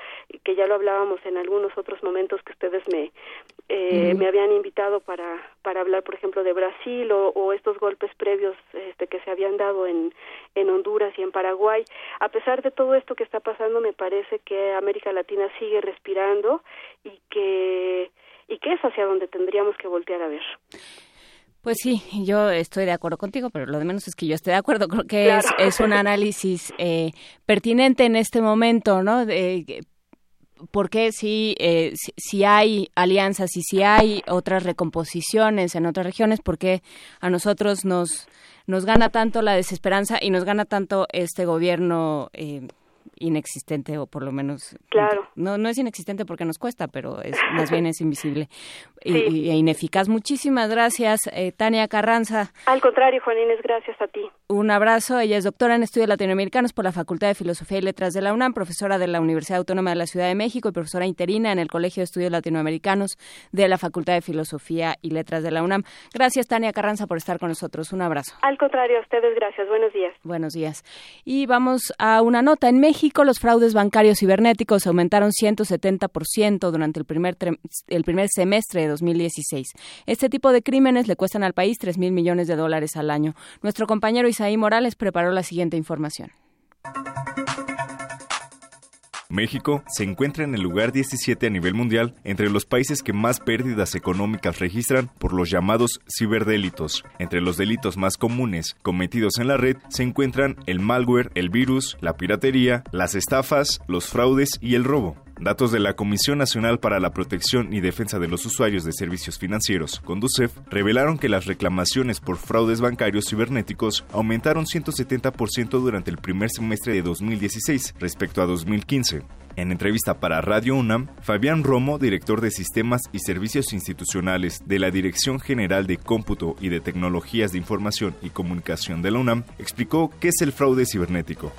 que ya lo hablábamos en algunos otros momentos que ustedes me eh, me habían invitado para para hablar por ejemplo de Brasil o, o, estos golpes previos este que se habían dado en en Honduras y en Paraguay. A pesar de todo esto que está pasando me parece que América Latina sigue respirando y que y que es hacia donde tendríamos que voltear a ver pues sí, yo estoy de acuerdo contigo, pero lo de menos es que yo esté de acuerdo. Creo que es, es, un análisis eh, pertinente en este momento, ¿no? De, porque si, eh, si, si, hay alianzas y si hay otras recomposiciones en otras regiones, porque a nosotros nos, nos gana tanto la desesperanza y nos gana tanto este gobierno eh, inexistente o por lo menos claro. no no es inexistente porque nos cuesta pero es [LAUGHS] más bien es invisible. Y, e ineficaz. Muchísimas gracias eh, Tania Carranza. Al contrario Juan Inés gracias a ti. Un abrazo. Ella es doctora en estudios latinoamericanos por la Facultad de Filosofía y Letras de la UNAM profesora de la Universidad Autónoma de la Ciudad de México y profesora interina en el Colegio de Estudios Latinoamericanos de la Facultad de Filosofía y Letras de la UNAM. Gracias Tania Carranza por estar con nosotros. Un abrazo. Al contrario a ustedes gracias. Buenos días. Buenos días. Y vamos a una nota en México México, los fraudes bancarios cibernéticos aumentaron 170% durante el primer, el primer semestre de 2016. Este tipo de crímenes le cuestan al país 3 mil millones de dólares al año. Nuestro compañero Isaí Morales preparó la siguiente información. México se encuentra en el lugar 17 a nivel mundial entre los países que más pérdidas económicas registran por los llamados ciberdelitos. Entre los delitos más comunes cometidos en la red se encuentran el malware, el virus, la piratería, las estafas, los fraudes y el robo. Datos de la Comisión Nacional para la Protección y Defensa de los Usuarios de Servicios Financieros, Conducef, revelaron que las reclamaciones por fraudes bancarios cibernéticos aumentaron 170% durante el primer semestre de 2016 respecto a 2015. En entrevista para Radio UNAM, Fabián Romo, director de Sistemas y Servicios Institucionales de la Dirección General de Cómputo y de Tecnologías de Información y Comunicación de la UNAM, explicó qué es el fraude cibernético.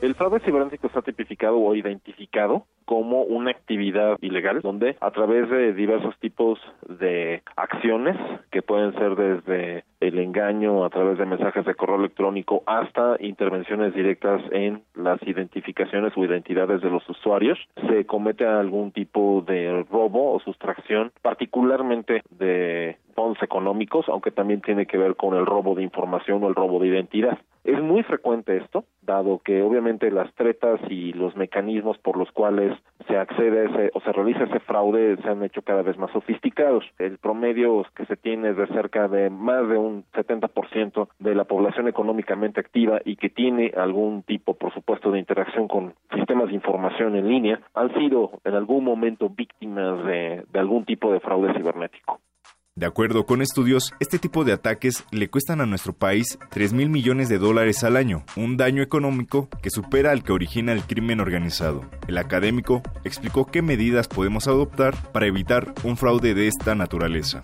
El fraude cibernético está tipificado o identificado como una actividad ilegal donde a través de diversos tipos de acciones que pueden ser desde el engaño a través de mensajes de correo electrónico hasta intervenciones directas en las identificaciones o identidades de los usuarios se comete algún tipo de robo o sustracción particularmente de fondos económicos aunque también tiene que ver con el robo de información o el robo de identidad Es muy frecuente esto, dado que obviamente las tretas y los mecanismos por los cuales se accede ese o se realiza ese fraude se han hecho cada vez más sofisticados. El promedio que se tiene es de cerca de más de un 70% de la población económicamente activa y que tiene algún tipo, por supuesto, de interacción con sistemas de información en línea, han sido en algún momento víctimas de algún tipo de fraude cibernético. De acuerdo con estudios, este tipo de ataques le cuestan a nuestro país 3 mil millones de dólares al año, un daño económico que supera al que origina el crimen organizado. El académico explicó qué medidas podemos adoptar para evitar un fraude de esta naturaleza.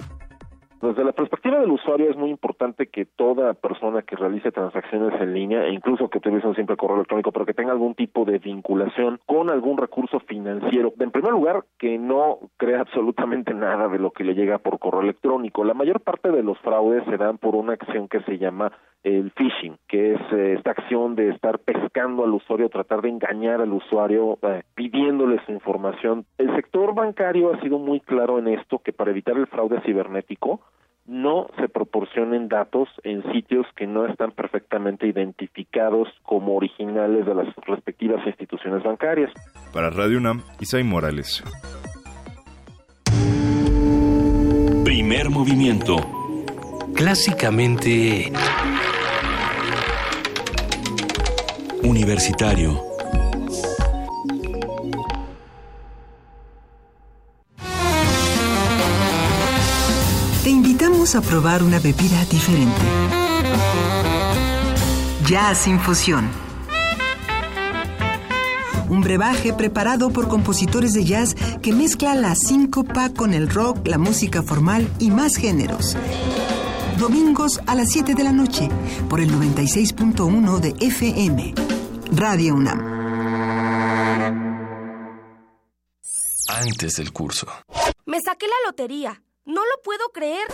Desde la perspectiva del usuario es muy importante que toda persona que realice transacciones en línea, e incluso que utilice siempre correo electrónico, pero que tenga algún tipo de vinculación con algún recurso financiero, en primer lugar, que no crea absolutamente nada de lo que le llega por correo electrónico. La mayor parte de los fraudes se dan por una acción que se llama el phishing, que es eh, esta acción de estar pescando al usuario, tratar de engañar al usuario, eh, pidiéndole su información. El sector bancario ha sido muy claro en esto, que para evitar el fraude cibernético, no se proporcionen datos en sitios que no están perfectamente identificados como originales de las respectivas instituciones bancarias. Para Radio UNAM, Isai Morales. Primer movimiento. Clásicamente... Universitario. Te invitamos a probar una bebida diferente. Jazz Infusión. Un brebaje preparado por compositores de jazz que mezcla la síncopa con el rock, la música formal y más géneros. Domingos a las 7 de la noche por el 96.1 de FM. Radio UNAM. Antes del curso. Me saqué la lotería. No lo puedo creer.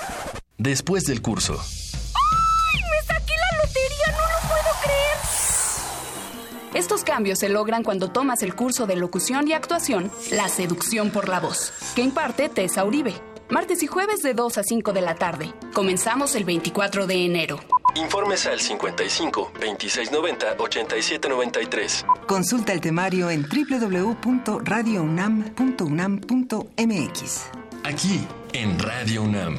Después del curso. ¡Ay! ¡Me saqué la lotería! ¡No lo puedo creer! Estos cambios se logran cuando tomas el curso de locución y actuación La Seducción por la Voz, que imparte Tessa Uribe. Martes y jueves de 2 a 5 de la tarde. Comenzamos el 24 de enero. Informes al 55 2690 8793. Consulta el temario en www.radiounam.unam.mx. Aquí, en Radio UNAM.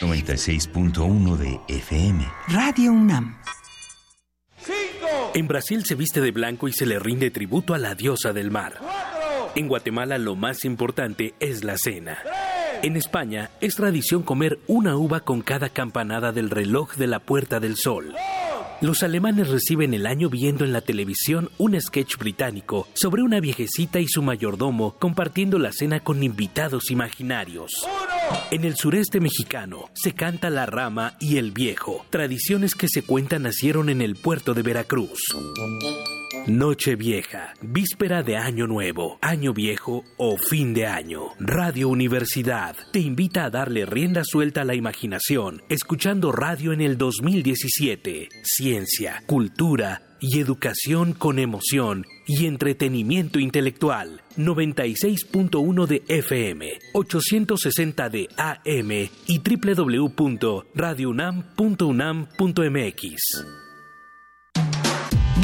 96.1 de FM. Radio UNAM. En Brasil se viste de blanco y se le rinde tributo a la diosa del mar. En Guatemala lo más importante es la cena. En España es tradición comer una uva con cada campanada del reloj de la Puerta del Sol. Los alemanes reciben el año viendo en la televisión un sketch británico sobre una viejecita y su mayordomo compartiendo la cena con invitados imaginarios. En el sureste mexicano se canta la rama y el viejo, tradiciones que se cuentan nacieron en el puerto de Veracruz. Noche Vieja, víspera de Año Nuevo, Año Viejo o fin de año. Radio Universidad te invita a darle rienda suelta a la imaginación, escuchando radio en el 2017. Ciencia, cultura y educación con emoción y entretenimiento intelectual. 96.1 de FM, 860 de AM y www.radiounam.unam.mx.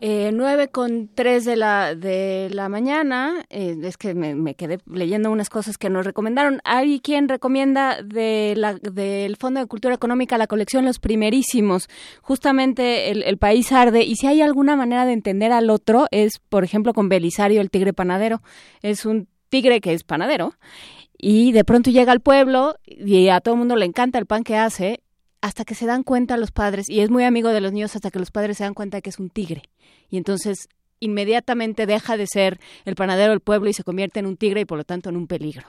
9 con 3 de la, de la mañana, eh, es que me, quedé leyendo unas cosas que nos recomendaron. Hay quien recomienda de la, del Fondo de Cultura Económica la colección Los Primerísimos. Justamente el, el, país arde y si hay alguna manera de entender al otro es, por ejemplo, con Belisario, el tigre panadero. Es un tigre que es panadero y de pronto llega al pueblo y a todo el mundo le encanta el pan que hace hasta que se dan cuenta los padres, y es muy amigo de los niños hasta que los padres se dan cuenta que es un tigre. Y entonces inmediatamente deja de ser el panadero del pueblo y se convierte en un tigre y por lo tanto en un peligro.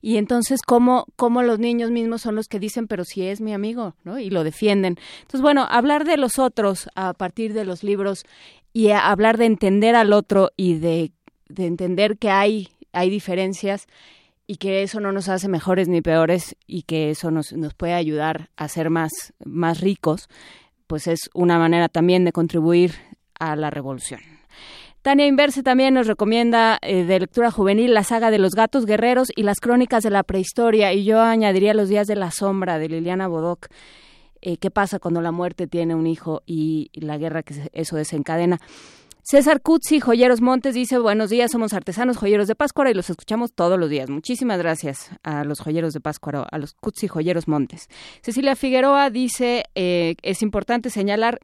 Y entonces, ¿cómo, cómo los niños mismos son los que dicen, pero si es mi amigo, ¿no? Y lo defienden. Entonces, bueno, hablar de los otros a partir de los libros y hablar de entender al otro y de, de entender que hay, hay diferencias y que eso no nos hace mejores ni peores y que eso nos, nos puede ayudar a ser más, más ricos, pues es una manera también de contribuir a la revolución. Tania Inverse también nos recomienda eh, de lectura juvenil la saga de los gatos guerreros y las crónicas de la prehistoria, y yo añadiría los días de la sombra de Liliana Bodoc. Eh, ¿Qué pasa cuando la muerte tiene un hijo y la guerra que eso desencadena? César Cuzzi, Joyeros Montes, dice, buenos días, somos artesanos joyeros de Páscuaro y los escuchamos todos los días. Muchísimas gracias a los joyeros de Páscuaro, a los Cuzzi Joyeros Montes. Cecilia Figueroa dice, eh, es importante señalar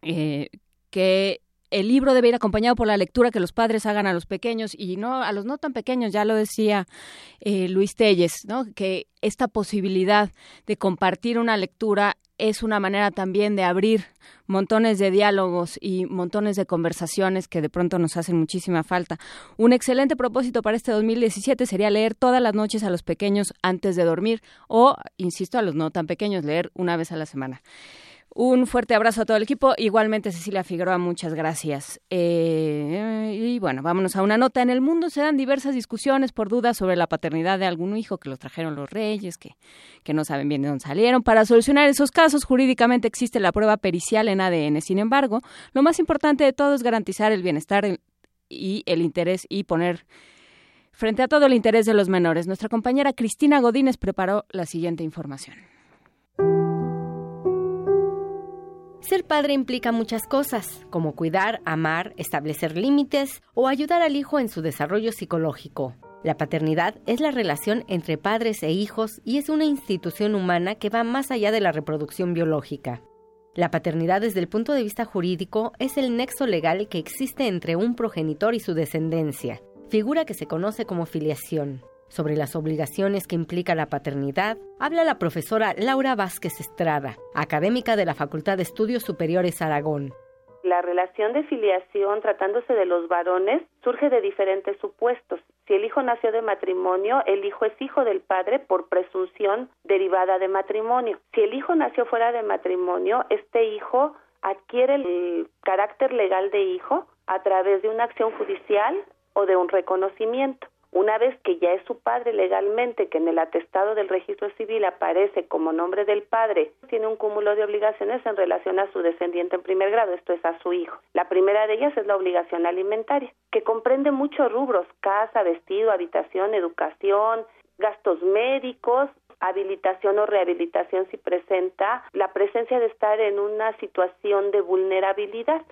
eh, que el libro debe ir acompañado por la lectura que los padres hagan a los pequeños y no a los no tan pequeños, ya lo decía eh, Luis Telles, ¿no? que esta posibilidad de compartir una lectura es una manera también de abrir montones de diálogos y montones de conversaciones que de pronto nos hacen muchísima falta. Un excelente propósito para este 2017 sería leer todas las noches a los pequeños antes de dormir o, insisto, a los no tan pequeños, leer una vez a la semana. Un fuerte abrazo a todo el equipo. Igualmente, Cecilia Figueroa, muchas gracias. Eh, y bueno, vámonos a una nota. En el mundo se dan diversas discusiones por dudas sobre la paternidad de algún hijo que los trajeron los reyes, que, que no saben bien de dónde salieron. Para solucionar esos casos, jurídicamente existe la prueba pericial en ADN. Sin embargo, lo más importante de todo es garantizar el bienestar y el interés y poner frente a todo el interés de los menores. Nuestra compañera Cristina Godínez preparó la siguiente información. Ser padre implica muchas cosas, como cuidar, amar, establecer límites o ayudar al hijo en su desarrollo psicológico. La paternidad es la relación entre padres e hijos y es una institución humana que va más allá de la reproducción biológica. La paternidad desde el punto de vista jurídico es el nexo legal que existe entre un progenitor y su descendencia, figura que se conoce como filiación. Sobre las obligaciones que implica la paternidad, habla la profesora Laura Vázquez Estrada, académica de la Facultad de Estudios Superiores Aragón. La relación de filiación tratándose de los varones surge de diferentes supuestos. Si el hijo nació de matrimonio, el hijo es hijo del padre por presunción derivada de matrimonio. Si el hijo nació fuera de matrimonio, este hijo adquiere el carácter legal de hijo a través de una acción judicial o de un reconocimiento. Una vez que ya es su padre legalmente, que en el atestado del registro civil aparece como nombre del padre, tiene un cúmulo de obligaciones en relación a su descendiente en primer grado, esto es a su hijo. La primera de ellas es la obligación alimentaria, que comprende muchos rubros, casa, vestido, habitación, educación, gastos médicos, habilitación o rehabilitación si presenta la presencia de estar en una situación de vulnerabilidad.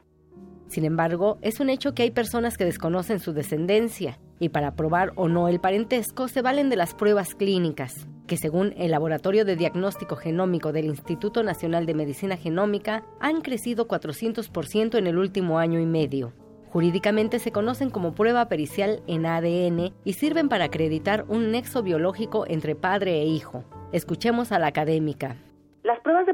Sin embargo, es un hecho que hay personas que desconocen su descendencia y para probar o no el parentesco se valen de las pruebas clínicas, que según el Laboratorio de Diagnóstico Genómico del Instituto Nacional de Medicina Genómica han crecido 400% en el último año y medio. Jurídicamente se conocen como prueba pericial en ADN y sirven para acreditar un nexo biológico entre padre e hijo. Escuchemos a la académica.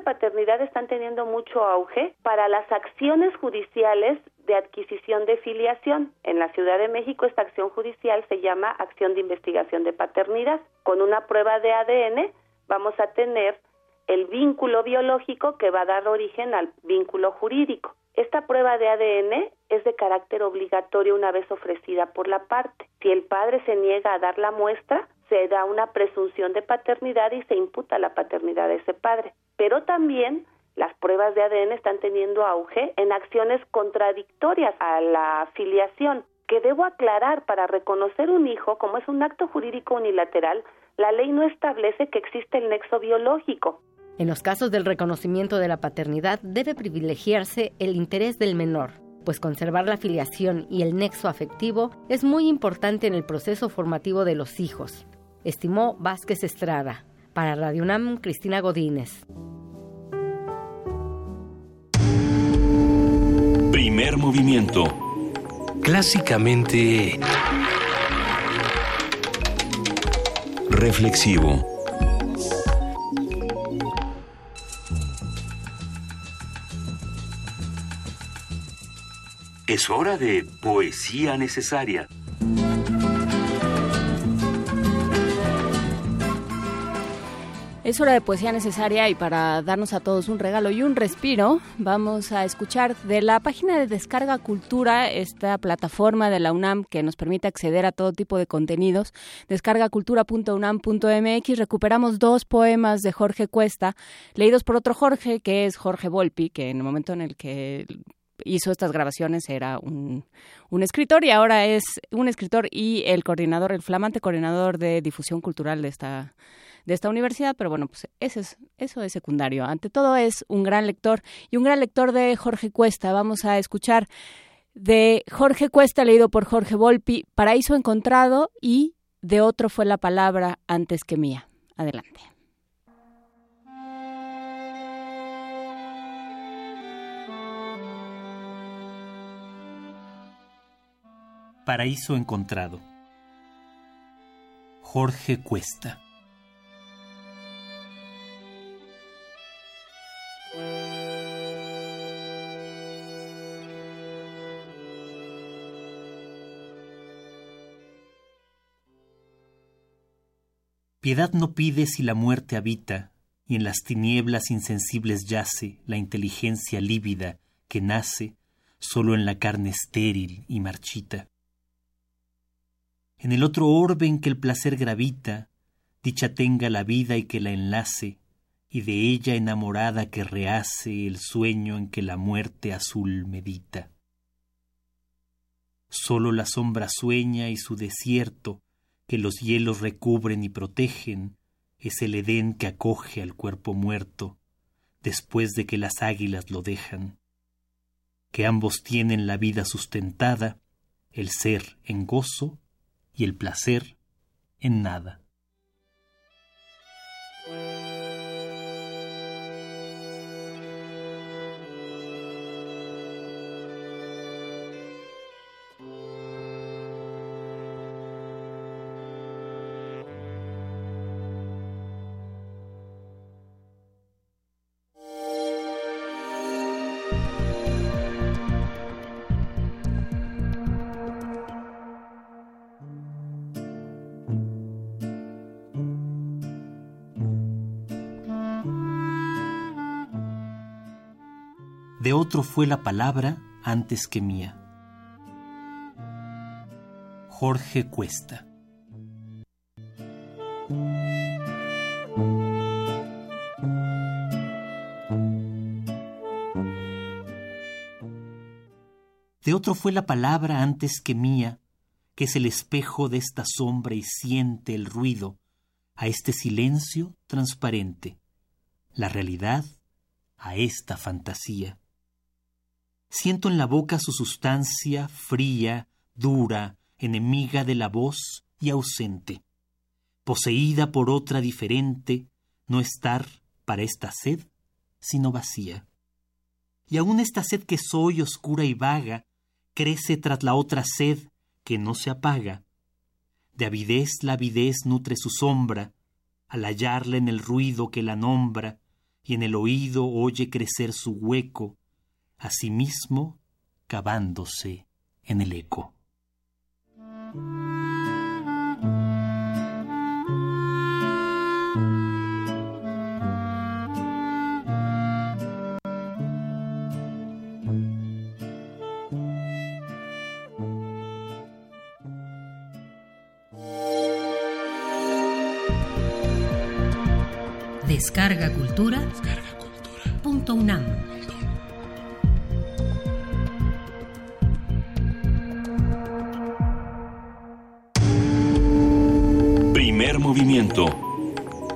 Paternidad están teniendo mucho auge para las acciones judiciales de adquisición de filiación. En la Ciudad de México esta acción judicial se llama acción de investigación de paternidad. Con una prueba de ADN vamos a tener el vínculo biológico que va a dar origen al vínculo jurídico. Esta prueba de ADN es de carácter obligatorio una vez ofrecida por la parte. Si el padre se niega a dar la muestra, se da una presunción de paternidad y se imputa la paternidad de ese padre. Pero también las pruebas de ADN están teniendo auge en acciones contradictorias a la filiación, que debo aclarar para reconocer un hijo como es un acto jurídico unilateral, la ley no establece que existe el nexo biológico. En los casos del reconocimiento de la paternidad debe privilegiarse el interés del menor pues conservar la filiación y el nexo afectivo es muy importante en el proceso formativo de los hijos, estimó Vázquez Estrada. Para Radio UNAM, Cristina Godínez. Primer movimiento. Clásicamente... Reflexivo. Es hora de poesía necesaria. Es hora de poesía necesaria y para darnos a todos un regalo y un respiro, vamos a escuchar de la página de Descarga Cultura, esta plataforma de la UNAM que nos permite acceder a todo tipo de contenidos, descargacultura.unam.mx. Recuperamos dos poemas de Jorge Cuesta, leídos por otro Jorge, que es Jorge Volpi, que en el momento en el que hizo estas grabaciones era un, un, escritor y ahora es un escritor y el coordinador, el flamante coordinador de difusión cultural de esta de esta universidad, pero bueno, pues eso es, eso es secundario. Ante todo es un gran lector y un gran lector de Jorge Cuesta. Vamos a escuchar de Jorge Cuesta, leído por Jorge Volpi, Paraíso Encontrado y de otro fue la palabra antes que mía. Adelante. Paraíso Encontrado. Jorge Cuesta. Piedad no pide si la muerte habita, y en las tinieblas insensibles yace la inteligencia lívida que nace solo en la carne estéril y marchita. En el otro orbe en que el placer gravita, dicha tenga la vida y que la enlace, y de ella enamorada que rehace el sueño en que la muerte azul medita. Solo la sombra sueña y su desierto, que los hielos recubren y protegen, es el Edén que acoge al cuerpo muerto, después de que las águilas lo dejan, que ambos tienen la vida sustentada, el ser en gozo y el placer en nada. Otro fue la palabra antes que mía. Jorge Cuesta. De otro fue la palabra antes que mía, que es el espejo de esta sombra y siente el ruido a este silencio transparente, la realidad a esta fantasía. Siento en la boca su sustancia fría, dura, enemiga de la voz y ausente. Poseída por otra diferente, no estar para esta sed, sino vacía. Y aun esta sed que soy oscura y vaga, crece tras la otra sed que no se apaga. De avidez la avidez nutre su sombra, al hallarla en el ruido que la nombra, y en el oído oye crecer su hueco, asimismo cavándose en el eco. Descarga Cultura. Descarga Cultura. Punto UNAM.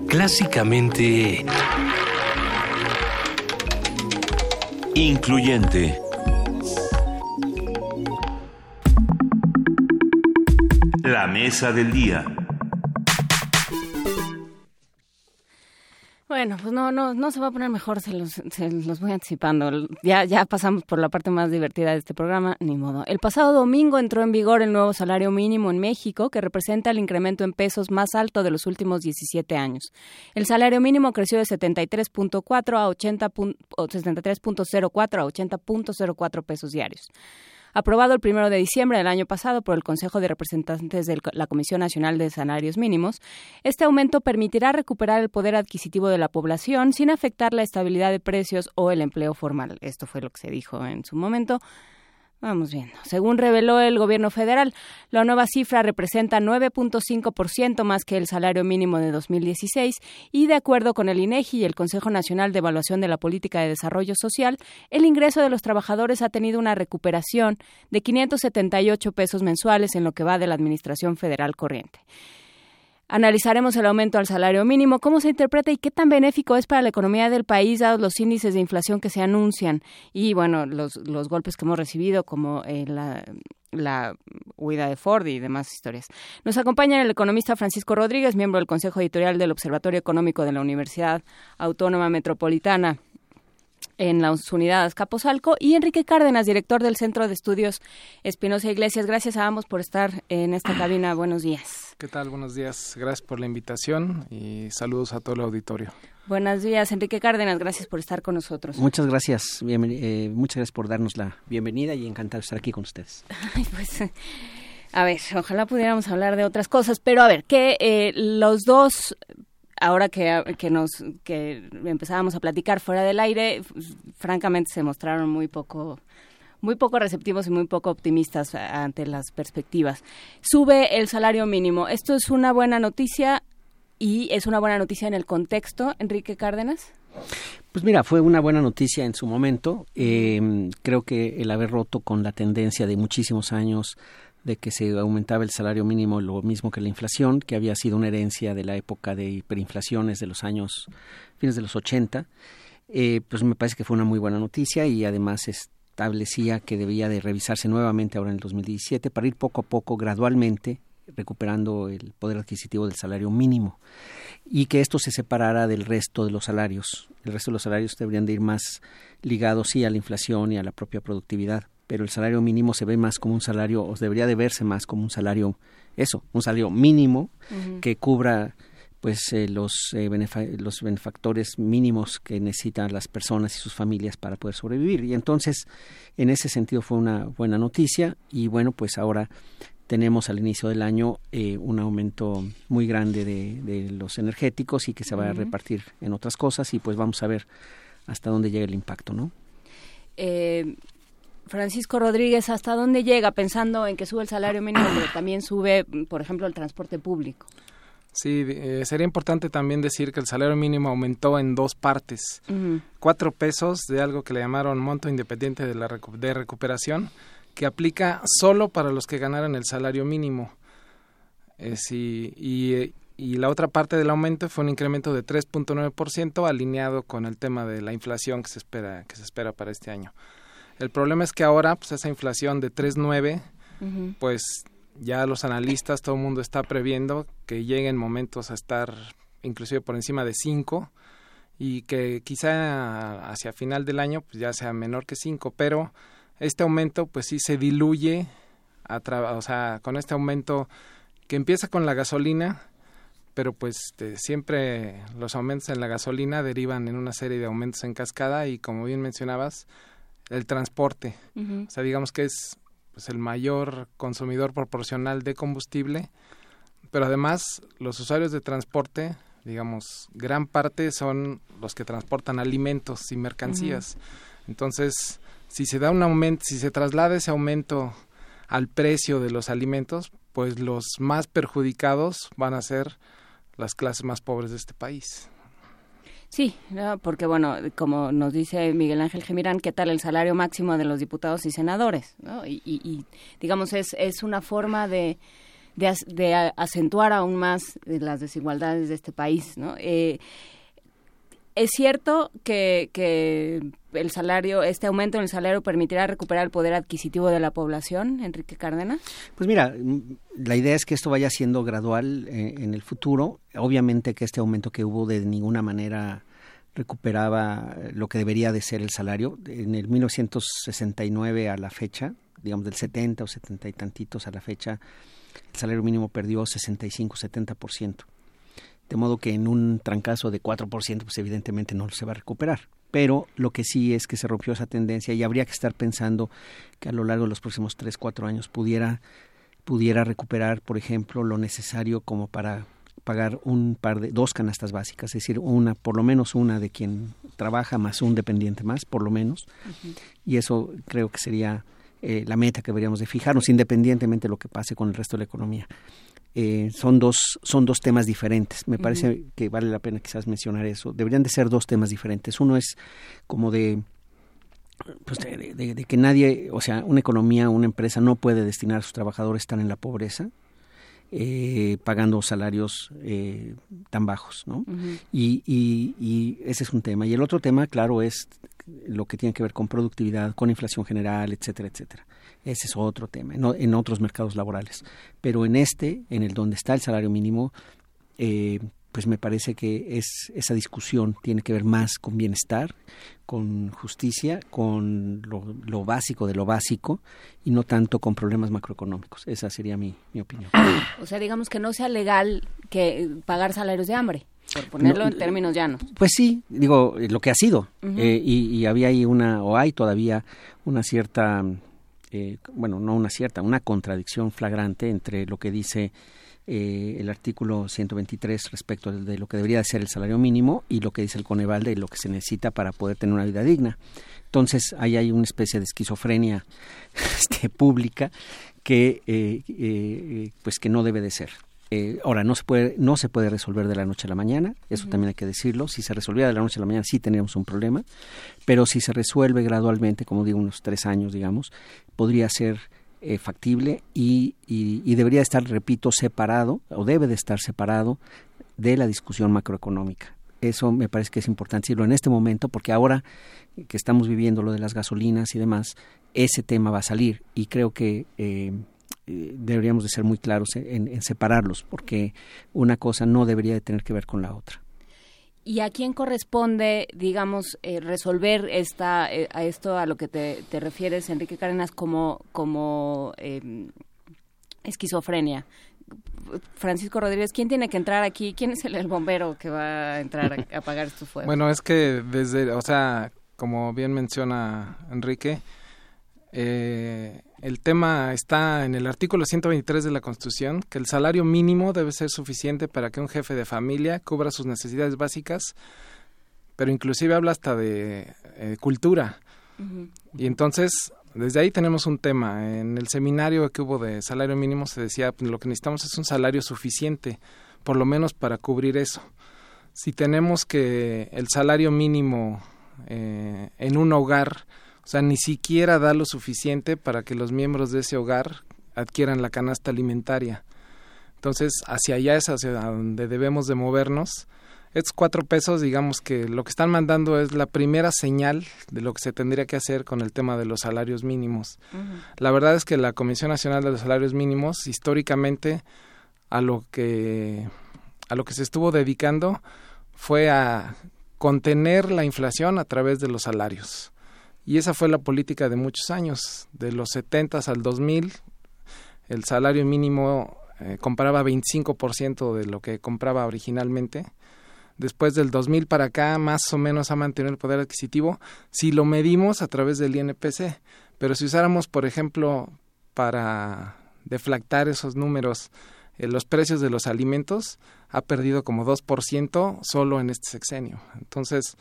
Clásicamente... Incluyente. La mesa del día. Bueno, pues no, no, no se va a poner mejor, se los, se los voy anticipando. Ya, ya pasamos por la parte más divertida de este programa, ni modo. El pasado domingo entró en vigor el nuevo salario mínimo en México, que representa el incremento en pesos más alto de los últimos 17 años. El salario mínimo creció de 73.4 a 80 o 73.04 a 80.04 pesos diarios aprobado el primero de diciembre del año pasado por el Consejo de Representantes de la Comisión Nacional de Salarios Mínimos, este aumento permitirá recuperar el poder adquisitivo de la población sin afectar la estabilidad de precios o el empleo formal. Esto fue lo que se dijo en su momento. Vamos viendo. Según reveló el gobierno federal, la nueva cifra representa 9.5% más que el salario mínimo de 2016 y de acuerdo con el INEGI y el Consejo Nacional de Evaluación de la Política de Desarrollo Social, el ingreso de los trabajadores ha tenido una recuperación de 578 pesos mensuales en lo que va de la Administración Federal corriente. Analizaremos el aumento al salario mínimo, cómo se interpreta y qué tan benéfico es para la economía del país, dados los índices de inflación que se anuncian y, bueno, los, los golpes que hemos recibido, como eh, la, la huida de Ford y demás historias. Nos acompaña el economista Francisco Rodríguez, miembro del Consejo Editorial del Observatorio Económico de la Universidad Autónoma Metropolitana en las unidades Capozalco y Enrique Cárdenas, director del Centro de Estudios Espinosa Iglesias. Gracias a ambos por estar en esta cabina. Buenos días. ¿Qué tal? Buenos días. Gracias por la invitación y saludos a todo el auditorio. Buenos días, Enrique Cárdenas. Gracias por estar con nosotros. Muchas gracias. Eh, muchas gracias por darnos la bienvenida y encantado de estar aquí con ustedes. [LAUGHS] pues, a ver, ojalá pudiéramos hablar de otras cosas, pero a ver, que eh, los dos ahora que, que, nos que empezábamos a platicar fuera del aire, francamente se mostraron muy poco muy poco receptivos y muy poco optimistas ante las perspectivas. Sube el salario mínimo. ¿Esto es una buena noticia y es una buena noticia en el contexto, Enrique Cárdenas? Pues mira, fue una buena noticia en su momento. Em, creo que el haber roto con la tendencia de muchísimos años de que se aumentaba el salario mínimo lo mismo que la inflación, que había sido una herencia de la época de hiperinflaciones de los años fines de los 80, eh, pues me parece que fue una muy buena noticia y además es, establecía que debía de revisarse nuevamente ahora en el 2017 para ir poco a poco, gradualmente, recuperando el poder adquisitivo del salario mínimo y que esto se separara del resto de los salarios. El resto de los salarios deberían de ir más ligados sí a la inflación y a la propia productividad, pero el salario mínimo se ve más como un salario, o debería de verse más como un salario, eso, un salario mínimo que cubra pues eh, los, eh, los benefactores mínimos que necesitan las personas y sus familias para poder sobrevivir. Y entonces, en ese sentido fue una buena noticia y bueno, pues ahora tenemos al inicio del año eh, un aumento muy grande de, de, los energéticos y que se va a repartir en otras cosas y pues vamos a ver hasta dónde llega el impacto, ¿no? Francisco Rodríguez, ¿hasta dónde llega pensando en que sube el salario mínimo, pero también sube, por ejemplo, el transporte público? Sí, eh, sería importante también decir que el salario mínimo aumentó en dos partes. Cuatro pesos de algo que le llamaron monto independiente de, la de recuperación, que aplica solo para los que ganaran el salario mínimo. Eh, y, y, la otra parte del aumento fue un incremento de 3.9% alineado con el tema de la inflación que se espera, que se espera para este año. El problema es que ahora pues, esa inflación de 3.9 pues ya los analistas, todo el mundo está previendo que lleguen momentos a estar inclusive por encima de 5 y que quizá hacia final del año pues ya sea menor que 5, pero este aumento pues sí se diluye, a o sea, con este aumento que empieza con la gasolina, pero pues este, siempre los aumentos en la gasolina derivan en una serie de aumentos en cascada y como bien mencionabas, el transporte. O sea, digamos que es pues, el mayor consumidor proporcional de combustible, pero además los usuarios de transporte, digamos, gran parte son los que transportan alimentos y mercancías. Entonces, si se da un aumento, si se traslada ese aumento al precio de los alimentos, pues los más perjudicados van a ser las clases más pobres de este país. Sí, porque bueno, como nos dice Miguel Ángel Gemirán, ¿qué tal el salario máximo de los diputados y senadores? Y, digamos, es, es una forma de, de, acentuar aún más las desigualdades de este país. ¿no? Eh, ¿Es cierto que, que el salario, este aumento en el salario permitirá recuperar el poder adquisitivo de la población, Enrique Cárdenas? Pues mira, la idea es que esto vaya siendo gradual eh, en el futuro. Obviamente que este aumento que hubo de ninguna manera recuperaba lo que debería de ser el salario. En el 1969 a la fecha, digamos del 70 o 70 y tantitos a la fecha, el salario mínimo perdió 65-70%. De modo que en un trancazo de 4%, pues evidentemente no se va a recuperar. Pero lo que sí es que se rompió esa tendencia y habría que estar pensando que a lo largo de los próximos 3, 4 años pudiera, pudiera recuperar, por ejemplo, lo necesario como para pagar un par de dos canastas básicas, es decir, una por lo menos una de quien trabaja más un dependiente más, por lo menos, y eso creo que sería eh, la meta que deberíamos de fijarnos, independientemente de lo que pase con el resto de la economía. Eh, son dos son dos temas diferentes. Me parece que vale la pena quizás mencionar eso. Deberían de ser dos temas diferentes. Uno es como de pues de, que nadie, o sea, una economía, una empresa no puede destinar a sus trabajadores estar en la pobreza, eh, pagando salarios eh, tan bajos, ¿no? y, y, y, ese es un tema. Y el otro tema, claro, es lo que tiene que ver con productividad, con inflación general, etcétera, etcétera. Ese es otro tema, en otros mercados laborales. Pero en este, en el donde está el salario mínimo, eh, pues me parece que es esa discusión tiene que ver más con bienestar, con justicia, con lo, básico de lo básico y no tanto con problemas macroeconómicos. Esa sería mi, mi opinión. O sea, digamos que no sea legal que pagar salarios de hambre. Por ponerlo en términos llanos. Pues sí, digo, lo que ha sido. Eh, y, y, había ahí una, o hay todavía una cierta eh, bueno, no una cierta, una contradicción flagrante entre lo que dice eh, el artículo 123 respecto de lo que debería ser el salario mínimo y lo que dice el Coneval de lo que se necesita para poder tener una vida digna. Entonces, ahí hay una especie de esquizofrenia [LAUGHS] este, pública que, eh, pues que no debe de ser. Eh, ahora, no se, puede, no se puede resolver de la noche a la mañana, eso también hay que decirlo. Si se resolviera de la noche a la mañana, sí tendríamos un problema, pero si se resuelve gradualmente, como digo, unos tres años, digamos, podría ser eh, factible y, y, debería estar, repito, separado, o debe de estar separado de la discusión macroeconómica. Eso me parece que es importante decirlo en este momento, porque ahora que estamos viviendo lo de las gasolinas y demás, ese tema va a salir y creo que eh, eh, deberíamos de ser muy claros en, separarlos, porque una cosa no debería de tener que ver con la otra. ¿Y a quién corresponde, digamos, eh, resolver esta, eh, a esto a lo que te, refieres, Enrique Cárdenas, como, como em, esquizofrenia? Francisco Rodríguez, ¿quién tiene que entrar aquí? ¿Quién es el, bombero que va a entrar a, apagar estos fuegos? Bueno, es que desde, o sea, como bien menciona Enrique, eh, el tema está en el artículo 123 de la Constitución, que el salario mínimo debe ser suficiente para que un jefe de familia cubra sus necesidades básicas, pero inclusive habla hasta de eh, cultura. Y entonces, desde ahí tenemos un tema. En el seminario que hubo de salario mínimo se decía, pues, lo que necesitamos es un salario suficiente, por lo menos para cubrir eso. Si tenemos que el salario mínimo eh, en un hogar o sea, ni siquiera da lo suficiente para que los miembros de ese hogar adquieran la canasta alimentaria. Entonces, hacia allá es hacia donde debemos de movernos. Estos cuatro pesos, digamos que lo que están mandando es la primera señal de lo que se tendría que hacer con el tema de los salarios mínimos. La verdad es que la Comisión Nacional de los Salarios Mínimos, históricamente, a lo que a lo que se estuvo dedicando fue a contener la inflación a través de los salarios. Y esa fue la política de muchos años, de los 70 al 2000, el salario mínimo eh, compraba 25% de lo que compraba originalmente. Después del 2000 para acá, más o menos ha mantenido el poder adquisitivo si lo medimos a través del INPC. Pero si usáramos, por ejemplo, para deflactar esos números, eh, los precios de los alimentos, ha perdido como 2% solo en este sexenio. Entonces,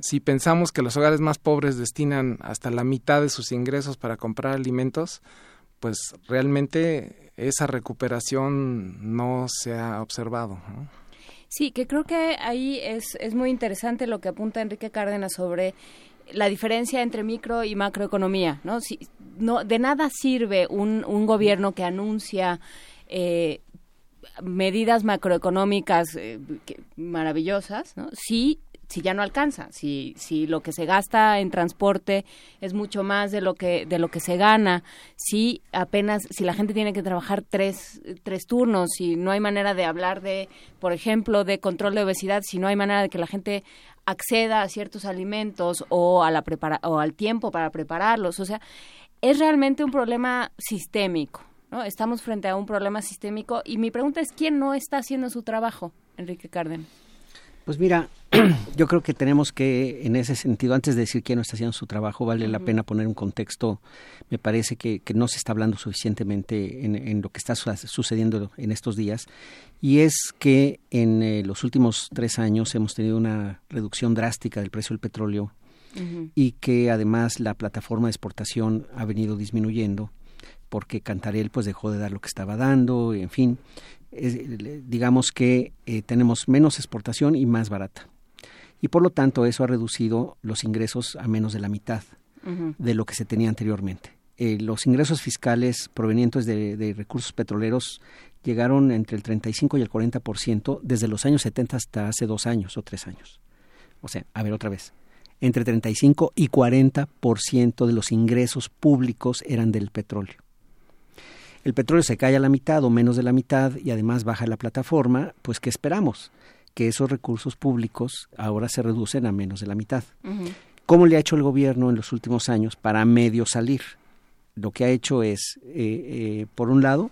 si pensamos que los hogares más pobres destinan hasta la mitad de sus ingresos para comprar alimentos, pues realmente esa recuperación no se ha observado. Sí, que creo que ahí es, es muy interesante lo que apunta Enrique Cárdenas sobre la diferencia entre micro y macroeconomía, ¿no? Si, no de nada sirve un, un gobierno que anuncia eh, medidas macroeconómicas eh, maravillosas, ¿no? Si si ya no alcanza, si, si lo que se gasta en transporte es mucho más de lo que, de lo que se gana, si apenas, si la gente tiene que trabajar tres, tres turnos, si no hay manera de hablar de, por ejemplo, de control de obesidad, si no hay manera de que la gente acceda a ciertos alimentos o a la prepara o al tiempo para prepararlos, o sea, es realmente un problema sistémico, ¿no? Estamos frente a un problema sistémico y mi pregunta es quién no está haciendo su trabajo, Enrique Carden. Pues mira, [CLEARS THROAT] yo creo que tenemos que, en ese sentido, antes de decir quién no está haciendo su trabajo, vale la pena poner un contexto. Me parece que, no se está hablando suficientemente en, lo que está sucediendo en estos días. Y es que en eh, los últimos tres años hemos tenido una reducción drástica del precio del petróleo y que además la plataforma de exportación ha venido disminuyendo porque Cantarel pues dejó de dar lo que estaba dando, en fin, digamos que eh, tenemos menos exportación y más barata. Y por lo tanto eso ha reducido los ingresos a menos de la mitad de lo que se tenía anteriormente. Eh, los ingresos fiscales provenientes de, de, recursos petroleros llegaron entre el 35 y el 40% desde los años 70 hasta hace dos años o tres años. O sea, a ver otra vez, entre 35 y 40% de los ingresos públicos eran del petróleo. El petróleo se cae a la mitad o menos de la mitad y además baja la plataforma, pues ¿qué esperamos? Que esos recursos públicos ahora se reducen a menos de la mitad. ¿Cómo le ha hecho el gobierno en los últimos años para medio salir? Lo que ha hecho es, eh, eh, por un lado,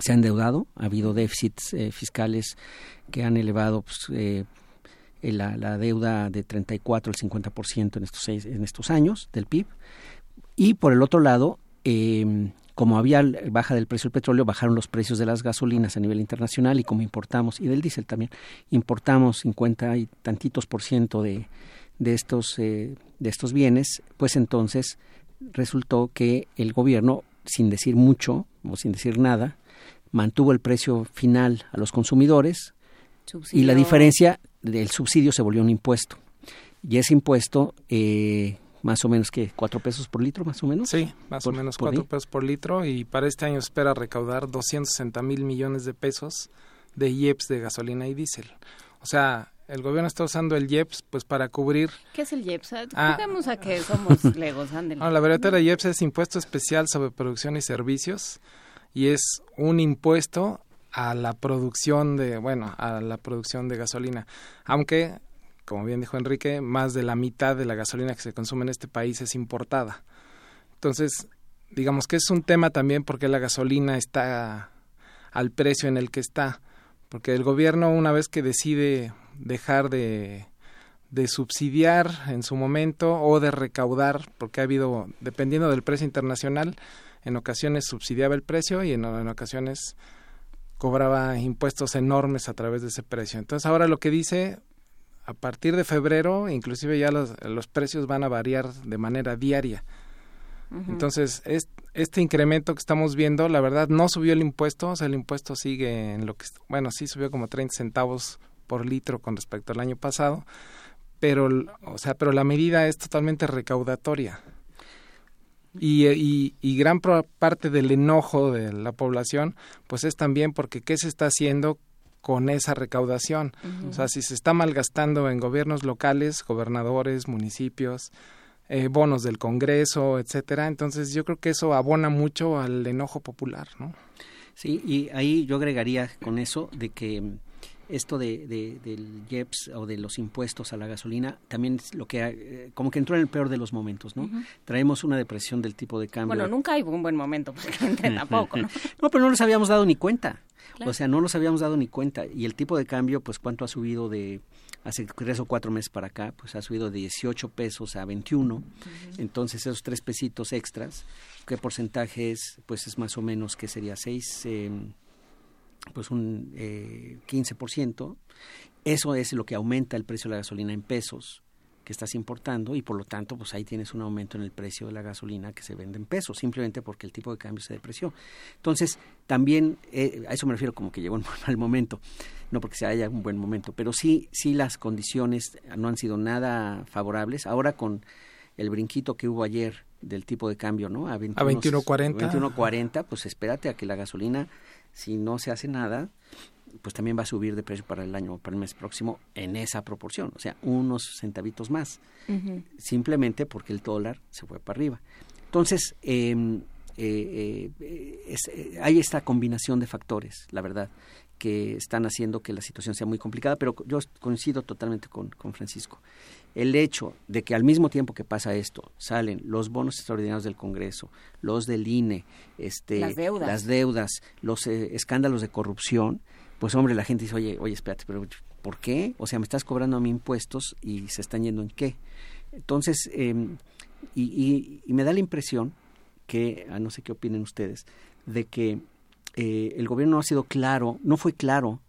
se ha endeudado, ha habido déficits eh, fiscales que han elevado pues, la, la, deuda de 34 al 50% en estos, seis, en estos años del PIB. Y por el otro lado, eh, como había baja del precio del petróleo, bajaron los precios de las gasolinas a nivel internacional y como importamos, y del diésel también, importamos 50 y tantitos por ciento de, de, estos, eh, de estos bienes, pues entonces resultó que el gobierno, sin decir mucho o sin decir nada, mantuvo el precio final a los consumidores y la diferencia del subsidio se volvió un impuesto. Y ese impuesto eh, más o menos que cuatro pesos por litro, más o menos. Sí, más o menos cuatro pesos por litro y para este año espera recaudar 260 mil millones de pesos de IEPS de gasolina y diésel. O sea, el gobierno está usando el IEPS pues para cubrir... ¿Qué es el IEPS? Ah, a que somos [LAUGHS] legos, No, la verdad el IEPS es Impuesto Especial sobre Producción y Servicios y es un impuesto a la producción de, bueno, a la producción de gasolina. Aunque como bien dijo Enrique, más de la mitad de la gasolina que se consume en este país es importada. Entonces, digamos que es un tema también porque la gasolina está al precio en el que está. Porque el gobierno, una vez que decide dejar de, de subsidiar en su momento o de recaudar, porque ha habido, dependiendo del precio internacional, en ocasiones subsidiaba el precio y en, en ocasiones cobraba impuestos enormes a través de ese precio. Entonces ahora lo que dice a partir de febrero, inclusive ya los, los precios van a variar de manera diaria. Entonces, este incremento que estamos viendo, la verdad, no subió el impuesto, o sea, el impuesto sigue en lo que, bueno, sí subió como 30 centavos por litro con respecto al año pasado, pero, o sea, pero la medida es totalmente recaudatoria. Y, y, y, gran parte del enojo de la población, pues es también porque qué se está haciendo con esa recaudación. O sea, si se está malgastando en gobiernos locales, gobernadores, municipios, eh, bonos del Congreso, etcétera, entonces yo creo que eso abona mucho al enojo popular, ¿no? Sí, y ahí yo agregaría con eso de que esto de, del IEPS o de los impuestos a la gasolina también es lo que eh, como que entró en el peor de los momentos, ¿no? Traemos una depresión del tipo de cambio. Bueno, nunca hay un buen momento, porque [LAUGHS] tampoco, ¿no? [LAUGHS] no, pero no nos habíamos dado ni cuenta. O sea, no nos habíamos dado ni cuenta. Y el tipo de cambio, pues cuánto ha subido de hace tres o cuatro meses para acá, pues ha subido de 18 pesos a 21. Entonces esos tres pesitos extras, ¿qué porcentaje es? Pues es más o menos que sería 6, em, pues un eh, 15%. Eso es lo que aumenta el precio de la gasolina en pesos que estás importando y por lo tanto pues ahí tienes un aumento en el precio de la gasolina que se vende en pesos simplemente porque el tipo de cambio se depreció. Entonces también eh, a eso me refiero como que llegó un [LAUGHS] mal momento no porque se haya un buen momento pero sí sí las condiciones no han sido nada favorables. Ahora con el brinquito que hubo ayer del tipo de cambio no a 21.40 21.40 pues espérate a que la gasolina si no se hace nada, pues también va a subir de precio para el año, para el mes próximo en esa proporción, o sea, unos centavitos más, simplemente porque el dólar se fue para arriba. Entonces, em, eh, eh, eh, hay esta combinación de factores, la verdad, que están haciendo que la situación sea muy complicada, pero yo coincido totalmente con, con Francisco. El hecho de que al mismo tiempo que pasa esto, salen los bonos extraordinarios del Congreso, los del INE, este, las deudas, las deudas los escándalos de corrupción, pues hombre, la gente dice, oye, oye, espérate, pero ¿por qué? O sea, me estás cobrando a mí impuestos y se están yendo en qué. Entonces, em, y, y, me da la impresión que, a no sé qué opinen ustedes, de que eh, el gobierno no ha sido claro, no fue claro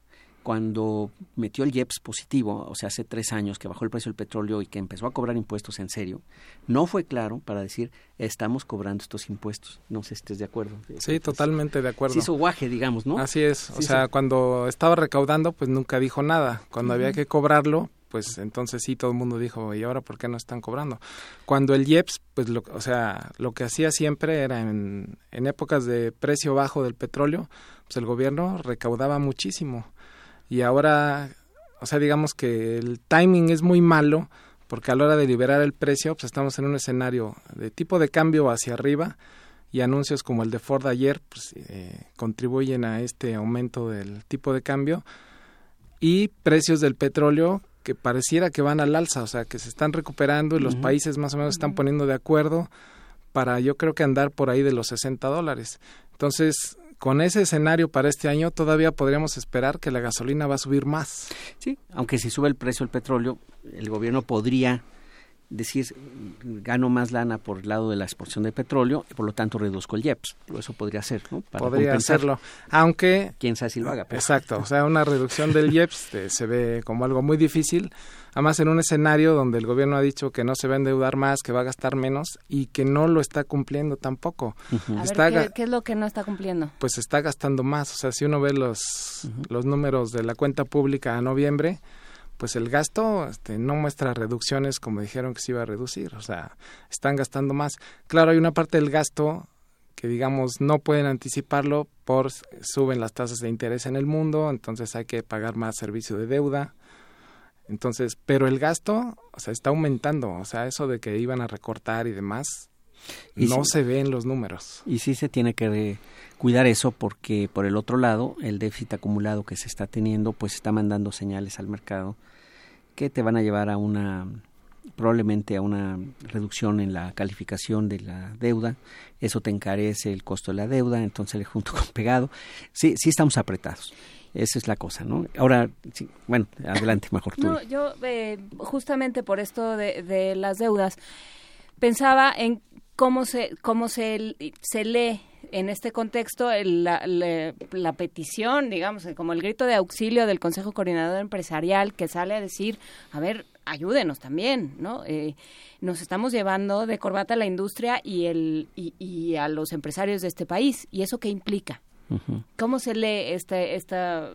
cuando metió el IEPS positivo, o sea, hace tres años que bajó el precio del petróleo y que empezó a cobrar impuestos en serio, no fue claro para decir estamos cobrando estos impuestos. No sé si estés de acuerdo. Sí, totalmente de acuerdo. Sí hizo guaje, digamos, ¿no? Así es. o sea, cuando estaba recaudando, pues nunca dijo nada. Cuando había que cobrarlo, pues entonces sí todo el mundo dijo, ¿y ahora por qué no están cobrando? Cuando el IEPS, pues lo, o sea, lo que hacía siempre era en, en épocas de precio bajo del petróleo, pues el gobierno recaudaba muchísimo. Y ahora, o sea, digamos que el timing es muy malo porque a la hora de liberar el precio, pues estamos en un escenario de tipo de cambio hacia arriba y anuncios como el de Ford ayer pues, eh, contribuyen a este aumento del tipo de cambio y precios del petróleo que pareciera que van al alza, o sea, que se están recuperando y los países más o menos están poniendo de acuerdo para yo creo que andar por ahí de los 60 dólares. Entonces, con ese escenario para este año todavía podríamos esperar que la gasolina va a subir más. Sí, aunque si sube el precio del petróleo, el gobierno podría decir gano más lana por el lado de la exportación de petróleo y por lo tanto reduzco el IEPS. Eso podría ser, ¿no? podría hacerlo, aunque... Quién sabe si lo haga. Exacto, o sea, una reducción del IEPS eh, se ve como algo muy difícil, además en un escenario donde el gobierno ha dicho que no se va a endeudar más, que va a gastar menos y que no lo está cumpliendo tampoco. ¿qué, es lo que no está cumpliendo? Pues está gastando más, o sea, si uno ve los, los números de la cuenta pública a noviembre, pues el gasto este, no muestra reducciones como dijeron que se iba a reducir, o sea, están gastando más. Claro, hay una parte del gasto que digamos no pueden anticiparlo por suben las tasas de interés en el mundo, entonces hay que pagar más servicio de deuda. Entonces, pero el gasto, o sea, está aumentando, o sea, eso de que iban a recortar y demás no se ve en los números. Y sí se tiene que cuidar eso porque por el otro lado, el déficit acumulado que se está teniendo pues está mandando señales al mercado que te van a llevar a una probablemente a una reducción en la calificación de la deuda, eso te encarece el costo de la deuda, entonces le junto con pegado, sí, sí estamos apretados. Esa es la cosa, ¿no? Ahora, bueno, adelante, mejor tú. No, yo eh, justamente por esto de, de, las deudas pensaba en cómo se cómo se, se lee en este contexto la, la, petición, digamos, como el grito de auxilio del Consejo Coordinador Empresarial que sale a decir, a ver, ayúdenos también, ¿no? Eh, nos estamos llevando de corbata a la industria y, el, y, a los empresarios de este país. ¿Y eso qué implica? ¿Cómo se lee este, esta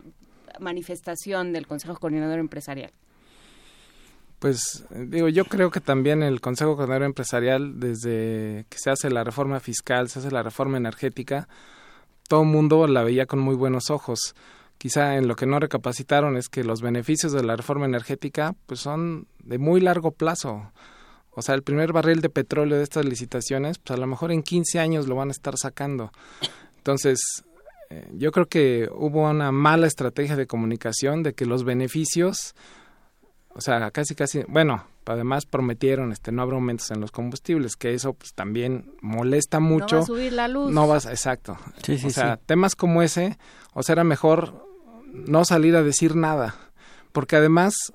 manifestación del Consejo Coordinador Empresarial? Pues digo, yo creo que también el Consejo Coordinador Empresarial, desde que se hace la reforma fiscal, se hace la reforma energética, todo el mundo la veía con muy buenos ojos. Quizá en lo que no recapacitaron es que los beneficios de la reforma energética pues son de muy largo plazo. O sea, el primer barril de petróleo de estas licitaciones, pues a lo mejor en 15 años lo van a estar sacando. Entonces, eh, yo creo que hubo una mala estrategia de comunicación de que los beneficios o sea, casi casi, bueno, además prometieron este no habrá aumentos en los combustibles, que eso pues también molesta mucho. No va a subir la luz. No vas, exacto. Sí, sí, o sea, temas como ese, o sea, era mejor no salir a decir nada, porque además,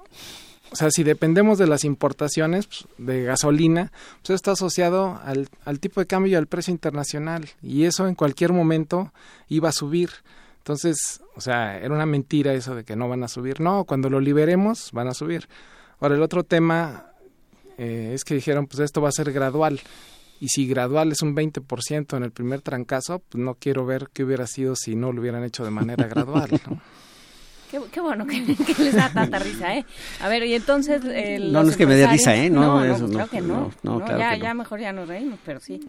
o sea, si dependemos de las importaciones pues, de gasolina, pues está asociado al, al tipo de cambio y al precio internacional, y eso en cualquier momento iba a subir. Entonces, o sea, era una mentira eso de que no van a subir. No, cuando lo liberemos van a subir. Ahora, el otro tema eh, es que dijeron, pues esto va a ser gradual. Y si gradual es un 20% en el primer trancazo, pues no quiero ver qué hubiera sido si no lo hubieran hecho de manera [LAUGHS] gradual. Qué, bueno [LAUGHS] que, les da tanta risa, ¿eh? A ver, y entonces... Eh, no, no es que me dé risa, ¿eh? No, no, no, que no. ya, ya mejor ya nos reímos, pero sí.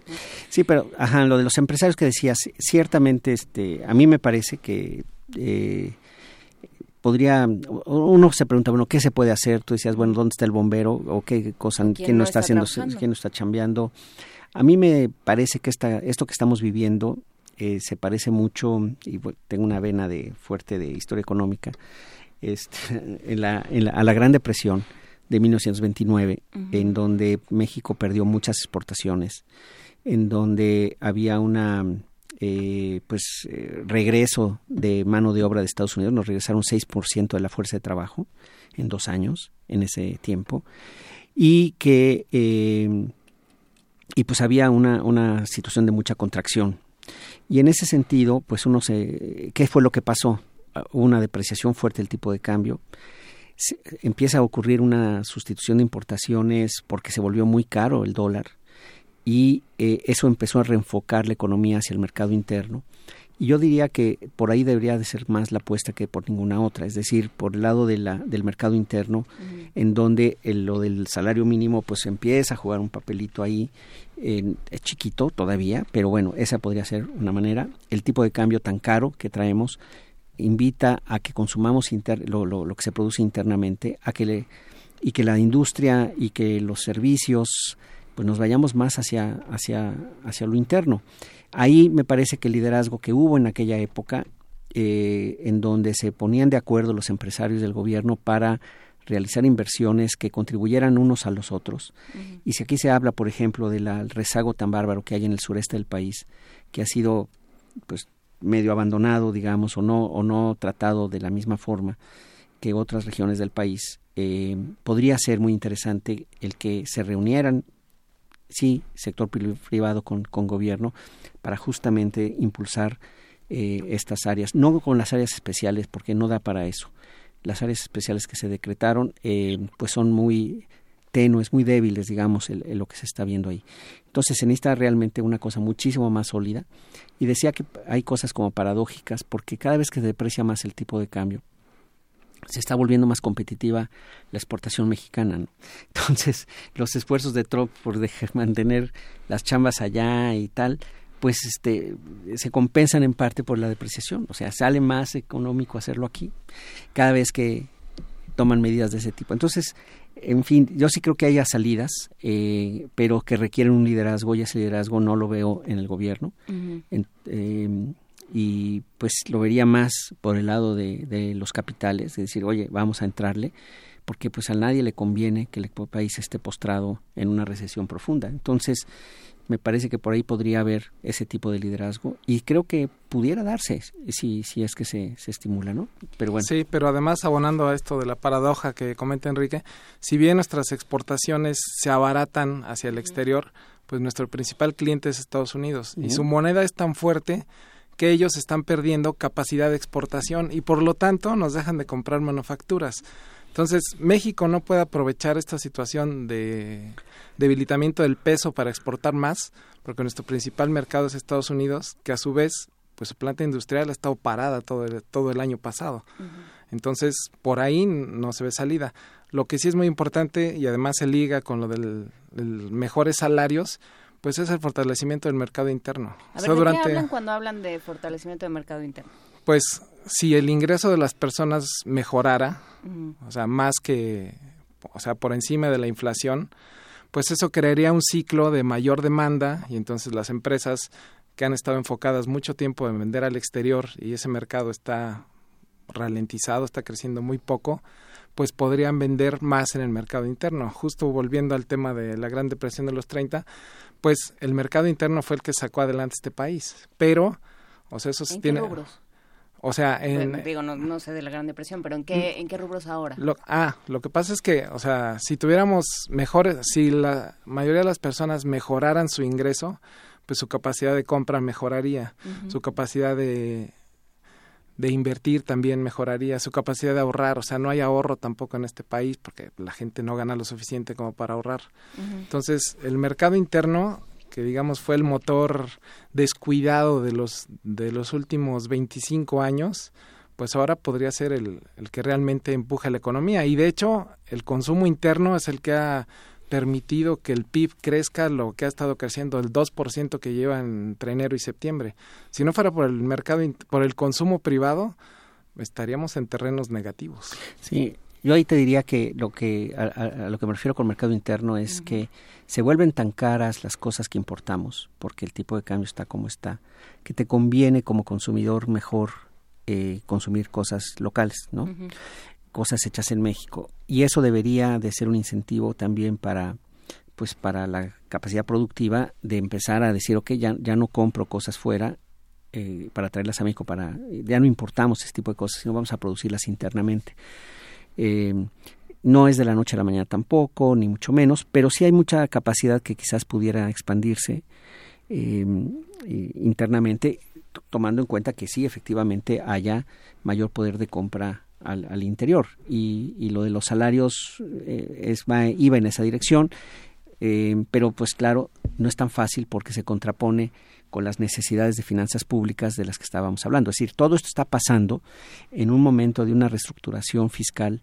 Sí, pero, ajá, lo de los empresarios que decías, ciertamente, este, a mí me parece que... Eh, podría, uno se pregunta, bueno, ¿qué se puede hacer? Tú decías, bueno, ¿dónde está el bombero? ¿O qué cosa, quién, no está, haciendo, quién no está chambeando? A mí me parece que esta, esto que estamos viviendo eh, se parece mucho, y tengo una vena de fuerte de historia económica, este, [LAUGHS] en la, a la Gran Depresión de 1929, en donde México perdió muchas exportaciones, en donde había una eh, pues eh, regreso de mano de obra de Estados Unidos, nos regresaron 6% de la fuerza de trabajo en dos años, en ese tiempo, y que y pues había una, una situación de mucha contracción. Y en ese sentido, pues uno se... ¿Qué fue lo que pasó? Una depreciación fuerte del tipo de cambio. empieza a ocurrir una sustitución de importaciones porque se volvió muy caro el dólar y eh, eso empezó a reenfocar la economía hacia el mercado interno y yo diría que por ahí debería de ser más la apuesta que por ninguna otra, es decir, por el lado de la, del mercado interno, en donde lo del salario mínimo pues empieza a jugar un papelito ahí, es chiquito todavía, pero bueno, esa podría ser una manera. El tipo de cambio tan caro que traemos invita a que consumamos lo, lo, lo, que se produce internamente, a que le, y que la industria y que los servicios pues nos vayamos más hacia, hacia, hacia lo interno. Ahí me parece que el liderazgo que hubo en aquella época, eh, en donde se ponían de acuerdo los empresarios del gobierno para realizar inversiones que contribuyeran unos a los otros. Y si aquí se habla, por ejemplo, del rezago tan bárbaro que hay en el sureste del país, que ha sido pues medio abandonado, digamos, o no, o no tratado de la misma forma que otras regiones del país, eh, podría ser muy interesante el que se reunieran, sí, sector privado con, con gobierno, para justamente impulsar eh, estas áreas, no con las áreas especiales, porque no da para eso. Las áreas especiales que se decretaron, eh, pues son muy tenues, muy débiles, digamos, el, lo que se está viendo ahí. Entonces se necesita realmente una cosa muchísimo más sólida. Y decía que hay cosas como paradójicas, porque cada vez que se deprecia más el tipo de cambio, se está volviendo más competitiva la exportación mexicana. [LAUGHS] Entonces, los esfuerzos de Trump por mantener las chambas allá y tal, pues este se compensan en parte por la depreciación, o sea, sale más económico hacerlo aquí cada vez que toman medidas de ese tipo. Entonces, en fin, yo sí creo que haya salidas, eh, pero que requieren un liderazgo y ese liderazgo no lo veo en el gobierno. Em, y pues lo vería más por el lado de, de los capitales, de decir, oye, vamos a entrarle porque pues a nadie le conviene que el país esté postrado en una recesión profunda. Entonces, me parece que por ahí podría haber ese tipo de liderazgo y creo que pudiera darse si, si es que se, se estimula, ¿no? Pero bueno. Sí, pero además abonando a esto de la paradoja que comenta Enrique, si bien nuestras exportaciones se abaratan hacia el exterior, pues nuestro principal cliente es Estados Unidos y su moneda es tan fuerte que ellos están perdiendo capacidad de exportación y por lo tanto nos dejan de comprar manufacturas. Entonces, México no puede aprovechar esta situación de debilitamiento del peso para exportar más, porque nuestro principal mercado es Estados Unidos, que a su vez, pues su planta industrial ha estado parada todo el, todo el año pasado. Entonces, por ahí no se ve salida. Lo que sí es muy importante y además se liga con lo del, mejores salarios, pues es el fortalecimiento del mercado interno. A ver, ¿de qué hablan cuando hablan de fortalecimiento del mercado interno? Pues si el ingreso de las personas mejorara, o sea, más que, o sea, por encima de la inflación, pues eso crearía un ciclo de mayor demanda y entonces las empresas que han estado enfocadas mucho tiempo en vender al exterior y ese mercado está ralentizado, está creciendo muy poco, pues podrían vender más en el mercado interno. Justo volviendo al tema de la Gran Depresión de los 30, pues el mercado interno fue el que sacó adelante este país, pero o sea, eso tiene o sea, en... digo, no, sé de la Gran Depresión, pero ¿en qué, ¿en qué rubros ahora? Lo, ah, lo que pasa es que, o sea, si tuviéramos mejores, si la mayoría de las personas mejoraran su ingreso, pues su capacidad de compra mejoraría, su capacidad de, de invertir también mejoraría, su capacidad de ahorrar, o sea, no hay ahorro tampoco en este país porque la gente no gana lo suficiente como para ahorrar. Entonces, el mercado interno que digamos fue el motor descuidado de los de los últimos 25 años, pues ahora podría ser el, el que realmente empuje la economía. Y de hecho, el consumo interno es el que ha permitido que el PIB crezca lo que ha estado creciendo el 2% que lleva entre enero y septiembre. Si no fuera por el mercado por el consumo privado, estaríamos en terrenos negativos. Sí, yo ahí te diría que lo que a, lo que me refiero con mercado interno es que se vuelven tan caras las cosas que importamos, porque el tipo de cambio está como está, que te conviene como consumidor mejor eh, consumir cosas locales, ¿no? Cosas hechas en México. Y eso debería de ser un incentivo también para pues para la capacidad productiva de empezar a decir, ok, ya, ya no compro cosas fuera eh, para traerlas a México, para, ya no importamos ese tipo de cosas, sino vamos a producirlas internamente. Eh, no es de la noche a la mañana tampoco, ni mucho menos, pero sí hay mucha capacidad que quizás pudiera expandirse eh, internamente, tomando en cuenta que sí, efectivamente, haya mayor poder de compra al, interior. Y, lo de los salarios eh, es, va, iba en esa dirección, pero pues claro, no es tan fácil porque se contrapone con las necesidades de finanzas públicas de las que estábamos hablando. Es decir, todo esto está pasando en un momento de una reestructuración fiscal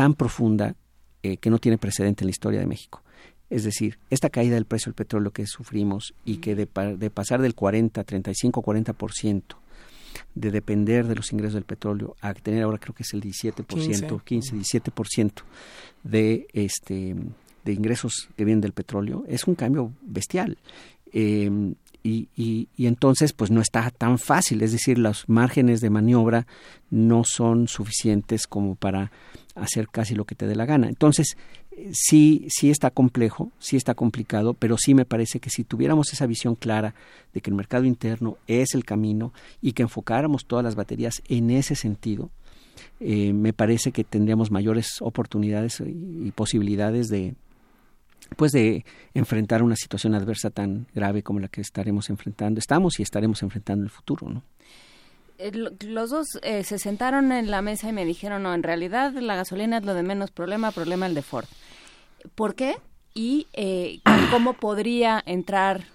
tan profunda eh, que no tiene precedente en la historia de México. Es decir, esta caída del precio del petróleo que sufrimos y que de, de pasar del 40, 35, 40% de depender de los ingresos del petróleo a tener ahora creo que es el 17%, 15, 17% de este de ingresos que vienen del petróleo es un cambio bestial. Eh, y, y, y, entonces pues no está tan fácil, es decir, los márgenes de maniobra no son suficientes como para hacer casi lo que te dé la gana. Entonces, sí, sí está complejo, sí está complicado, pero sí me parece que si tuviéramos esa visión clara de que el mercado interno es el camino y que enfocáramos todas las baterías en ese sentido, eh, me parece que tendríamos mayores oportunidades y posibilidades de, pues de enfrentar una situación adversa tan grave como la que estaremos enfrentando, estamos y estaremos enfrentando en el futuro, ¿no? Eh, los dos eh, se sentaron en la mesa y me dijeron, no, en realidad la gasolina es lo de menos problema, problema el de Ford. ¿Por qué? Y eh, [CLEARS THROAT] cómo podría entrar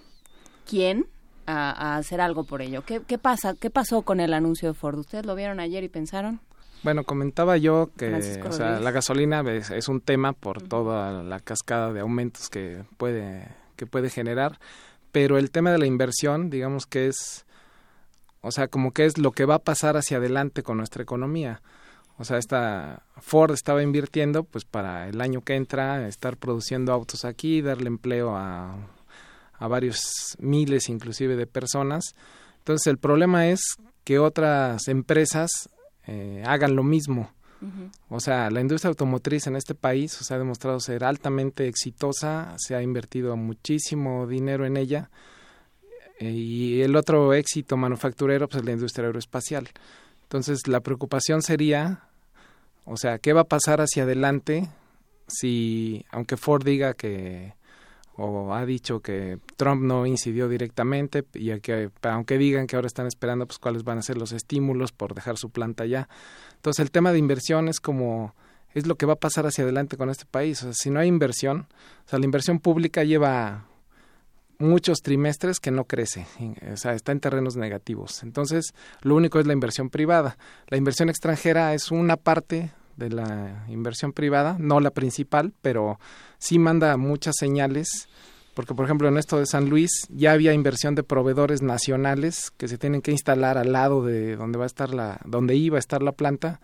quién a, hacer algo por ello. ¿Qué, ¿Qué pasa? ¿Qué pasó con el anuncio de Ford? ¿Ustedes lo vieron ayer y pensaron? Bueno, comentaba yo que o sea, la gasolina es, un tema por toda la cascada de aumentos que puede, que puede generar, pero el tema de la inversión, digamos que es, o sea, como que es lo que va a pasar hacia adelante con nuestra economía. O sea, esta Ford estaba invirtiendo pues para el año que entra estar produciendo autos aquí, darle empleo a, a varios miles inclusive de personas. Entonces el problema es que otras empresas eh, hagan lo mismo. O sea, la industria automotriz en este país se ha demostrado ser altamente exitosa, se ha invertido muchísimo dinero en ella eh, y el otro éxito manufacturero pues, es la industria aeroespacial. Entonces, la preocupación sería, o sea, ¿qué va a pasar hacia adelante si, aunque Ford diga que o ha dicho que Trump no incidió directamente y que aunque digan que ahora están esperando pues cuáles van a ser los estímulos por dejar su planta allá. Entonces el tema de inversión es como es lo que va a pasar hacia adelante con este país. O sea, si no hay inversión, o sea, la inversión pública lleva muchos trimestres que no crece, o sea, está en terrenos negativos. Entonces, lo único es la inversión privada. La inversión extranjera es una parte de la inversión privada, no la principal, pero sí manda muchas señales, porque por ejemplo en esto de San Luis ya había inversión de proveedores nacionales que se tienen que instalar al lado de donde va a estar la, donde iba a estar la planta,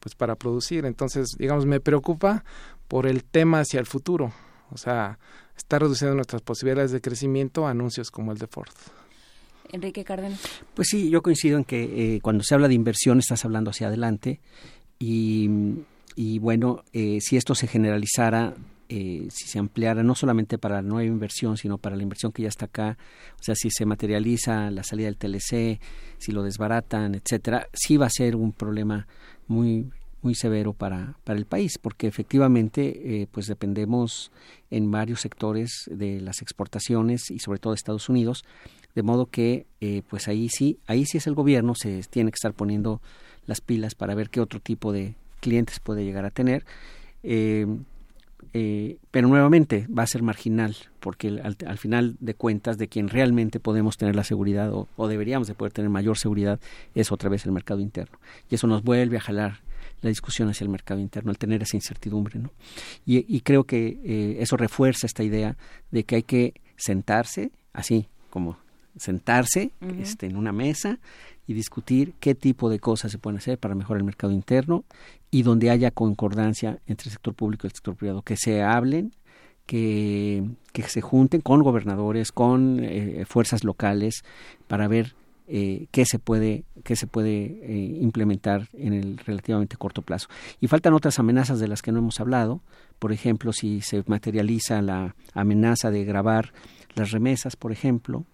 pues para producir. Entonces, digamos, me preocupa por el tema hacia el futuro. O sea, está reduciendo nuestras posibilidades de crecimiento a anuncios como el de Ford. Enrique Cárdenas. Pues sí, yo coincido en que eh, cuando se habla de inversión estás hablando hacia adelante y, bueno, eh, si esto se generalizara, eh, si se ampliara no solamente para la nueva inversión, sino para la inversión que ya está acá, o sea, si se materializa la salida del TLC, si lo desbaratan, etcétera, sí va a ser un problema muy muy severo para, para el país, porque efectivamente eh, pues dependemos en varios sectores de las exportaciones y sobre todo de Estados Unidos, de modo que eh, pues ahí sí, ahí sí es el gobierno, se tiene que estar poniendo las pilas para ver qué otro tipo de clientes puede llegar a tener. Eh, eh, pero nuevamente va a ser marginal, porque al, final de cuentas de quien realmente podemos tener la seguridad o, deberíamos de poder tener mayor seguridad es otra vez el mercado interno. Y eso nos vuelve a jalar la discusión hacia el mercado interno, al tener esa incertidumbre. ¿no? Y, creo que eh, eso refuerza esta idea de que hay que sentarse, así como sentarse este, en una mesa y discutir qué tipo de cosas se pueden hacer para mejorar el mercado interno y donde haya concordancia entre el sector público y el sector privado, que se hablen, que, que se junten con gobernadores, con eh, fuerzas locales para ver eh, qué se puede, qué se puede eh, implementar en el relativamente corto plazo. Y faltan otras amenazas de las que no hemos hablado. Por ejemplo, si se materializa la amenaza de grabar las remesas, por ejemplo,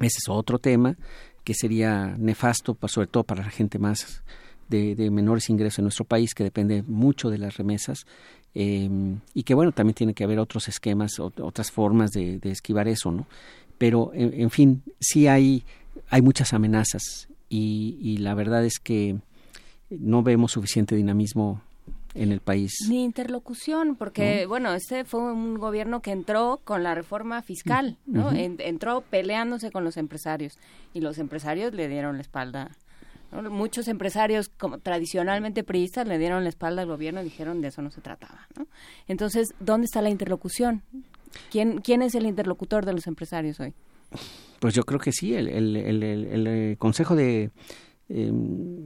ese es otro tema que sería nefasto, sobre todo para la gente más de, menores ingresos en nuestro país, que depende mucho de las remesas, em, y que bueno, también tiene que haber otros esquemas, otras formas de, esquivar eso, ¿no? Pero, en, fin, sí hay, hay muchas amenazas y, la verdad es que no vemos suficiente dinamismo en el país. Ni interlocución, porque, bueno, este fue un gobierno que entró con la reforma fiscal, ¿no? entró peleándose con los empresarios y los empresarios le dieron la espalda. Muchos empresarios como tradicionalmente priistas le dieron la espalda al gobierno y dijeron de eso no se trataba. ¿no? Entonces, ¿dónde está la interlocución? ¿Quién, ¿Quién es el interlocutor de los empresarios hoy? Pues yo creo que sí, el, el, el, el eh, Consejo de eh,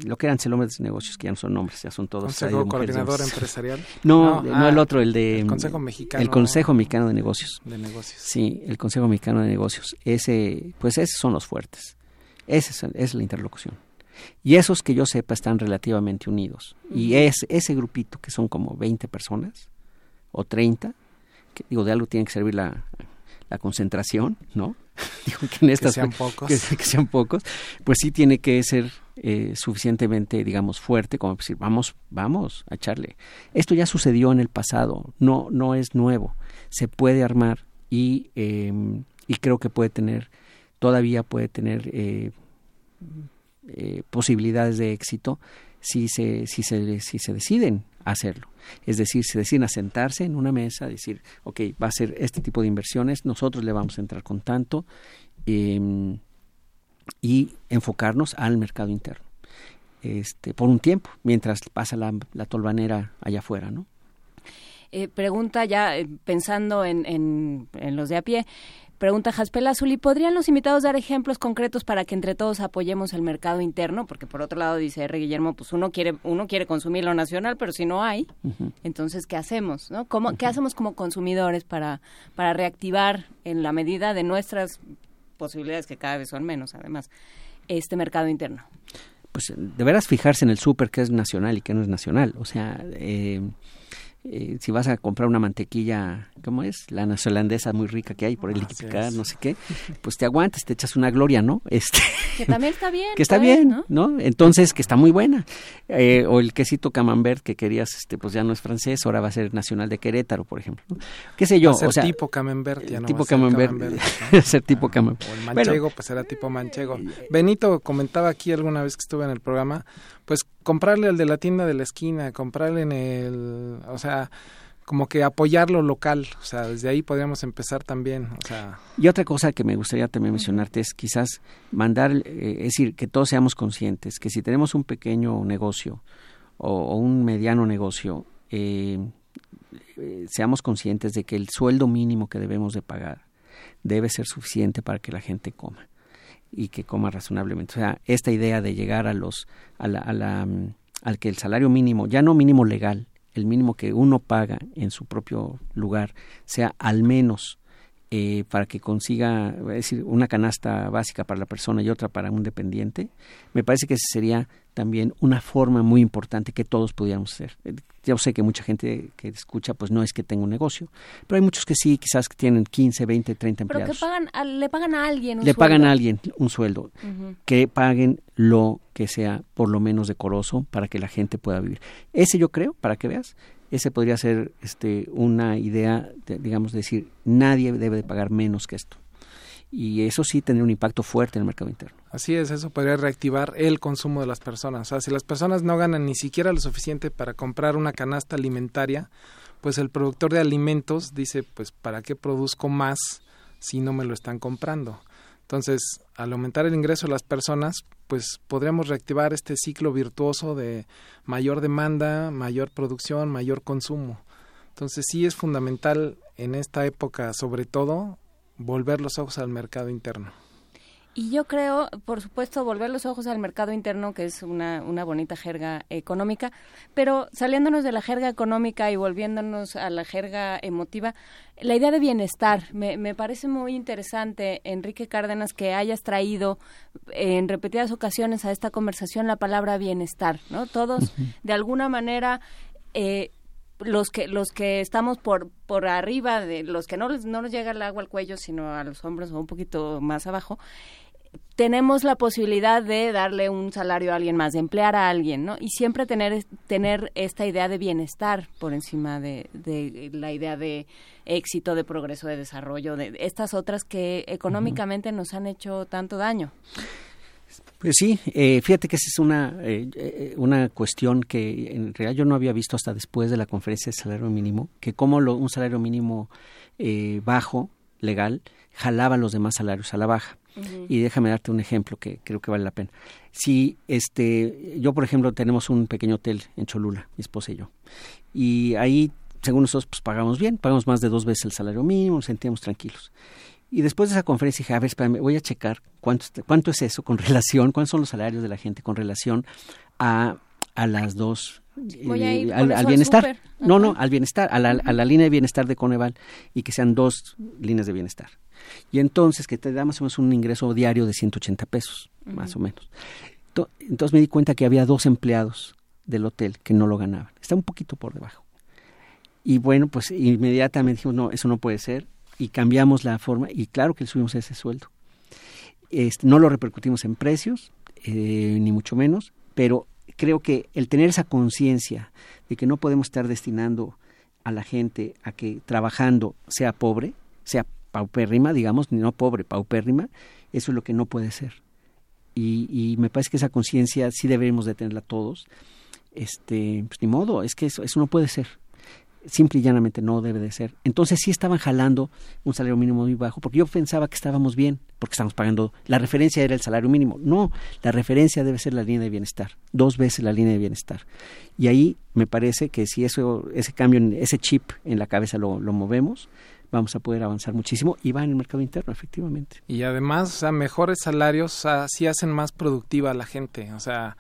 lo que eran celómetros de negocios, que ya no son nombres, ya son todos. ¿Consejo Coordinador Empresarial? No, no, el ah, otro, el de... El Consejo Mexicano. El Consejo Mexicano de Negocios. De Negocios. Sí, el Consejo Mexicano de Negocios. Ese, pues esos son los fuertes. Esa es, la interlocución. Y esos que yo sepa están relativamente unidos. Y es, ese grupito, que son como 20 personas, o 30, que digo, de algo tiene que servir la, la concentración, ¿no? [LAUGHS] Digo que en estas sean pocos. Que, sean pocos, pues sí tiene que ser eh, suficientemente, digamos, fuerte como decir, vamos, vamos a echarle. Esto ya sucedió en el pasado, no, no es nuevo. Se puede armar y, em, y creo que puede tener, todavía puede tener eh, eh, posibilidades de éxito si se, si se, si se deciden hacerlo. Es decir, se deciden a sentarse en una mesa, decir, ok, va a ser este tipo de inversiones, nosotros le vamos a entrar con tanto em, y enfocarnos al mercado interno. Este, por un tiempo, mientras pasa la, la tolvanera allá afuera, ¿no? Eh, pregunta ya eh, pensando en, en, en, los de a pie, Pregunta Jaspel Azul, ¿y podrían los invitados dar ejemplos concretos para que entre todos apoyemos el mercado interno? Porque por otro lado, dice R. Guillermo, pues uno quiere, uno quiere consumir lo nacional, pero si no hay, entonces, ¿qué hacemos? ¿no? ¿Cómo, ¿Qué hacemos como consumidores para, para reactivar en la medida de nuestras posibilidades, que cada vez son menos además, este mercado interno? Pues de veras fijarse en el súper que es nacional y que no es nacional. O sea, eh, eh, si vas a comprar una mantequilla, ¿cómo es? La neozelandesa muy rica que hay por el ah, no sé qué, pues te aguantas, te echas una gloria, ¿no? [LAUGHS] Este, que también está bien. que está bien, ¿no? Entonces, que está muy buena. Eh, o el quesito camembert que querías, este, pues ya no es francés, ahora va a ser nacional de Querétaro, por ejemplo. ¿Qué sé yo? o sea, tipo camembert, ya no tipo camembert, [LAUGHS] ser tipo camembert. O el manchego, pues era tipo manchego. Benito comentaba aquí alguna vez que estuve en el programa, pues comprarle al de la tienda de la esquina, comprarle en el, o sea, como que apoyar lo local, o sea, desde ahí podríamos empezar también, o sea. Y otra cosa que me gustaría también mencionarte es quizás mandar, eh, es decir, que todos seamos conscientes que si tenemos un pequeño negocio o, un mediano negocio, eh, eh, seamos conscientes de que el sueldo mínimo que debemos de pagar debe ser suficiente para que la gente coma y que coma razonablemente. O sea, esta idea de llegar a los, a la, a la, mm, al que el salario mínimo, ya no mínimo legal, el mínimo que uno paga en su propio lugar, sea al menos eh, para que consiga, es decir, una canasta básica para la persona y otra para un dependiente, me parece que sería también una forma muy importante que todos pudiéramos hacer. Eh, yo sé que mucha gente que escucha, pues no es que tenga un negocio, pero hay muchos que sí, quizás que tienen 15, 20, 30 empleados. Pero que pagan, le pagan a alguien un Le pagan a alguien un sueldo. Que paguen lo que sea por lo menos decoroso para que la gente pueda vivir. Ese yo creo, para que veas, ese podría ser este, una idea, de, digamos, decir, nadie debe de pagar menos que esto. Y eso sí tendría un impacto fuerte en el mercado interno. Así es, eso podría reactivar el consumo de las personas. O sea, si las personas no ganan ni siquiera lo suficiente para comprar una canasta alimentaria, pues el productor de alimentos dice, pues ¿para qué produzco más si no me lo están comprando? Entonces, al aumentar el ingreso de las personas, pues podríamos reactivar este ciclo virtuoso de mayor demanda, mayor producción, mayor consumo. Entonces, sí es fundamental en esta época, sobre todo, volver los ojos al mercado interno. Y yo creo, por supuesto, volver los ojos al mercado interno, que es una, una bonita jerga económica, pero saliéndonos de la jerga económica y volviéndonos a la jerga emotiva, la idea de bienestar, me, me parece muy interesante, Enrique Cárdenas, que hayas traído en repetidas ocasiones a esta conversación la palabra bienestar, ¿no? Todos, de alguna manera, eh, los que los que estamos por por arriba de los que no no nos llega el agua al cuello sino a los hombros o un poquito más abajo tenemos la posibilidad de darle un salario a alguien más, de emplear a alguien, ¿no? Y siempre tener, tener esta idea de bienestar por encima de, de la idea de éxito, de progreso, de desarrollo, de estas otras que económicamente nos han hecho tanto daño. Pues sí, eh, fíjate que esa es una, eh, eh, una cuestión que en realidad yo no había visto hasta después de la conferencia de salario mínimo, que como lo, un salario mínimo bajo, legal, jalaba los demás salarios a la baja. Y déjame darte un ejemplo que creo que vale la pena. Si este, yo por ejemplo tenemos un pequeño hotel en Cholula, mi esposa y yo, y ahí según nosotros pues pagamos bien, pagamos más de dos veces el salario mínimo, nos sentíamos tranquilos. Y después de esa conferencia dije, a ver, espérame, voy a checar cuánto, cuánto es eso con [LAUGHS] relación, cuáles son los salarios de la gente con relación a, a las dos eh, al, bienestar. No, no, al bienestar, a la, a la, línea de bienestar de Coneval y que sean dos líneas de bienestar. Y entonces que te da más o menos un ingreso diario de 180 pesos, más o menos. Entonces me di cuenta que había dos empleados del hotel que no lo ganaban. Está un poquito por debajo. Y bueno, pues inmediatamente dijimos, no, eso no puede ser. Y cambiamos la forma y claro que subimos ese sueldo. Este, no lo repercutimos en precios, eh, ni mucho menos, pero creo que el tener esa conciencia de que no podemos estar destinando a la gente a que trabajando sea pobre, sea paupérrima, digamos, no pobre, paupérrima, eso es lo que no puede ser. Y, y me parece que esa conciencia sí debemos de tenerla todos. Este, pues ni modo, es que eso, eso no puede ser simple y llanamente no debe de ser. Entonces sí estaban jalando un salario mínimo muy bajo, porque yo pensaba que estábamos bien, porque estábamos pagando, la referencia era el salario mínimo. No, la referencia debe ser la línea de bienestar, dos veces la línea de bienestar. Y ahí me parece que si eso, ese cambio, ese chip en la cabeza lo, lo movemos, vamos a poder avanzar muchísimo y va en el mercado interno, efectivamente. Y además, sea, mejores salarios o sí hacen más productiva a la gente, o sea,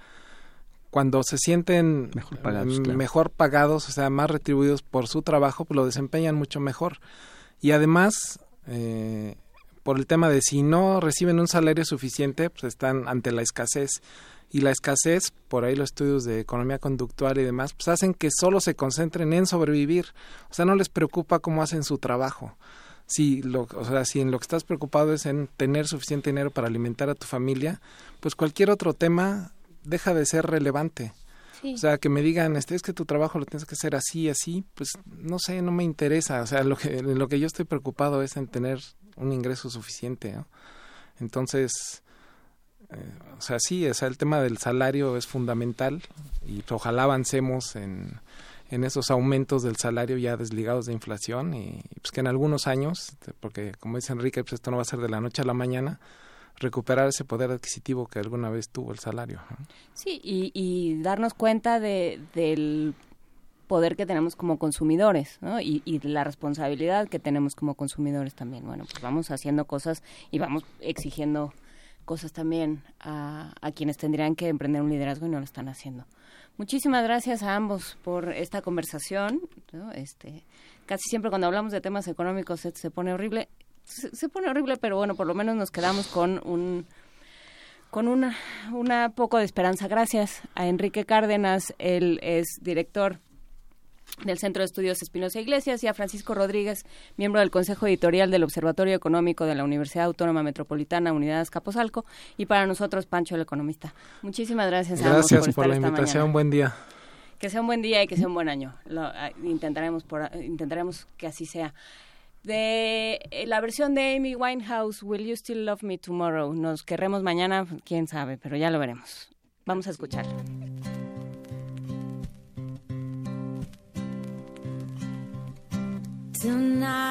cuando se sienten mejor pagados, mejor pagados, o sea, más retribuidos por su trabajo, pues lo desempeñan mucho mejor. Y además, eh, por el tema de si no reciben un salario suficiente, pues están ante la escasez. Y la escasez, por ahí los estudios de economía conductual y demás, pues hacen que solo se concentren en sobrevivir. O sea, no les preocupa cómo hacen su trabajo. Si, lo, o sea, si en lo que estás preocupado es en tener suficiente dinero para alimentar a tu familia, pues cualquier otro tema deja de ser relevante. O sea, que me digan, este, es que tu trabajo lo tienes que hacer así, así, pues no sé, no me interesa. O sea, lo que, lo que yo estoy preocupado es en tener un ingreso suficiente. Entonces, eh, o sea, sí, o sea, el tema del salario es fundamental y ojalá avancemos en, en esos aumentos del salario ya desligados de inflación y, pues que en algunos años, porque como dice Enrique, pues esto no va a ser de la noche a la mañana, recuperar ese poder adquisitivo que alguna vez tuvo el salario. Sí, y, y darnos cuenta de, del poder que tenemos como consumidores ¿no? y, y, la responsabilidad que tenemos como consumidores también. Bueno, pues vamos haciendo cosas y vamos exigiendo cosas también a, a quienes tendrían que emprender un liderazgo y no lo están haciendo. Muchísimas gracias a ambos por esta conversación. Este, casi siempre cuando hablamos de temas económicos se pone horrible se, pone horrible, pero bueno, por lo menos nos quedamos con un con una, una poco de esperanza. Gracias a Enrique Cárdenas, él es director del Centro de Estudios Espinosa Iglesias y a Francisco Rodríguez, miembro del Consejo Editorial del Observatorio Económico de la Universidad Autónoma Metropolitana Unidad Capozalco y para nosotros Pancho el economista. Muchísimas gracias. A gracias por, la invitación. Buen día. Que sea un buen día y que sea un buen año. Lo, intentaremos por, intentaremos que así sea. De eh, la versión de Amy Winehouse, Will You Still Love Me Tomorrow. Nos querremos mañana, quién sabe, pero ya lo veremos. Vamos a escuchar. Tonight.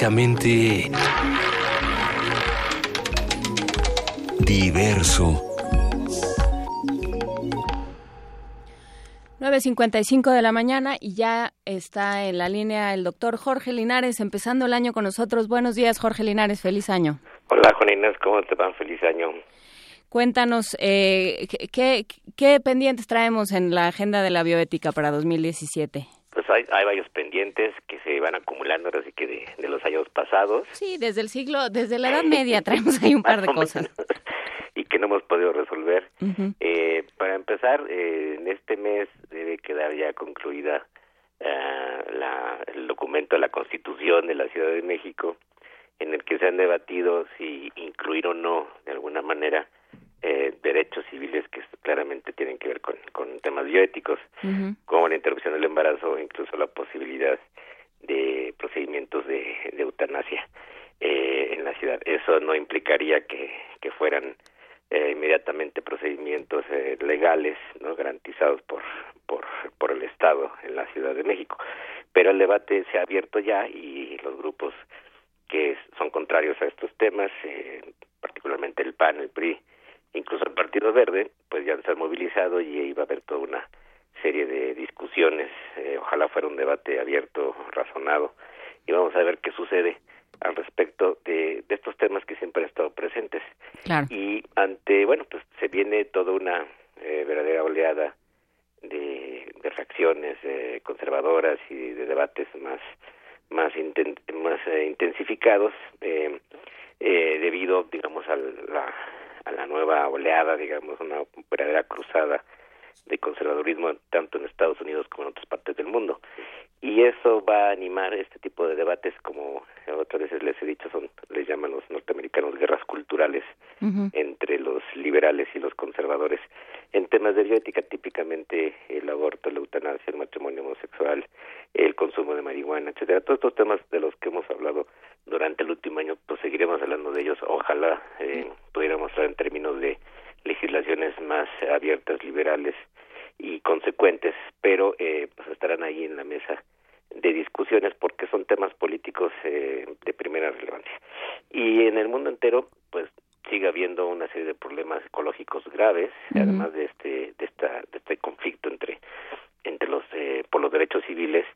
Clásicamente Diverso. 9.55 de la mañana y ya está en la línea el doctor Jorge Linares, empezando el año con nosotros. Buenos días, Jorge Linares, feliz año. Hola, Juan Inés, ¿cómo te va? Feliz año. Cuéntanos, eh, ¿qué, qué, qué pendientes traemos en la agenda de la bioética para 2017? Pues hay, hay varios pendientes que se van acumulando, así que de, de los años pasados Sí, desde el siglo, desde la Edad [LAUGHS] Media traemos ahí un par de cosas. [LAUGHS] y que no hemos podido resolver. Eh, para empezar, eh, en este mes debe quedar ya concluida ah, la, el documento de la Constitución de la Ciudad de México, en el que se han debatido si incluir o no, de alguna manera, eh, derechos civiles que claramente tienen que ver con, con temas bioéticos, como la interrupción del embarazo, incluso la posibilidad de procedimientos de, de eutanasia eh, en la ciudad. Eso no implicaría que, que fueran eh, inmediatamente procedimientos eh, legales no garantizados por, por por el Estado en la Ciudad de México. Pero el debate se ha abierto ya y los grupos que son contrarios a estos temas, eh, particularmente el PAN, el PRI, incluso el Partido Verde, pues ya se han movilizado y va a haber toda una serie de discusiones. Eh, ojalá fuera un debate abierto, razonado, y vamos a ver qué sucede al respecto de, de estos temas que siempre han estado presentes. Claro. Y ante, bueno, pues se viene toda una eh, verdadera oleada de, de reacciones eh, conservadoras y de debates más más inten- más eh, intensificados eh, eh, debido digamos a la a la nueva oleada digamos una verdadera cruzada de conservadurismo tanto en Estados Unidos como en otras partes del mundo. Y eso va a animar este tipo de debates como otras veces les he dicho son les llaman los norteamericanos guerras culturales entre los liberales y los conservadores. En temas de bioética típicamente el aborto, la eutanasia, el matrimonio homosexual, el consumo de marihuana, etcétera, todos estos temas de los que hemos hablado durante el último año, pues seguiremos hablando de ellos. Ojalá eh, pudiéramos hablar en términos de legislaciones más abiertas, liberales y consecuentes, pero eh, pues estarán ahí en la mesa de discusiones porque son temas políticos eh, de primera relevancia. Y en el mundo entero, pues sigue habiendo una serie de problemas ecológicos graves, además de este de esta de este conflicto entre entre los eh, por los derechos civiles.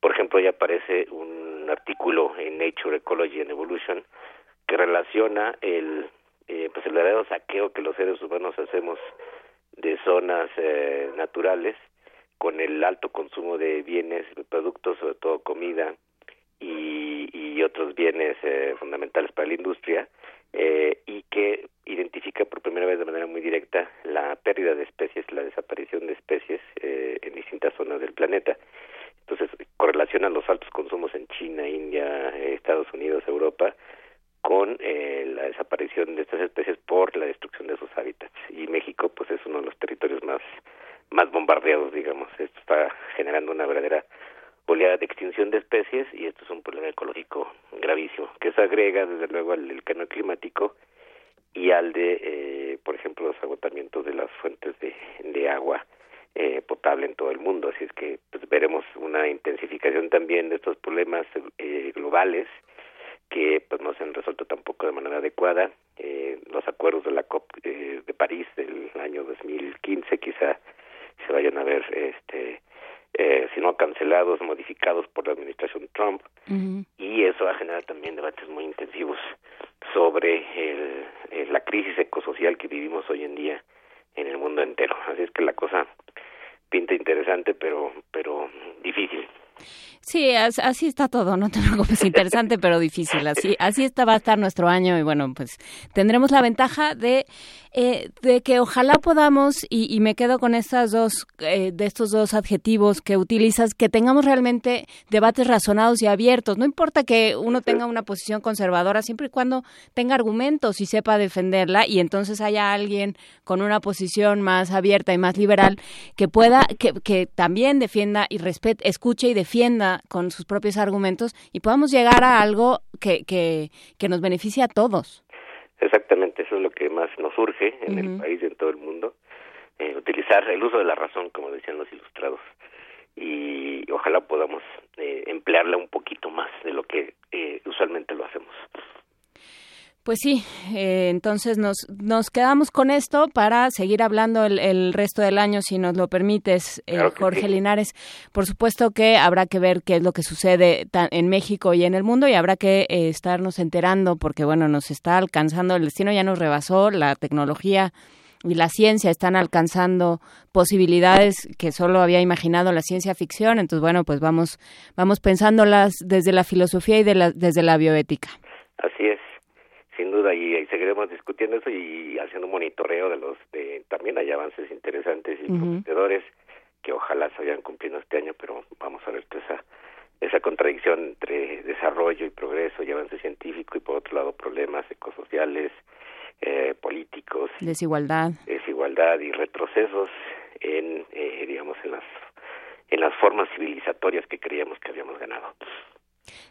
Por ejemplo, ya aparece un artículo en Nature Ecology and Evolution que relaciona el eh, pues el verdadero saqueo que los seres humanos hacemos de zonas eh, naturales con el alto consumo de bienes, productos, sobre todo comida y, y otros bienes eh, fundamentales para la industria, eh, y que identifica por primera vez de manera muy directa la pérdida de especies, la desaparición de especies eh, en distintas zonas del planeta. Entonces, correlacionan los altos consumos en China, India, eh, Estados Unidos, Europa, con eh, la desaparición de estas especies por la destrucción de sus hábitats. Y México, pues, es uno de los territorios más, más bombardeados, digamos. Esto está generando una verdadera oleada de extinción de especies y esto es un problema ecológico gravísimo que se agrega desde luego al cambio climático y al de eh, por ejemplo los agotamientos de las fuentes de, de agua eh, potable en todo el mundo así es que pues, veremos una intensificación también de estos problemas eh, globales que pues no se han resuelto tampoco de manera adecuada eh, los acuerdos de la COP eh, de París del año 2015 quizá se vayan a ver este eh, si no cancelados, modificados por la administración Trump, y eso va a generar también debates muy intensivos sobre el, eh, la crisis ecosocial que vivimos hoy en día en el mundo entero. Así es que la cosa pinta interesante, pero pero difícil. Sí, as- así está todo, no te [LAUGHS] preocupes, interesante pero difícil. Así, así está, va a estar nuestro año y bueno, pues tendremos la ventaja de, eh, de que ojalá podamos, y, y me quedo con estas dos, eh, de estos dos adjetivos que utilizas, que tengamos realmente debates razonados y abiertos. No importa que uno tenga una posición conservadora, siempre y cuando tenga argumentos y sepa defenderla, y entonces haya alguien con una posición más abierta y más liberal que pueda, que, que también defienda y respete, escuche y defienda con sus propios argumentos y podamos llegar a algo que, que, que nos beneficie a todos. Exactamente, eso es lo que más nos urge en el país y en todo el mundo, eh, utilizar el uso de la razón, como decían los ilustrados, y ojalá podamos eh, emplearla un poquito más de lo que eh, usualmente lo hacemos. Pues sí, eh, entonces nos, nos quedamos con esto para seguir hablando el, el resto del año, si nos lo permites, eh, Claro Jorge sí. Linares. Por supuesto que habrá que ver qué es lo que sucede en México y en el mundo y habrá que eh, estarnos enterando porque, bueno, nos está alcanzando, el destino ya nos rebasó, la tecnología y la ciencia están alcanzando posibilidades que solo había imaginado la ciencia ficción. Entonces, bueno, pues vamos, vamos pensándolas desde la filosofía y de la, desde la bioética. Así es, sin duda, y, y seguiremos discutiendo eso y haciendo un monitoreo de los, de, también hay avances interesantes y prometedores que ojalá se vayan cumpliendo este año, pero vamos a ver toda esa, esa contradicción entre desarrollo y progreso y avance científico y por otro lado problemas ecosociales, eh, políticos, Desigualdad. desigualdad y retrocesos en, eh, digamos, en las en las formas civilizatorias que creíamos que habíamos ganado.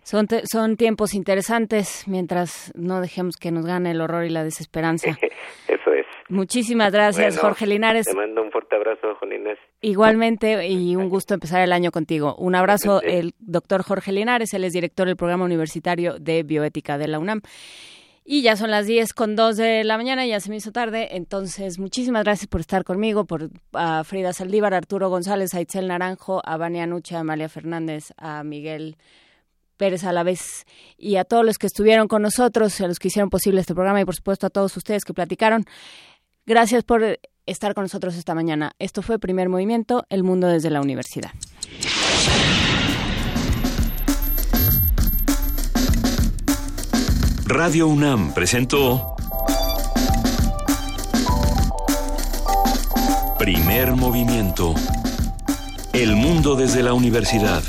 Son, te- son tiempos interesantes mientras no dejemos que nos gane el horror y la desesperanza. [LAUGHS] Eso es. Muchísimas gracias, Bueno, Jorge Linares. Te mando un fuerte abrazo, Juan Inés. Igualmente, y un gusto empezar el año contigo. Un abrazo, el doctor Jorge Linares, él es director del programa universitario de bioética de la UNAM. Y ya son las 10 con 2 de la mañana, ya se me hizo tarde. Entonces, muchísimas gracias por estar conmigo, por a Frida Saldívar, a Arturo González, a Itzel Naranjo, a Vania Nuche, a Amalia Fernández, a Miguel Pérez a la vez y a todos los que estuvieron con nosotros, a los que hicieron posible este programa y por supuesto a todos ustedes que platicaron. Gracias por estar con nosotros esta mañana. Esto fue Primer Movimiento, El Mundo desde la Universidad. Radio UNAM presentó Primer Movimiento. El mundo desde la universidad.